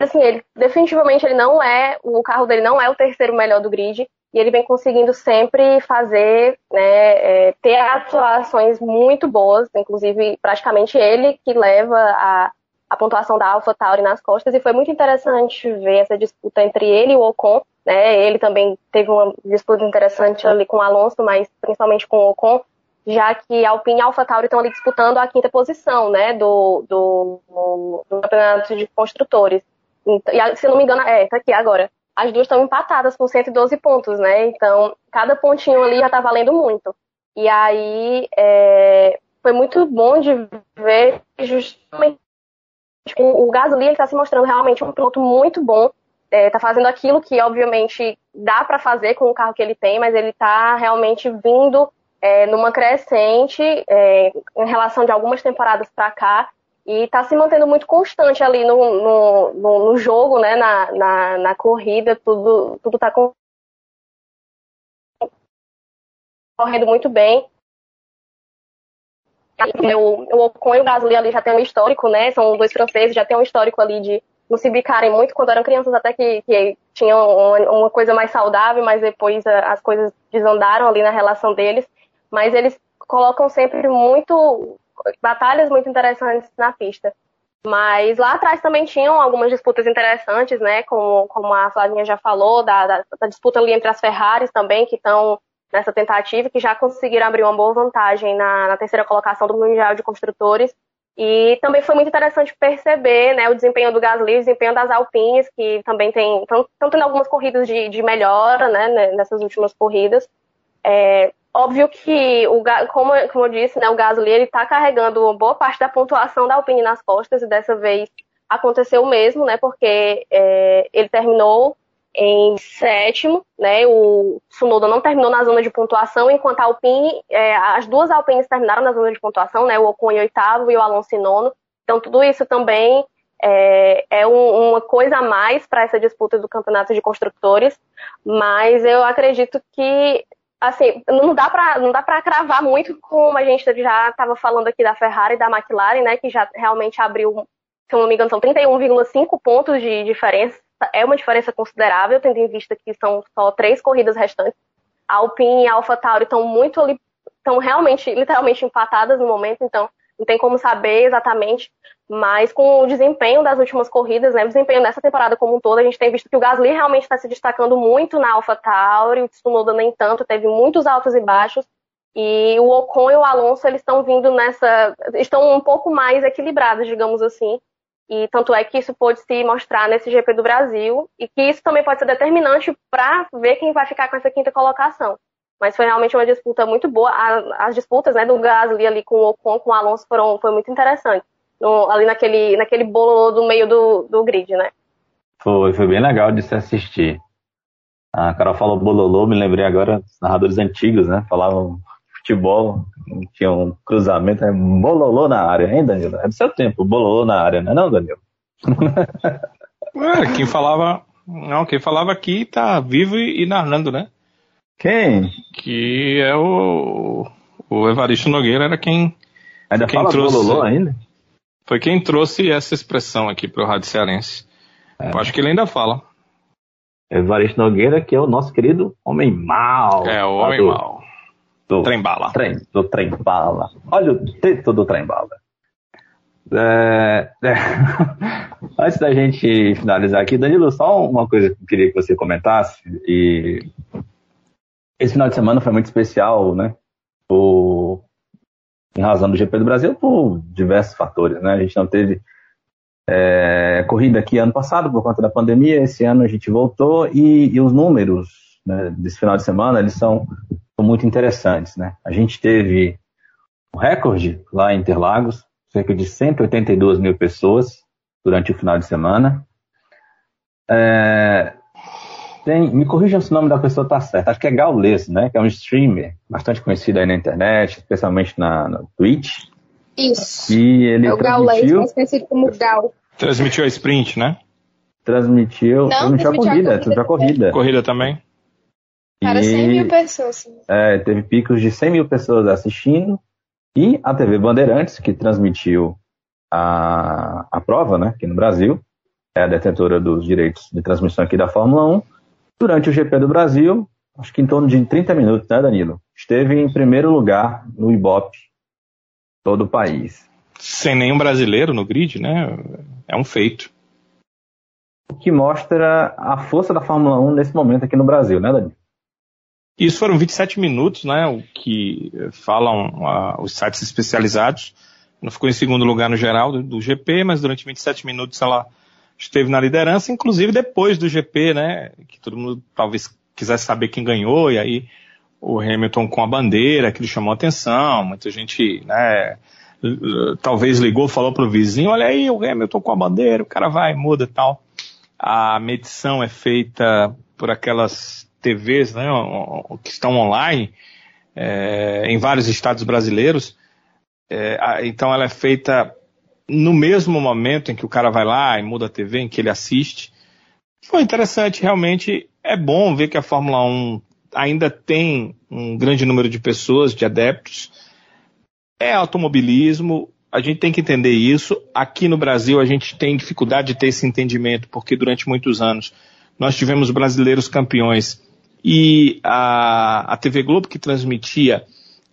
assim, ele definitivamente ele não é, o carro dele não é o terceiro melhor do grid e ele vem conseguindo sempre fazer, né, é, ter atuações muito boas, inclusive praticamente ele que leva a, a pontuação da Alpha Tauri nas costas, e foi muito interessante ver essa disputa entre ele e o Ocon, né, ele também teve uma disputa interessante ali com o Alonso, mas principalmente com o Ocon, já que Alpine e Alpha Tauri estão ali disputando a quinta posição, né, do, do, do campeonato de construtores. E, se não me engano, é, tá aqui agora as duas estão empatadas com 112 pontos, né? Então, cada pontinho ali já tá valendo muito. E aí, é, foi muito bom de ver justamente o, o Gasly está se mostrando realmente um piloto muito bom. É, tá fazendo aquilo que, obviamente, dá para fazer com o carro que ele tem, mas ele tá realmente vindo é, numa crescente é, em relação de algumas temporadas para cá e está se mantendo muito constante ali no, no, no, no jogo, né, na, na, na, corrida, tudo tudo está correndo muito bem. O, Ocon e o Gasly ali já tem um histórico, né? São dois franceses, já tem um histórico ali de não se bicarem muito quando eram crianças, até que, que tinham uma, uma, coisa mais saudável, mas depois as coisas desandaram ali na relação deles. Mas eles colocam sempre muito batalhas muito interessantes na pista. Mas lá atrás também tinham algumas disputas interessantes, né? Como, como a Flavinha já falou, da, da, da disputa ali entre as Ferraris também, que estão nessa tentativa, que já conseguiram abrir uma boa vantagem na, na terceira colocação do Mundial de Construtores. E também foi muito interessante perceber né, o desempenho do Gasly, o desempenho das Alpines, que também tem, tanto em algumas corridas de, de melhora né, né, nessas últimas corridas. É, óbvio que, o, como, como eu disse, né, o Gasly está carregando boa parte da pontuação da Alpine nas costas, e dessa vez aconteceu o mesmo, né, porque é, ele terminou em sétimo, né? O Sunoda não terminou na zona de pontuação, enquanto a Alpine, é, as duas Alpines terminaram na zona de pontuação, né? O Ocon em oitavo e o Alonso em nono. Então tudo isso também é, é um, uma coisa a mais para essa disputa do campeonato de construtores, mas eu acredito que assim não dá para não dá para cravar muito como a gente já estava falando aqui da Ferrari e da McLaren, né? Que já realmente abriu, se eu não me engano, são 31,5 pontos de diferença é uma diferença considerável, tendo em vista que são só três corridas restantes. A Alpine e a AlphaTauri estão muito ali, estão realmente, literalmente empatadas no momento, então não tem como saber exatamente, mas com o desempenho das últimas corridas, né, o desempenho nessa temporada como um todo, a gente tem visto que o Gasly realmente está se destacando muito na AlphaTauri, o Tsunoda nem tanto, teve muitos altos e baixos, e o Ocon e o Alonso, eles estão vindo nessa, estão um pouco mais equilibrados, digamos assim, e tanto é que isso pode se mostrar nesse GP do Brasil e que isso também pode ser determinante para ver quem vai ficar com essa quinta colocação. Mas foi realmente uma disputa muito boa. As disputas né, do Gasly ali com o Ocon, com o Alonso foram foi muito interessante. Ali naquele, naquele bolo do meio do, do grid, né? Foi, foi bem legal de se assistir. A Carol falou bololô, me lembrei agora dos narradores antigos, né? Falavam futebol, tinha um cruzamento, é bololô na área, hein, Danilo? É do seu tempo, bololô na área, não é não, Danilo? Ué, [LAUGHS] quem falava. Não, quem falava aqui tá vivo e, e narrando, né? Quem? Que é o. O Evaristo Nogueira era quem. Ainda quem fala trouxe, bololô ainda? Foi quem trouxe essa expressão aqui pro Rádio Cearense. É. Eu acho que ele ainda fala. Evaristo Nogueira, que é o nosso querido Homem Mal. É, o Homem Mal do trem-bala. Trem, do trem-bala. Olha o teto do trem-bala. É, é. [LAUGHS] Antes da gente finalizar aqui, Danilo, só uma coisa que eu queria que você comentasse. E esse final de semana foi muito especial, né? Por, em razão do GP do Brasil, por diversos fatores, né? A gente não teve é, corrida aqui ano passado por conta da pandemia. Esse ano a gente voltou e, e os números né, desse final de semana eles são muito interessantes. Né? A gente teve um recorde lá em Interlagos, cerca de 182 mil pessoas durante o final de semana. É, tem, me corrijam se o nome da pessoa está certo. Acho que é Gaules, né? Que é um streamer bastante conhecido aí na internet, especialmente na, na Twitch. Isso. E ele é o Gaules, mais conhecido como Gal. Transmitiu a sprint, né? Transmitiu, Não, transmitiu a corrida, transmitiu a corrida. Corrida também. Para 100 mil pessoas. É, teve picos de 100 mil pessoas assistindo. E a TV Bandeirantes, que transmitiu a, a prova, né, aqui no Brasil, é a detentora dos direitos de transmissão aqui da Fórmula 1. Durante o GP do Brasil, acho que em torno de 30 minutos, né, Danilo? Esteve em primeiro lugar no Ibope, todo o país. Sem nenhum brasileiro no grid, né? É um feito. O que mostra a força da Fórmula 1 nesse momento aqui no Brasil, né, Danilo? Isso foram 27 minutos, né? O que falam uh, os sites especializados. Não ficou em segundo lugar no geral do, do, GP, mas durante 27 minutos ela esteve na liderança, inclusive depois do GP, né? Que todo mundo talvez quisesse saber quem ganhou, e aí o Hamilton com a bandeira, lhe chamou atenção, muita gente, né? Talvez ligou, falou pro vizinho, olha aí o Hamilton com a bandeira, o cara vai, muda tal. A medição é feita por aquelas TVs né, que estão online é, em vários estados brasileiros. É, então ela é feita no mesmo momento em que o cara vai lá e muda a TV, em que ele assiste. Foi interessante, realmente é bom ver que a Fórmula 1 ainda tem um grande número de pessoas, de adeptos. é automobilismo, a gente tem que entender isso. Aqui no Brasil a gente tem dificuldade de ter esse entendimento, porque durante muitos anos nós tivemos brasileiros campeões e a, a TV Globo que transmitia,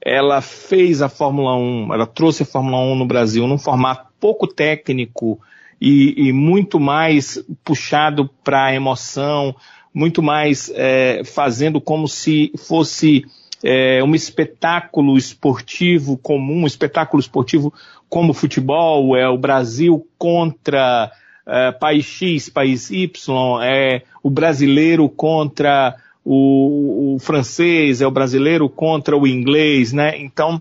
ela fez a Fórmula 1, ela trouxe a Fórmula 1 no Brasil num formato pouco técnico e, e muito mais puxado para a emoção, muito mais é, fazendo como se fosse é, um espetáculo esportivo comum, um espetáculo esportivo como o futebol, é o Brasil contra é, país X, país Y, é o brasileiro contra o, o, francês, é o brasileiro contra o inglês, né? Então,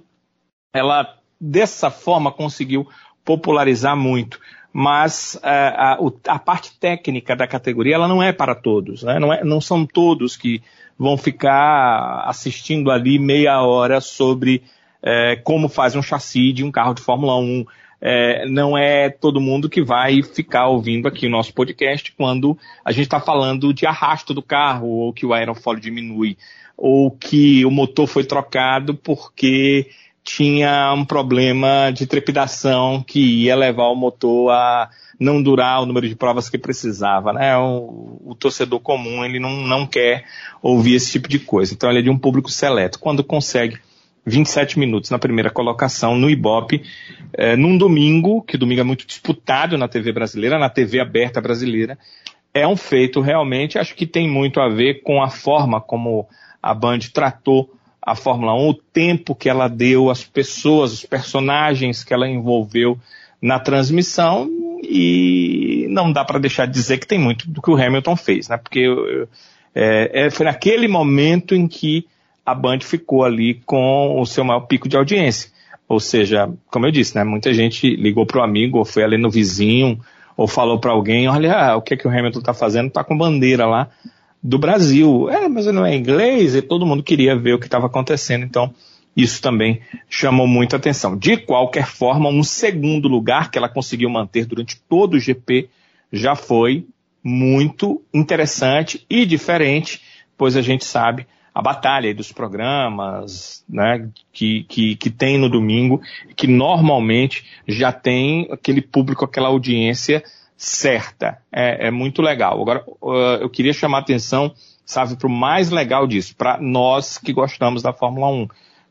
ela dessa forma conseguiu popularizar muito. Mas é, a, a, parte técnica da categoria ela não é para todos, né? não, é, não são todos que vão ficar assistindo ali meia hora sobre é, como faz um chassi de um carro de Fórmula 1, é, não é todo mundo que vai ficar ouvindo aqui o nosso podcast quando a gente está falando de arrasto do carro, ou que o aerofólio diminui, ou que o motor foi trocado porque tinha um problema de trepidação que ia levar o motor a não durar o número de provas que precisava, né? O, o, torcedor comum, ele não, não quer ouvir esse tipo de coisa. Então ele é de um público seleto. Quando consegue 27 minutos na primeira colocação no Ibope, é, num domingo, que domingo é muito disputado na TV brasileira, na TV aberta brasileira, é um feito realmente, acho que tem muito a ver com a forma como a Band tratou a Fórmula 1, o tempo que ela deu, as pessoas, os personagens que ela envolveu na transmissão e não dá para deixar de dizer que tem muito do que o Hamilton fez, né? Porque é, foi naquele momento em que a Band ficou ali com o seu maior pico de audiência. Ou seja, como eu disse, né, muita gente ligou para o amigo, ou foi ali no vizinho, ou falou para alguém, olha, o que, é que o Hamilton está fazendo, está com bandeira lá do Brasil. É, mas não é inglês, e todo mundo queria ver o que estava acontecendo, então isso também chamou muita atenção. De qualquer forma, um segundo lugar que ela conseguiu manter durante todo o GP já foi muito interessante e diferente, pois a gente sabe a batalha dos programas né, que, que, que tem no domingo, que normalmente já tem aquele público, aquela audiência certa. É, é muito legal. Agora, uh, eu queria chamar a atenção, sabe, para o mais legal disso, para nós que gostamos da Fórmula 1,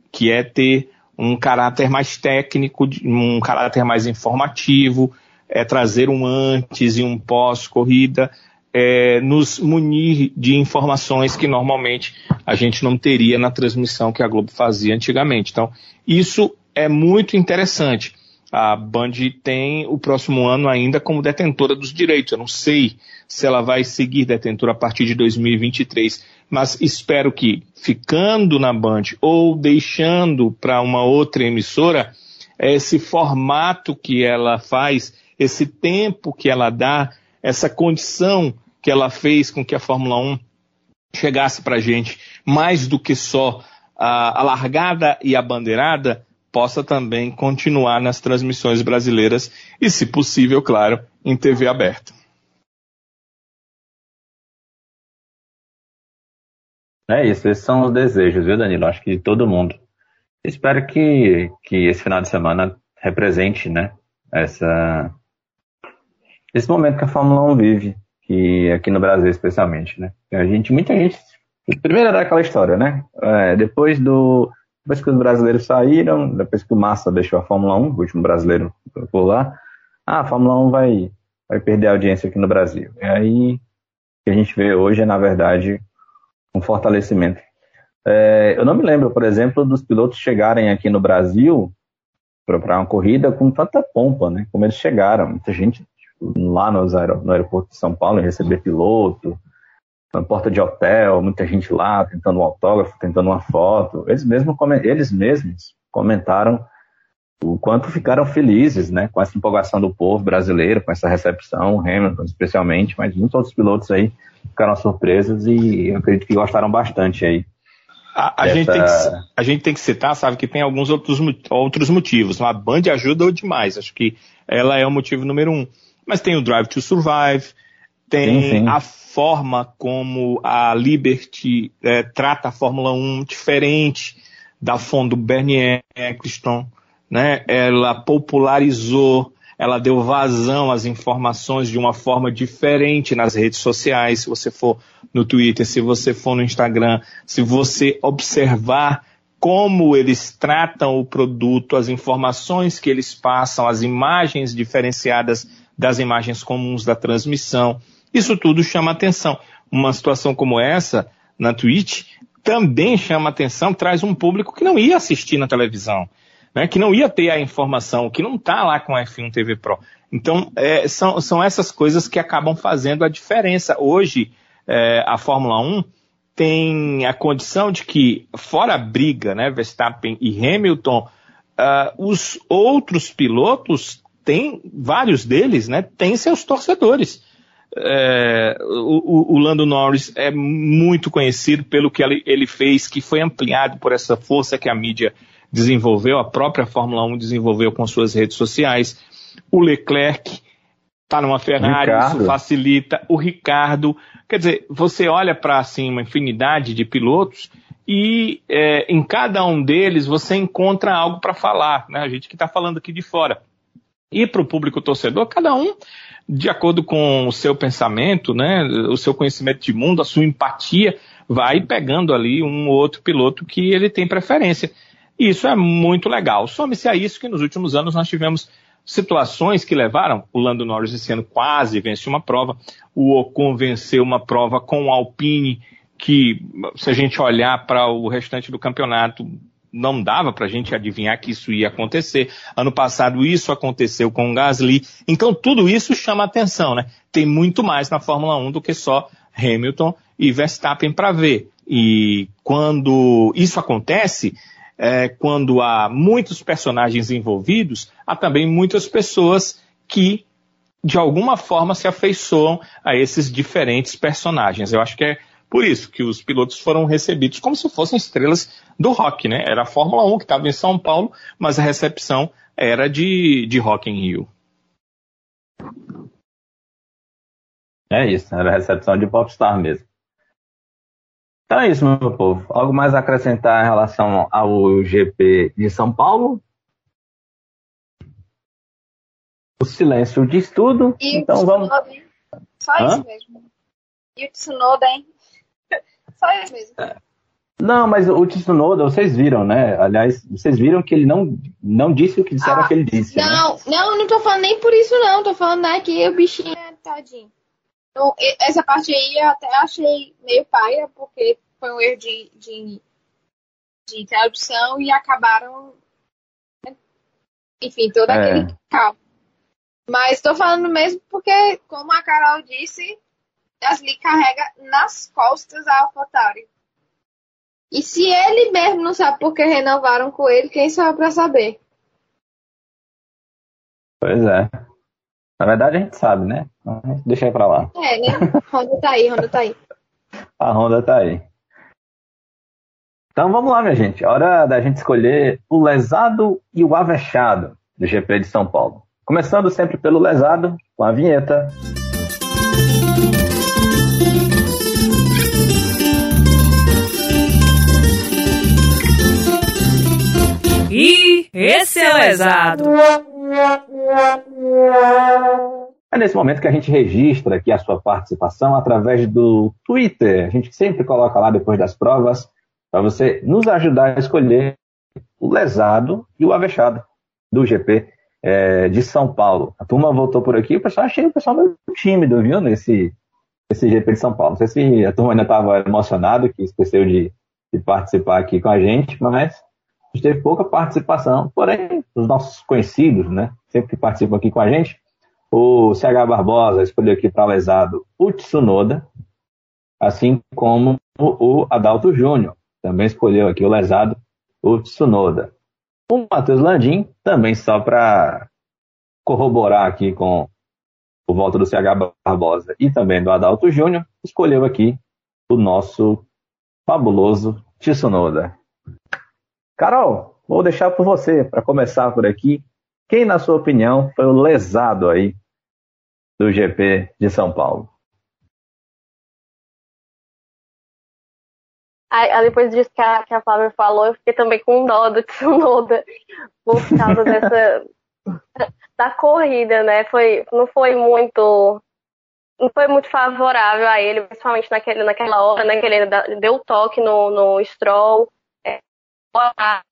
que é ter um caráter mais técnico, um caráter mais informativo, é trazer um antes e um pós-corrida, é, nos munir de informações que normalmente a gente não teria na transmissão que a Globo fazia antigamente. Então, isso é muito interessante. A Band tem o próximo ano ainda como detentora dos direitos. Eu não sei se ela vai seguir detentora a partir de 2023, mas espero que, ficando na Band ou deixando para uma outra emissora, esse formato que ela faz, esse tempo que ela dá, essa condição que ela fez com que a Fórmula 1 chegasse para a gente mais do que só a, largada e a bandeirada, possa também continuar nas transmissões brasileiras e, se possível, claro, em TV aberta. É isso, esses são os desejos, viu, Danilo? Acho que de todo mundo. Espero que, que esse final de semana represente, né, essa, esse momento que a Fórmula 1 vive que aqui no Brasil especialmente, né? A gente, muita gente, primeiro era aquela história, né? É, depois do, depois que os brasileiros saíram, depois que o Massa deixou a Fórmula 1, o último brasileiro por lá, ah, a Fórmula 1 vai, vai perder a audiência aqui no Brasil. E aí, o que a gente vê hoje é, na verdade, um fortalecimento. É, eu não me lembro, por exemplo, dos pilotos chegarem aqui no Brasil para uma corrida com tanta pompa, né? Como eles chegaram. Muita gente lá nos aer no aeroporto de São Paulo, em receber piloto, na porta de hotel, muita gente lá tentando um autógrafo, tentando uma foto. Eles, mesmo, eles mesmos comentaram o quanto ficaram felizes né, com essa empolgação do povo brasileiro, com essa recepção, Hamilton especialmente, mas muitos outros pilotos aí ficaram surpresos e eu acredito que gostaram bastante aí. A, a, gente tem que, a gente tem que citar, sabe, que tem alguns outros, outros motivos. A Band ajuda demais, acho que ela é o motivo número um. Mas tem o Drive to Survive, tem sim, sim. a forma como a Liberty é, trata a Fórmula 1 diferente da fundo Bernie Eccleston, né, ela popularizou, ela deu vazão às informações de uma forma diferente nas redes sociais. Se você for no Twitter, se você for no Instagram, se você observar como eles tratam o produto, as informações que eles passam, as imagens diferenciadas das imagens comuns da transmissão, isso tudo chama atenção. Uma situação como essa na Twitch também chama atenção, traz um público que não ia assistir na televisão, né, que não ia ter a informação, que não está lá com a F1 TV Pro. Então, é, são, são essas coisas que acabam fazendo a diferença. Hoje, é, a Fórmula 1 tem a condição de que, fora a briga, né, Verstappen e Hamilton, uh, os outros pilotos têm, vários deles, né, têm seus torcedores. É, o, o, Lando Norris é muito conhecido pelo que ele, ele, fez, que foi ampliado por essa força que a mídia desenvolveu, a própria Fórmula 1 desenvolveu com suas redes sociais. O Leclerc está numa Ferrari, Ricardo. isso facilita. O Ricardo, quer dizer, você olha para assim, uma infinidade de pilotos e é, em cada um deles você encontra algo para falar, né? A gente que está falando aqui de fora. E para o público torcedor, cada um de acordo com o seu pensamento, né, o seu conhecimento de mundo, a sua empatia, vai pegando ali um ou outro piloto que ele tem preferência. E isso é muito legal. Some-se a isso que nos últimos anos nós tivemos situações que levaram o Lando Norris esse ano quase venceu uma prova, o Ocon venceu uma prova com o Alpine, que se a gente olhar para o restante do campeonato, não dava para a gente adivinhar que isso ia acontecer. Ano passado isso aconteceu com o Gasly. Então tudo isso chama atenção, né? Tem muito mais na Fórmula 1 do que só Hamilton e Verstappen para ver. E quando isso acontece, é, quando há muitos personagens envolvidos, há também muitas pessoas que de alguma forma se afeiçoam a esses diferentes personagens. Eu acho que é por isso que os pilotos foram recebidos como se fossem estrelas do rock, né? Era a Fórmula 1 que estava em São Paulo, mas a recepção era de, de Rock in Rio. É isso, era a recepção de Popstar mesmo. Então é isso, meu povo. Algo mais a acrescentar em relação ao GP de São Paulo? O silêncio diz tudo. E então vamos. Só Hã? isso mesmo. E o Tsunoda, hein? Só ele mesmo. É. Não, mas o Tsunoda, vocês viram, né? Aliás, vocês viram que ele não, não disse o que disseram ah, que ele disse. Né? Não, né? não, não tô falando nem por isso, não. Tô falando né, que o bichinho é tadinho. Então, essa parte aí eu até achei meio paia, porque foi um erro de, de, de tradução e acabaram. Né? Enfim, todo é. aquele calmo. Mas tô falando mesmo porque, como a Carol disse, Gasly carrega nas costas a AlphaTauri. E se ele mesmo não sabe por que renovaram com ele, quem sabe para saber? Pois é. Na verdade a gente sabe, né? Deixa aí pra lá. É, né? Honda tá aí, Honda tá aí. a Honda tá aí. Então vamos lá, minha gente. Hora da gente escolher o lesado e o avexado do GP de São Paulo. Começando sempre pelo lesado, com a vinheta. E esse é lesado. É nesse momento que a gente registra aqui a sua participação através do Twitter. A gente sempre coloca lá depois das provas para você nos ajudar a escolher o lesado e o avexado do GP é, de São Paulo. A turma voltou por aqui, o pessoal achei o pessoal meio tímido, viu, nesse, nesse GP de São Paulo. Não sei se a turma ainda estava emocionada, que esqueceu de, de participar aqui com a gente, mas teve pouca participação, porém, os nossos conhecidos, né, sempre que participam aqui com a gente, o CH Barbosa escolheu aqui para lesado o Tsunoda, assim como o Adalto Júnior também escolheu aqui o lesado o Tsunoda. O Matheus Landim, também só para corroborar aqui com o voto do CH Barbosa e também do Adalto Júnior, escolheu aqui o nosso fabuloso Tsunoda. Carol, vou deixar por você, para começar por aqui. Quem, na sua opinião, foi o lesado aí do GP de São Paulo? Aí, depois disso que a, que a Flávia falou, eu fiquei também com dó do Tsunoda por causa dessa [LAUGHS] da corrida, né? Foi, não foi muito não foi muito favorável a ele, principalmente naquele, naquela hora, né? Que ele deu toque no, no Stroll,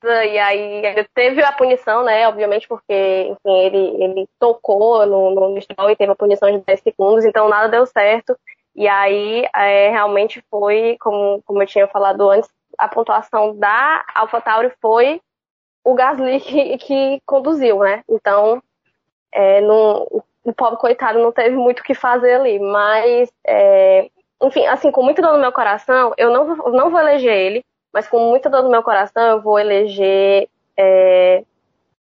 e aí teve a punição, né? Obviamente, porque enfim, ele, ele tocou no, no Stroll e teve a punição de 10 segundos, então nada deu certo. E aí é, realmente foi, como, como eu tinha falado antes, a pontuação da AlphaTauri foi o Gasly [LAUGHS] que, que conduziu, né? Então, é, no, o pobre coitado não teve muito o que fazer ali. Mas, é, enfim, assim, com muita dor no meu coração, eu não, não vou eleger ele, mas com muita dor no meu coração, eu vou eleger é,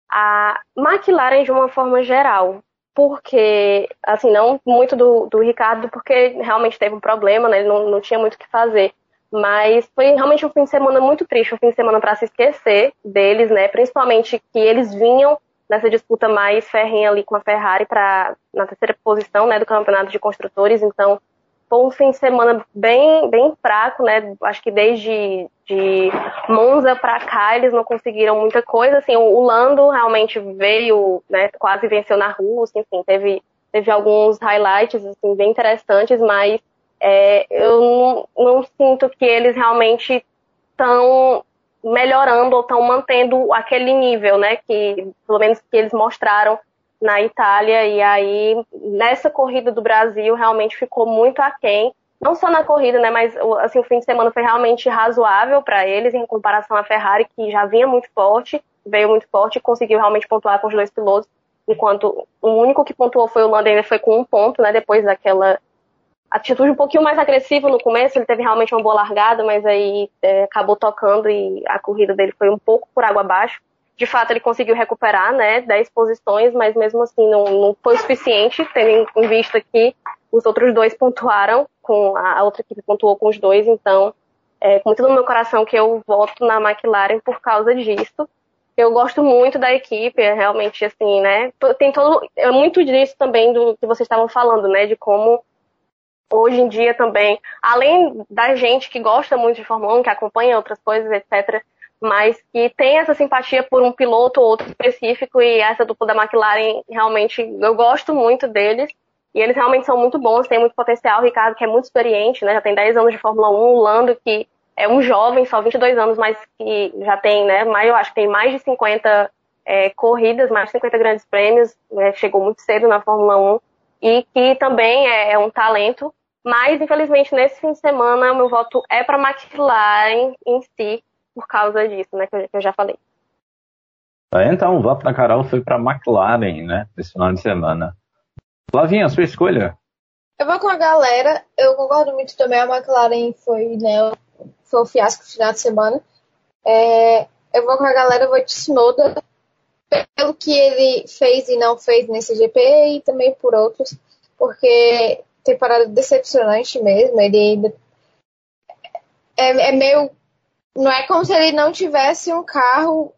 a McLaren de uma forma geral porque, assim, não muito do, do Ricardo, porque realmente teve um problema, né? Ele não, não tinha muito o que fazer. Mas foi realmente um fim de semana muito triste, um fim de semana para se esquecer deles, né? Principalmente que eles vinham nessa disputa mais ferrenha ali com a Ferrari para na terceira posição, né, do campeonato de construtores. Então, foi um fim de semana bem, bem fraco, né? Acho que desde de Monza para cá eles não conseguiram muita coisa. Assim, o Lando realmente veio, né? Quase venceu na Rússia, enfim, teve, teve alguns highlights assim, bem interessantes, mas é, eu não, não sinto que eles realmente estão melhorando ou estão mantendo aquele nível, né? Que pelo menos que eles mostraram na Itália e aí nessa corrida do Brasil realmente ficou muito aquém, não só na corrida, né, mas assim o fim de semana foi realmente razoável para eles em comparação à Ferrari que já vinha muito forte, veio muito forte e conseguiu realmente pontuar com os dois pilotos, enquanto o único que pontuou foi o Lando, ainda foi com um ponto, né, depois daquela atitude um pouquinho mais agressiva no começo, ele teve realmente uma boa largada, mas aí é, acabou tocando e a corrida dele foi um pouco por água abaixo. De fato ele conseguiu recuperar, né, 10 posições, mas mesmo assim não, não foi o suficiente, tendo em vista que os outros dois pontuaram, com a outra equipe pontuou com os dois, então é com muito no meu coração que eu voto na McLaren por causa disso. Eu gosto muito da equipe, é realmente assim, né? Tem todo, é muito disso também do que vocês estavam falando, né? De como hoje em dia também, além da gente que gosta muito de Fórmula 1, que acompanha outras coisas, etc., mas que tem essa simpatia por um piloto ou outro específico e essa dupla da McLaren realmente eu gosto muito deles e eles realmente são muito bons, têm muito potencial. O Ricardo, que é muito experiente, né, já tem 10 anos de Fórmula 1, o Lando, que é um jovem, só 22 anos, mas que já tem, né, mais, eu acho que tem mais de 50 é, corridas, mais de 50 grandes prêmios, né, chegou muito cedo na Fórmula 1 e que também é, é um talento. Mas, infelizmente, nesse fim de semana, meu voto é para McLaren em si, por causa disso, né, que eu, já falei. É, então, o voto da Carol foi para McLaren, né, final de semana. Flavinha, sua escolha? Eu vou com a galera. Eu concordo muito também. A McLaren foi, né, foi um fiasco no final de semana. É, eu vou com a galera, eu vou de Tsunoda pelo que ele fez e não fez nesse GP e também por outros, porque temporada decepcionante mesmo. Ele ainda é, é meio não é como se ele não tivesse um carro,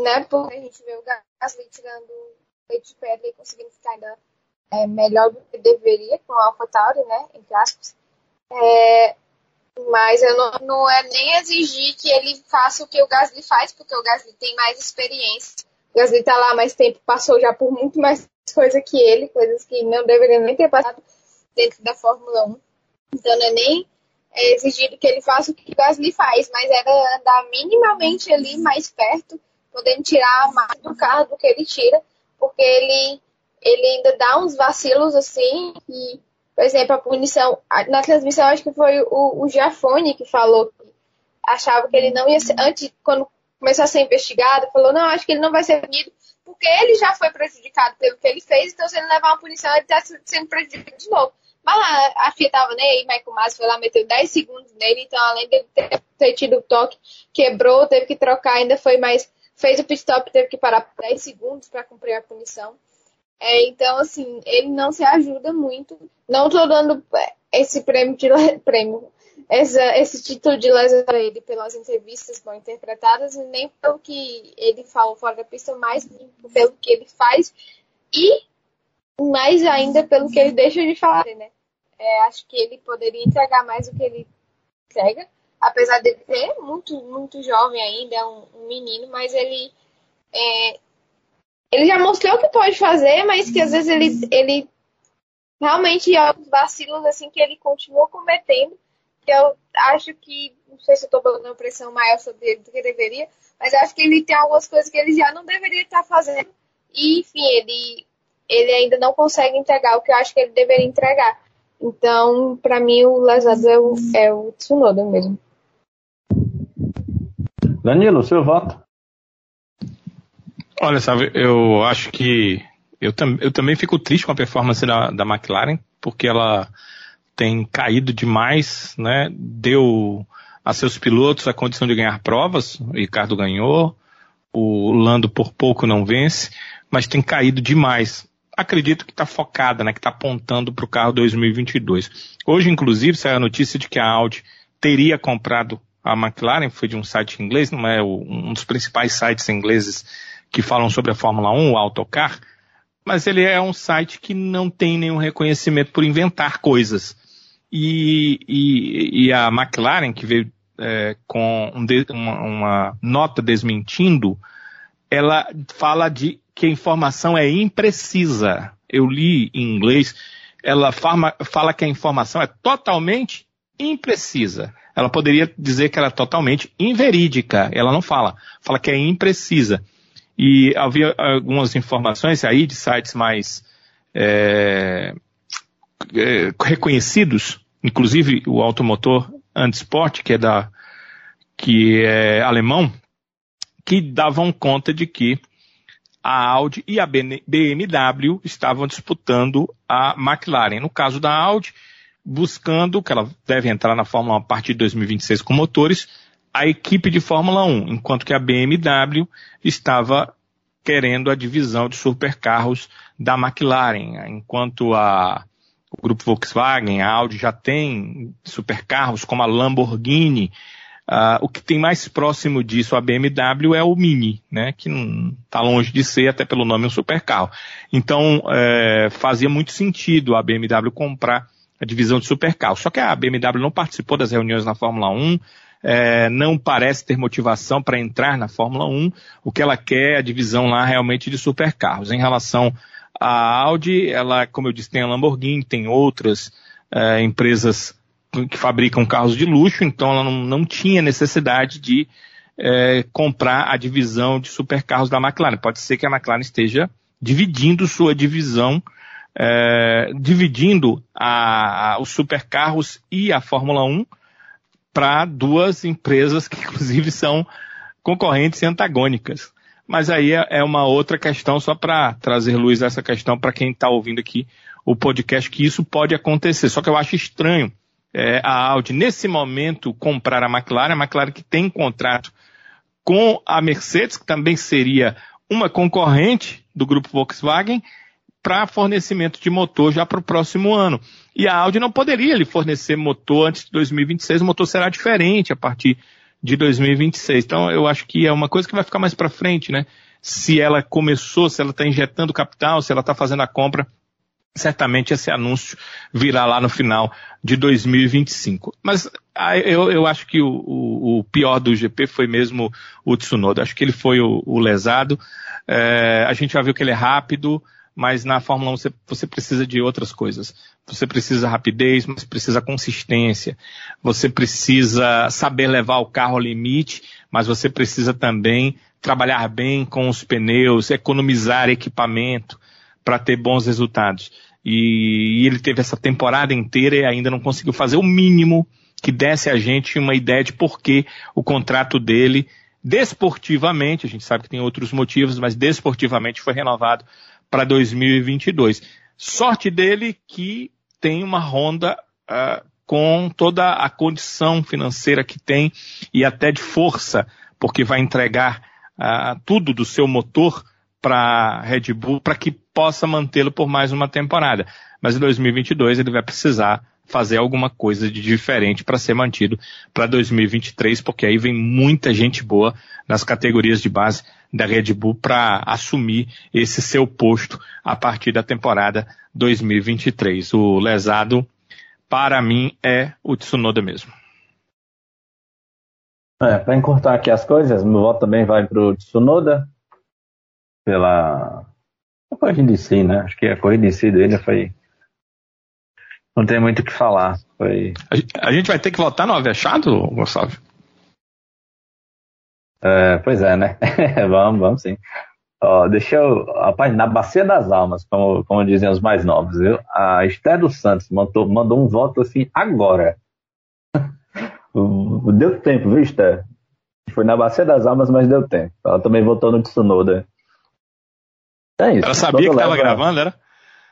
né? Porque a gente vê o Gasly tirando leite de pedra e conseguindo ficar ainda é, melhor do que deveria com o AlphaTauri, né? Entre aspas. É, mas eu não, não é nem exigir que ele faça o que o Gasly faz, porque o Gasly tem mais experiência. O Gasly tá lá mais tempo, passou já por muito mais coisa que ele, coisas que não deveriam nem ter passado dentro da Fórmula 1. Então não é nem é exigido que ele faça o que o Gasly faz, mas era andar minimamente ali mais perto, podendo tirar mais do carro do que ele tira, porque ele, ele ainda dá uns vacilos assim, e, por exemplo, a punição, na transmissão acho que foi o, o Giafone que falou que achava que ele não ia ser, antes, quando começou a ser investigado, falou, não, acho que ele não vai ser punido, porque ele já foi prejudicado pelo que ele fez, então se ele levar uma punição, ele está sendo prejudicado de novo. Mas a FIA tava nem aí, Michael Masi foi lá, meteu 10 segundos nele, então além de ter, ter tido o toque, quebrou, teve que trocar, ainda foi mais. Fez o pit stop, teve que parar por 10 segundos para cumprir a punição. É, então, assim, ele não se ajuda muito. Não tô dando é, esse prêmio de [LAUGHS] prêmio, essa, esse título de lesão para ele pelas entrevistas bem interpretadas, nem pelo que ele fala fora da pista, mas pelo que ele faz e mais ainda pelo que ele deixa de falar, né? É, acho que ele poderia entregar mais do que ele entrega. apesar de ser muito, muito jovem ainda, é um, um menino, mas ele é, ele já mostrou que pode fazer, mas que às vezes ele, ele realmente alguns vacilos assim que ele continua cometendo, que eu acho que, não sei se eu estou botando pressão maior sobre ele do que deveria, mas acho que ele tem algumas coisas que ele já não deveria estar fazendo. E, enfim, ele, ele ainda não consegue entregar o que eu acho que ele deveria entregar. Então, para mim, o lesado é o, é o Tsunoda mesmo. Danilo, seu voto. Olha, sabe, eu acho que eu, tam, eu também fico triste com a performance da, da McLaren, porque ela tem caído demais, né? Deu a seus pilotos a condição de ganhar provas, o Ricardo ganhou, o Lando por pouco não vence, mas tem caído demais. Acredito que está focada, né? Que está apontando para o carro 2022. Hoje, inclusive, saiu a notícia de que a Audi teria comprado a McLaren, foi de um site inglês, não é um dos principais sites ingleses que falam sobre a Fórmula 1, o Autocar, mas ele é um site que não tem nenhum reconhecimento por inventar coisas. E, e, e a McLaren, que veio é, com um de, uma, uma nota desmentindo, ela fala de que a informação é imprecisa. Eu li em inglês, ela fala, fala que a informação é totalmente imprecisa. Ela poderia dizer que ela é totalmente inverídica. Ela não fala. Fala que é imprecisa. E havia algumas informações aí de sites mais é, é, reconhecidos, inclusive o automotor Antisport, que é da que é alemão, que davam conta de que a Audi e a BMW estavam disputando a McLaren. No caso da Audi, buscando, que ela deve entrar na Fórmula 1 a partir de 2026 com motores, a equipe de Fórmula 1, enquanto que a BMW estava querendo a divisão de supercarros da McLaren, enquanto a, o grupo Volkswagen, a Audi já tem supercarros como a Lamborghini. Uh, o que tem mais próximo disso a BMW é o Mini, né, que não está longe de ser, até pelo nome, um supercarro. Então, é, fazia muito sentido a BMW comprar a divisão de supercarros. Só que a BMW não participou das reuniões na Fórmula 1, é, não parece ter motivação para entrar na Fórmula 1. O que ela quer é a divisão lá realmente de supercarros. Em relação à Audi, ela, como eu disse, tem a Lamborghini, tem outras é, empresas que fabricam carros de luxo, então ela não, não tinha necessidade de é, comprar a divisão de supercarros da McLaren. Pode ser que a McLaren esteja dividindo sua divisão, é, dividindo a, a, os supercarros e a Fórmula 1 para duas empresas que, [LAUGHS] inclusive, são concorrentes e antagônicas. Mas aí é, é uma outra questão, só para trazer luz essa questão para quem está ouvindo aqui o podcast, que isso pode acontecer. Só que eu acho estranho é, a Audi, nesse momento, comprar a McLaren, a McLaren que tem contrato com a Mercedes, que também seria uma concorrente do grupo Volkswagen, para fornecimento de motor já para o próximo ano. E a Audi não poderia lhe fornecer motor antes de 2026, o motor será diferente a partir de 2026. Então eu acho que é uma coisa que vai ficar mais para frente, né? Se ela começou, se ela está injetando capital, se ela está fazendo a compra, certamente esse anúncio virá lá no final de 2025. Mas ah, eu, eu acho que o, o, pior do GP foi mesmo o Tsunoda. Acho que ele foi o, o lesado. É, a gente já viu que ele é rápido, mas na Fórmula 1 você, você, precisa de outras coisas. Você precisa rapidez, mas precisa consistência. Você precisa saber levar o carro ao limite, mas você precisa também trabalhar bem com os pneus, economizar equipamento para ter bons resultados. E, e ele teve essa temporada inteira e ainda não conseguiu fazer o mínimo que desse a gente uma ideia de por que o contrato dele desportivamente, a gente sabe que tem outros motivos, mas desportivamente foi renovado para 2022. Sorte dele que tem uma Honda uh, com toda a condição financeira que tem e até de força, porque vai entregar uh, tudo do seu motor para Red Bull para que possa mantê-lo por mais uma temporada. Mas em 2022 ele vai precisar fazer alguma coisa de diferente para ser mantido para 2023, porque aí vem muita gente boa nas categorias de base da Red Bull para assumir esse seu posto a partir da temporada 2023. O lesado, para mim, é o Tsunoda mesmo. É, para encurtar aqui as coisas, meu voto também vai para o Tsunoda, pela a corrida em si, né? Acho que a corrida em si dele foi. Não tem muito o que falar. Foi... A gente vai ter que votar no Avechado, Gustavo? É, pois é, né? [LAUGHS] vamos, vamos sim. Ó, deixa eu. Rapaz, na Bacia das Almas, como, como dizem os mais novos, viu? A Esther dos Santos mandou, mandou um voto assim agora. [LAUGHS] deu tempo, viu, Esther? Foi na Bacia das Almas, mas deu tempo. Ela também votou no Tsunoda. É isso. Ela sabia que estava gravando, era?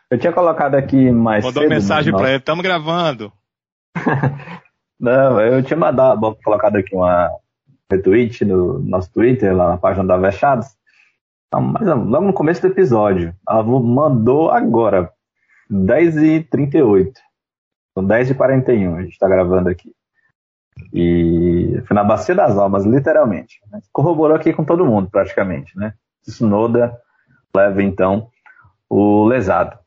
Eu tinha colocado aqui mais Mandou cedo, mensagem para ele, estamos gravando. [LAUGHS] Não, eu tinha mandado, colocado aqui uma retweet no nosso Twitter, lá na página da Vechados. Então, mas logo no começo do episódio. Ela mandou agora, 10h38. São 10h41, a gente está gravando aqui. E foi na Bacia das Almas, literalmente. Corroborou aqui com todo mundo, praticamente, né? Tsunoda leva, então, o lesado.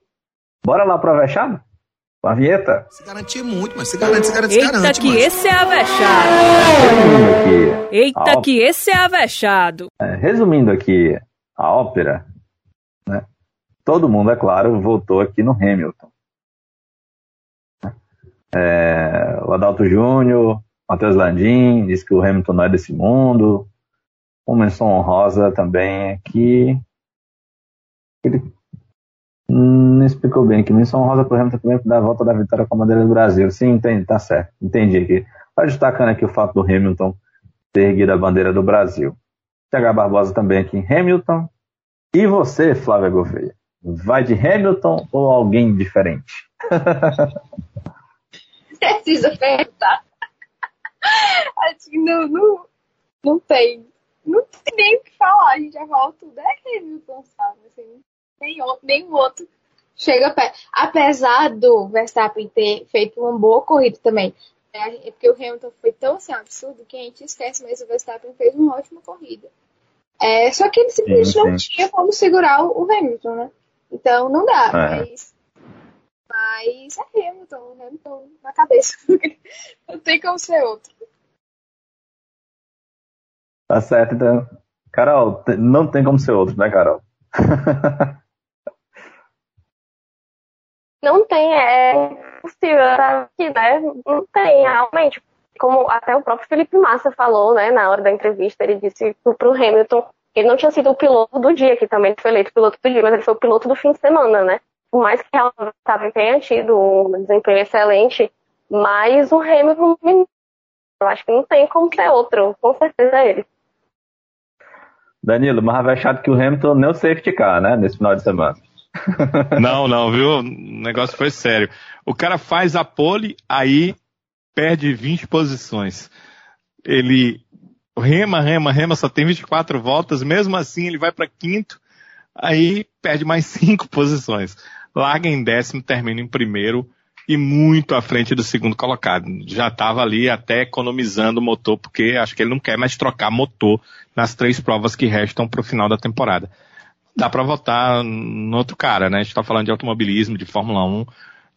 Bora lá para a vexada? Com a vinheta? Se garantir muito, mas se garante, se garante, se garante. Eita, que mas... esse é avexado. Aqui, Eita, que esse é avexado. É, resumindo aqui a ópera, né? todo mundo, é claro, votou aqui no Hamilton. É, o Adalto Júnior, Matheus Landim, disse que o Hamilton não é desse mundo. O menção honrosa também aqui. Ele não explicou bem que menção honrosa pro Hamilton da volta da vitória com a bandeira do Brasil. Sim, entendi, tá certo. Entendi aqui. Só destacando aqui o fato do Hamilton ter erguido a bandeira do Brasil. TH Barbosa também aqui. Hamilton. E você, Flávia Gouveia? Vai de Hamilton ou alguém diferente? [LAUGHS] Precisa perguntar. [LAUGHS] Acho que não, não, não tem. Não tem nem o que falar. A gente já fala tudo. É Hamilton, sabe? Assim, nem, nem o outro chega perto. Apesar do Verstappen ter feito uma boa corrida também. É, é porque o Hamilton foi tão assim, absurdo que a gente esquece, mas o Verstappen fez uma ótima corrida. É, só que ele simplesmente sim, sim. não tinha como segurar o, o Hamilton, né? Então não dá, é. mas. Mas é Hamilton, Hamilton na cabeça. [LAUGHS] não tem como ser outro. Tá certo, então. Carol, não tem como ser outro, né, Carol? [LAUGHS] não tem, é possível, aqui, né? Não tem, realmente. Como até o próprio Felipe Massa falou, né, na hora da entrevista, ele disse pro Hamilton ele não tinha sido o piloto do dia, que também foi eleito piloto do dia, mas ele foi o piloto do fim de semana, né? Por mais que ela tenha tido um desempenho excelente, mas o Hamilton, eu acho que não tem como ser outro, com certeza é ele. Danilo, mas vai chato que o Hamilton não safety car, né, nesse final de semana. [LAUGHS] não, não, viu? O negócio foi sério. O cara faz a pole, aí perde 20 posições. Ele rema, rema, rema, só tem 24 voltas, mesmo assim ele vai para quinto, aí perde mais [LAUGHS] cinco posições. Larga em décimo, termina em primeiro e muito à frente do segundo colocado. Já estava ali até economizando o motor, porque acho que ele não quer mais trocar motor nas três provas que restam para o final da temporada. Dá para votar no outro cara, né? A gente está falando de automobilismo, de Fórmula 1.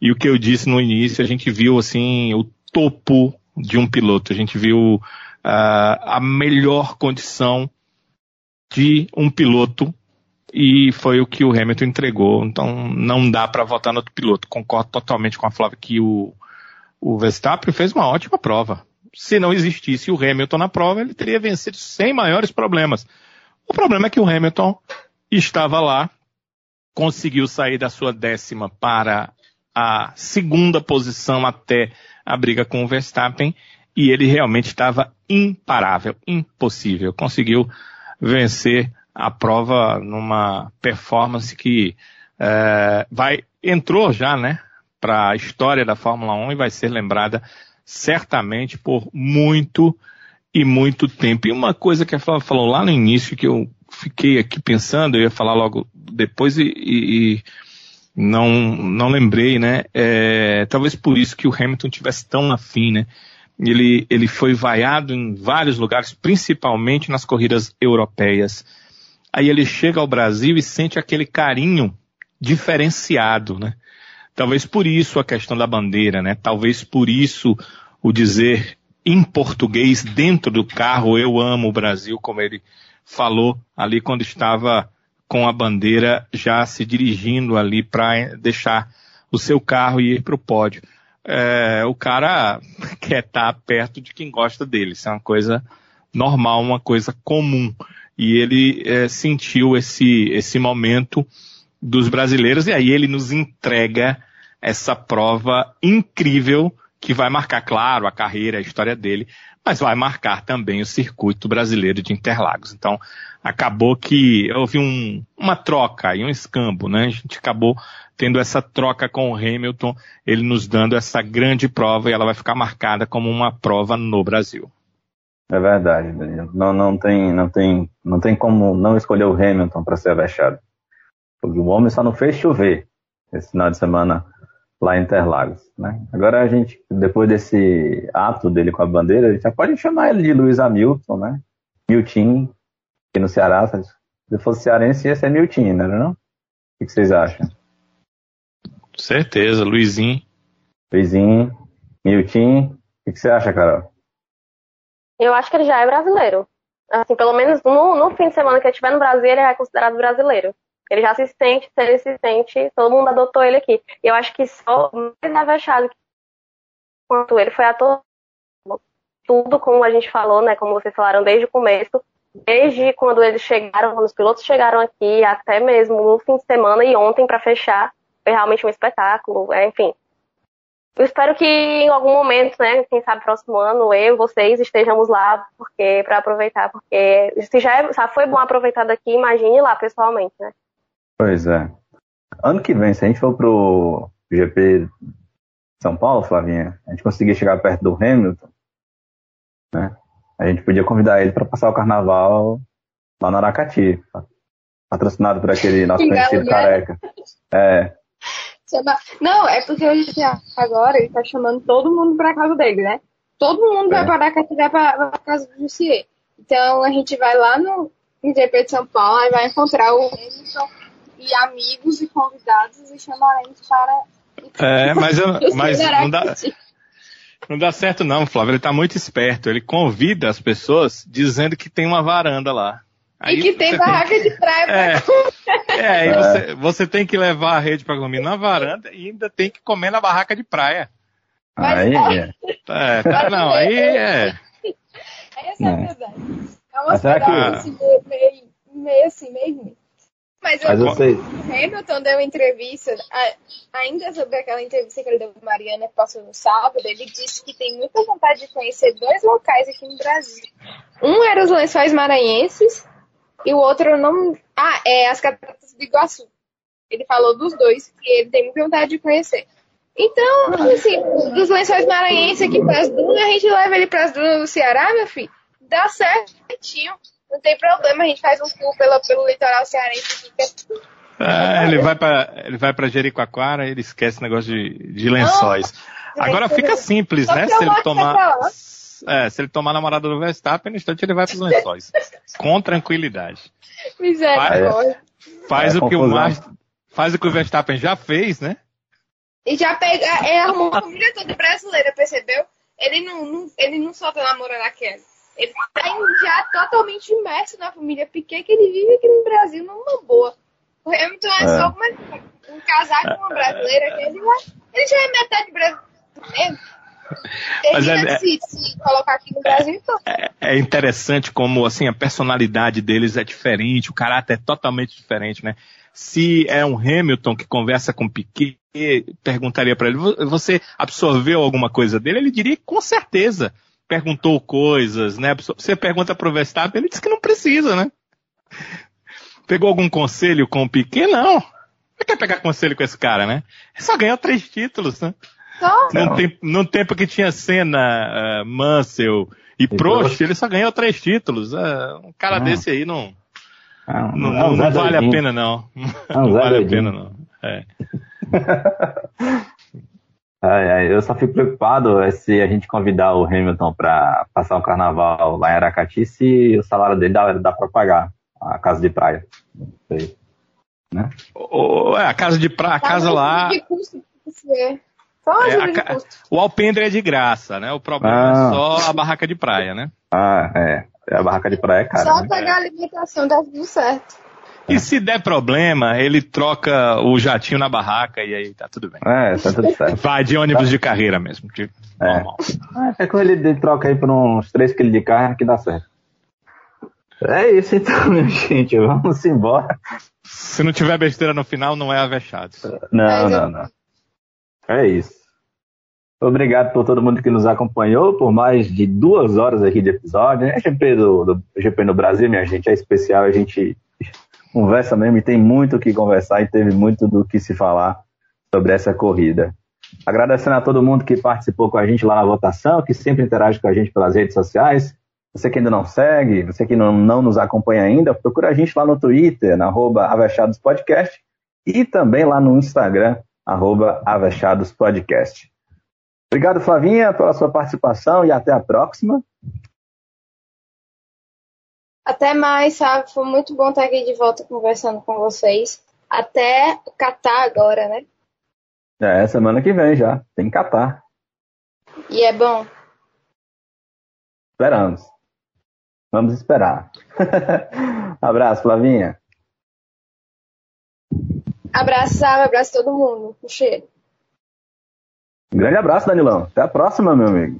E o que eu disse no início, a gente viu assim o topo de um piloto. A gente viu uh, a melhor condição de um piloto e foi o que o Hamilton entregou. Então não dá para votar no outro piloto. Concordo totalmente com a Flávia que o, o Verstappen fez uma ótima prova. Se não existisse o Hamilton na prova, ele teria vencido sem maiores problemas. O problema é que o Hamilton estava lá, conseguiu sair da sua décima para a segunda posição até a briga com o Verstappen e ele realmente estava imparável, impossível. Conseguiu vencer a prova numa performance que é, vai entrou já, né, para a história da Fórmula 1 e vai ser lembrada certamente por muito e muito tempo. E uma coisa que a Flávia falou lá no início que eu fiquei aqui pensando, eu ia falar logo depois e, e, e não não lembrei, né? É, talvez por isso que o Hamilton tivesse tão afim, né? Ele, ele foi vaiado em vários lugares, principalmente nas corridas europeias. Aí ele chega ao Brasil e sente aquele carinho diferenciado, né? Talvez por isso a questão da bandeira, né? Talvez por isso o dizer em português dentro do carro, eu amo o Brasil, como ele falou ali quando estava com a bandeira já se dirigindo ali para deixar o seu carro e ir para o pódio. É, o cara [LAUGHS] quer estar perto de quem gosta dele, isso é uma coisa normal, uma coisa comum. E ele é, sentiu esse, esse momento dos brasileiros, e aí ele nos entrega essa prova incrível que vai marcar, claro, a carreira, a história dele, mas vai marcar também o circuito brasileiro de Interlagos. Então, acabou que houve um, uma troca e um escambo, né? A gente acabou tendo essa troca com o Hamilton, ele nos dando essa grande prova e ela vai ficar marcada como uma prova no Brasil. É verdade, Danilo. Não, não, tem, não, tem, não tem como não escolher o Hamilton para ser avexado. Porque o homem só não fez chover esse final de semana lá em Interlagos. Né? Agora a gente, depois desse ato dele com a bandeira, a gente já pode chamar ele de Luiz Hamilton, né? Milton, aqui no Ceará. Se fosse cearense, ia ser Milton, não era não? O que vocês acham? Certeza, Luizinho. Luizinho, Milton. O que você acha, Carol? Eu acho que ele já é brasileiro. Assim, pelo menos no, no fim de semana que ele estiver no Brasil, ele é considerado brasileiro. Ele já se sente, se ele se sente, todo mundo adotou ele aqui. E eu acho que só mais avexado quanto ele foi ator. Tudo como a gente falou, né? Como vocês falaram desde o começo, desde quando eles chegaram, quando os pilotos chegaram aqui, até mesmo no fim de semana e ontem para fechar, foi realmente um espetáculo. É, enfim, eu espero que em algum momento, né, quem sabe próximo ano, eu, vocês estejamos lá, porque para aproveitar, porque se já, é, já foi bom aproveitar daqui, imagine lá pessoalmente, né? Pois é. Ano que vem, se a gente for pro GP São Paulo, Flavinha, a gente conseguir chegar perto do Hamilton, né? A gente podia convidar ele para passar o carnaval lá no Aracati, patrocinado por aquele nosso conhecido careca. É. Não, é porque hoje agora ele tá chamando todo mundo pra casa dele, né? Todo mundo é. vai para Aracati vai pra, pra casa do Jussier. Então a gente vai lá no GP de São Paulo e vai encontrar o Hamilton e amigos e convidados e chamaremos para. É, mas, eu, mas não dá. Não dá certo não, Flávio. Ele tá muito esperto. Ele convida as pessoas dizendo que tem uma varanda lá. Aí e que tem barraca tem... de praia é, pra É, aí você, você tem que levar a rede para comer na varanda e ainda tem que comer na barraca de praia. Mas, aí é. é tá, não, aí é. Essa é a verdade. É uma cidade que... meio, meio assim, meio mas, Mas eu, sei. Hamilton deu uma entrevista, ainda sobre aquela entrevista que ele deu com Mariana, que passou no sábado, ele disse que tem muita vontade de conhecer dois locais aqui no Brasil. Um era os Lençóis Maranhenses e o outro não. Ah, é as Cataratas do Iguaçu. Ele falou dos dois que ele tem muita vontade de conhecer. Então, assim, dos Lençóis Maranhenses aqui para as dunas, a gente leva ele para as dunas do Ceará, meu filho. Dá certinho. Não tem problema, a gente faz um tour pelo, pelo litoral cearense. É, ele vai para ele vai para Jericoacoara, ele esquece o negócio de, de lençóis. Não, Agora fica simples, né? Se ele tomar é, se ele tomar a namorada do Verstappen, no instante ele vai para os lençóis. Com tranquilidade. Misericórdia. Faz, faz é, o que o Mar, faz o que o Verstappen já fez, né? E já pega, é, arrumou a família toda brasileira, percebeu? Ele não, não ele não só tá namorando a Kelly. Ele tá já totalmente imerso na família Piquet, que ele vive aqui no Brasil numa boa. O Hamilton é, é. só uma, um casar com uma brasileira, que ele, ele já é metade brasileiro. [LAUGHS] Mas é, se, se, colocar aqui no Brasil, então. É, é, interessante como assim a personalidade deles é diferente, o caráter é totalmente diferente, né? Se é um Hamilton que conversa com Piquet, perguntaria para ele: você absorveu alguma coisa dele? Ele diria com certeza perguntou coisas, né? Você pergunta pro Verstappen, ele diz que não precisa, né? Pegou algum conselho com o Piquet? Não. Não quer pegar conselho com esse cara, né? Ele só ganhou três títulos, né? Num tempo, num tempo que tinha Senna, uh, Mansell e, e Prost, ele só ganhou três títulos. Uh, um cara não. desse aí não, não, não, não, não [LAUGHS] vale a pena, não. Não, vale a pena, não. É. [LAUGHS] Ai, ai, eu só fico preocupado se a gente convidar o Hamilton para passar o carnaval lá em Aracati, se o salário dele dá, dá para pagar a casa de praia. Não sei. Né? O, é, a casa de praia, a casa lá. Só uma É, a ca- custo. O alpendre é de graça, né? O problema Ah. é só a barraca de praia, né? Ah, é. A barraca de praia é cara. Só né? pegar a alimentação, dá tudo certo. E se der problema, ele troca o jatinho na barraca e aí tá tudo bem. É, tá tudo certo. Vai de ônibus de carreira mesmo, de É. normal. É corrida de troca aí por uns 3 kg de carne que dá certo. É isso então, [LAUGHS] minha gente. Vamos embora. Se não tiver besteira no final, não é avexado. Não, não, não. É isso. Obrigado por todo mundo que nos acompanhou por mais de duas horas aqui de episódio. É GP do, do GP no Brasil, minha gente, é especial. A gente conversa mesmo e tem muito o que conversar e teve muito do que se falar sobre essa corrida. Agradecendo a todo mundo que participou com a gente lá na votação, que sempre interage com a gente pelas redes sociais. Você que ainda não segue, você que não, não nos acompanha ainda, procura a gente lá no Twitter, na arroba Avechados Podcast, e também lá no Instagram, arroba Avechados Podcast. Obrigado, Flavinha, pela sua participação e até a próxima. Até mais, sabe? Foi muito bom estar aqui de volta conversando com vocês. Até catar agora, né? É, semana que vem já, tem Catar. E é bom. Esperamos. Vamos esperar. [LAUGHS] Abraço, Flavinha. Abraço, sabe? Abraço todo mundo. Um cheiro. Um grande abraço, Danilão. Até a próxima, meu amigo.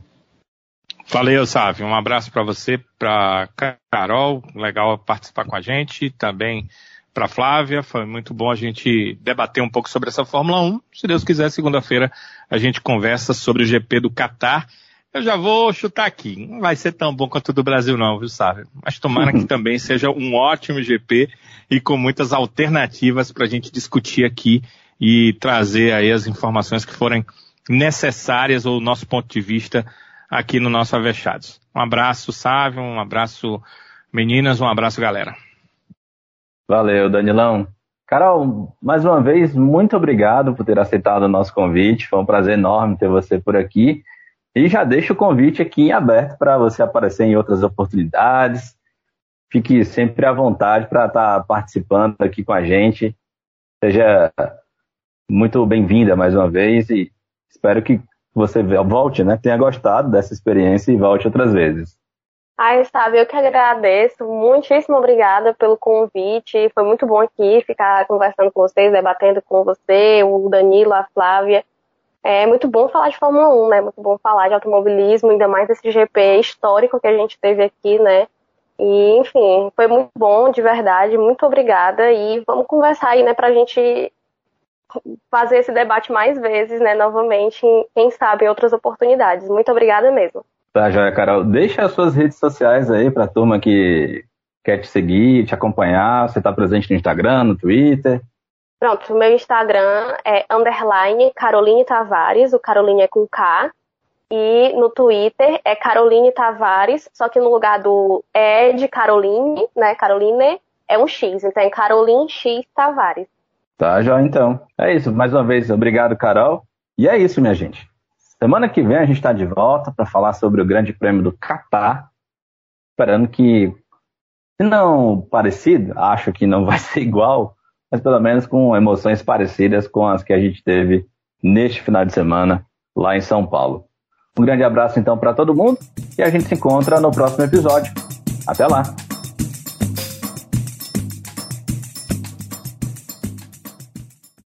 Valeu, Sávio. Um abraço para você, para Carol. Legal participar com a gente. Também para Flávia. Foi muito bom a gente debater um pouco sobre essa Fórmula 1. Se Deus quiser, segunda-feira a gente conversa sobre o GP do Catar. Eu já vou chutar aqui. Não vai ser tão bom quanto o do Brasil, não, viu, Sávio? Mas tomara que [LAUGHS] também seja um ótimo GP e com muitas alternativas para a gente discutir aqui e trazer aí as informações que forem necessárias ou nosso ponto de vista aqui no nosso Avechados. Um abraço, Sávio, um abraço, meninas, um abraço, galera. Valeu, Danilão. Carol, mais uma vez, muito obrigado por ter aceitado o nosso convite. Foi um prazer enorme ter você por aqui. E já deixo o convite aqui em aberto para você aparecer em outras oportunidades. Fique sempre à vontade para estar participando aqui com a gente. Seja muito bem-vinda mais uma vez e espero que você volte, né? Tenha gostado dessa experiência e volte outras vezes. Ai, sabe, eu que agradeço. Muitíssimo obrigada pelo convite. Foi muito bom aqui ficar conversando com vocês, debatendo com você, o Danilo, a Flávia. É muito bom falar de Fórmula 1, né? Muito bom falar de automobilismo, ainda mais desse GP histórico que a gente teve aqui, né? E, enfim, foi muito bom, de verdade. Muito obrigada. E vamos conversar aí, né, pra gente fazer esse debate mais vezes, né, novamente, em, quem sabe, em outras oportunidades. Muito obrigada mesmo. Tá, joia, Carol. Deixa as suas redes sociais aí pra turma que quer te seguir, te acompanhar. Você tá presente no Instagram, no Twitter. Pronto, meu Instagram é underline Caroline Tavares, o Caroline é com K. E no Twitter é Caroline Tavares, só que no lugar do E de Caroline, né, Caroline, é um X, então é Caroline X Tavares. Tá, já então. É isso. Mais uma vez, obrigado, Carol. E é isso, minha gente. Semana que vem a gente está de volta para falar sobre o Grande Prêmio do Catar. Esperando que, se não parecido, acho que não [LAUGHS] vai ser igual, mas pelo menos com emoções parecidas com as que a gente teve neste final de semana lá em São Paulo. Um grande abraço então para todo mundo e a gente se encontra no próximo episódio. Até lá!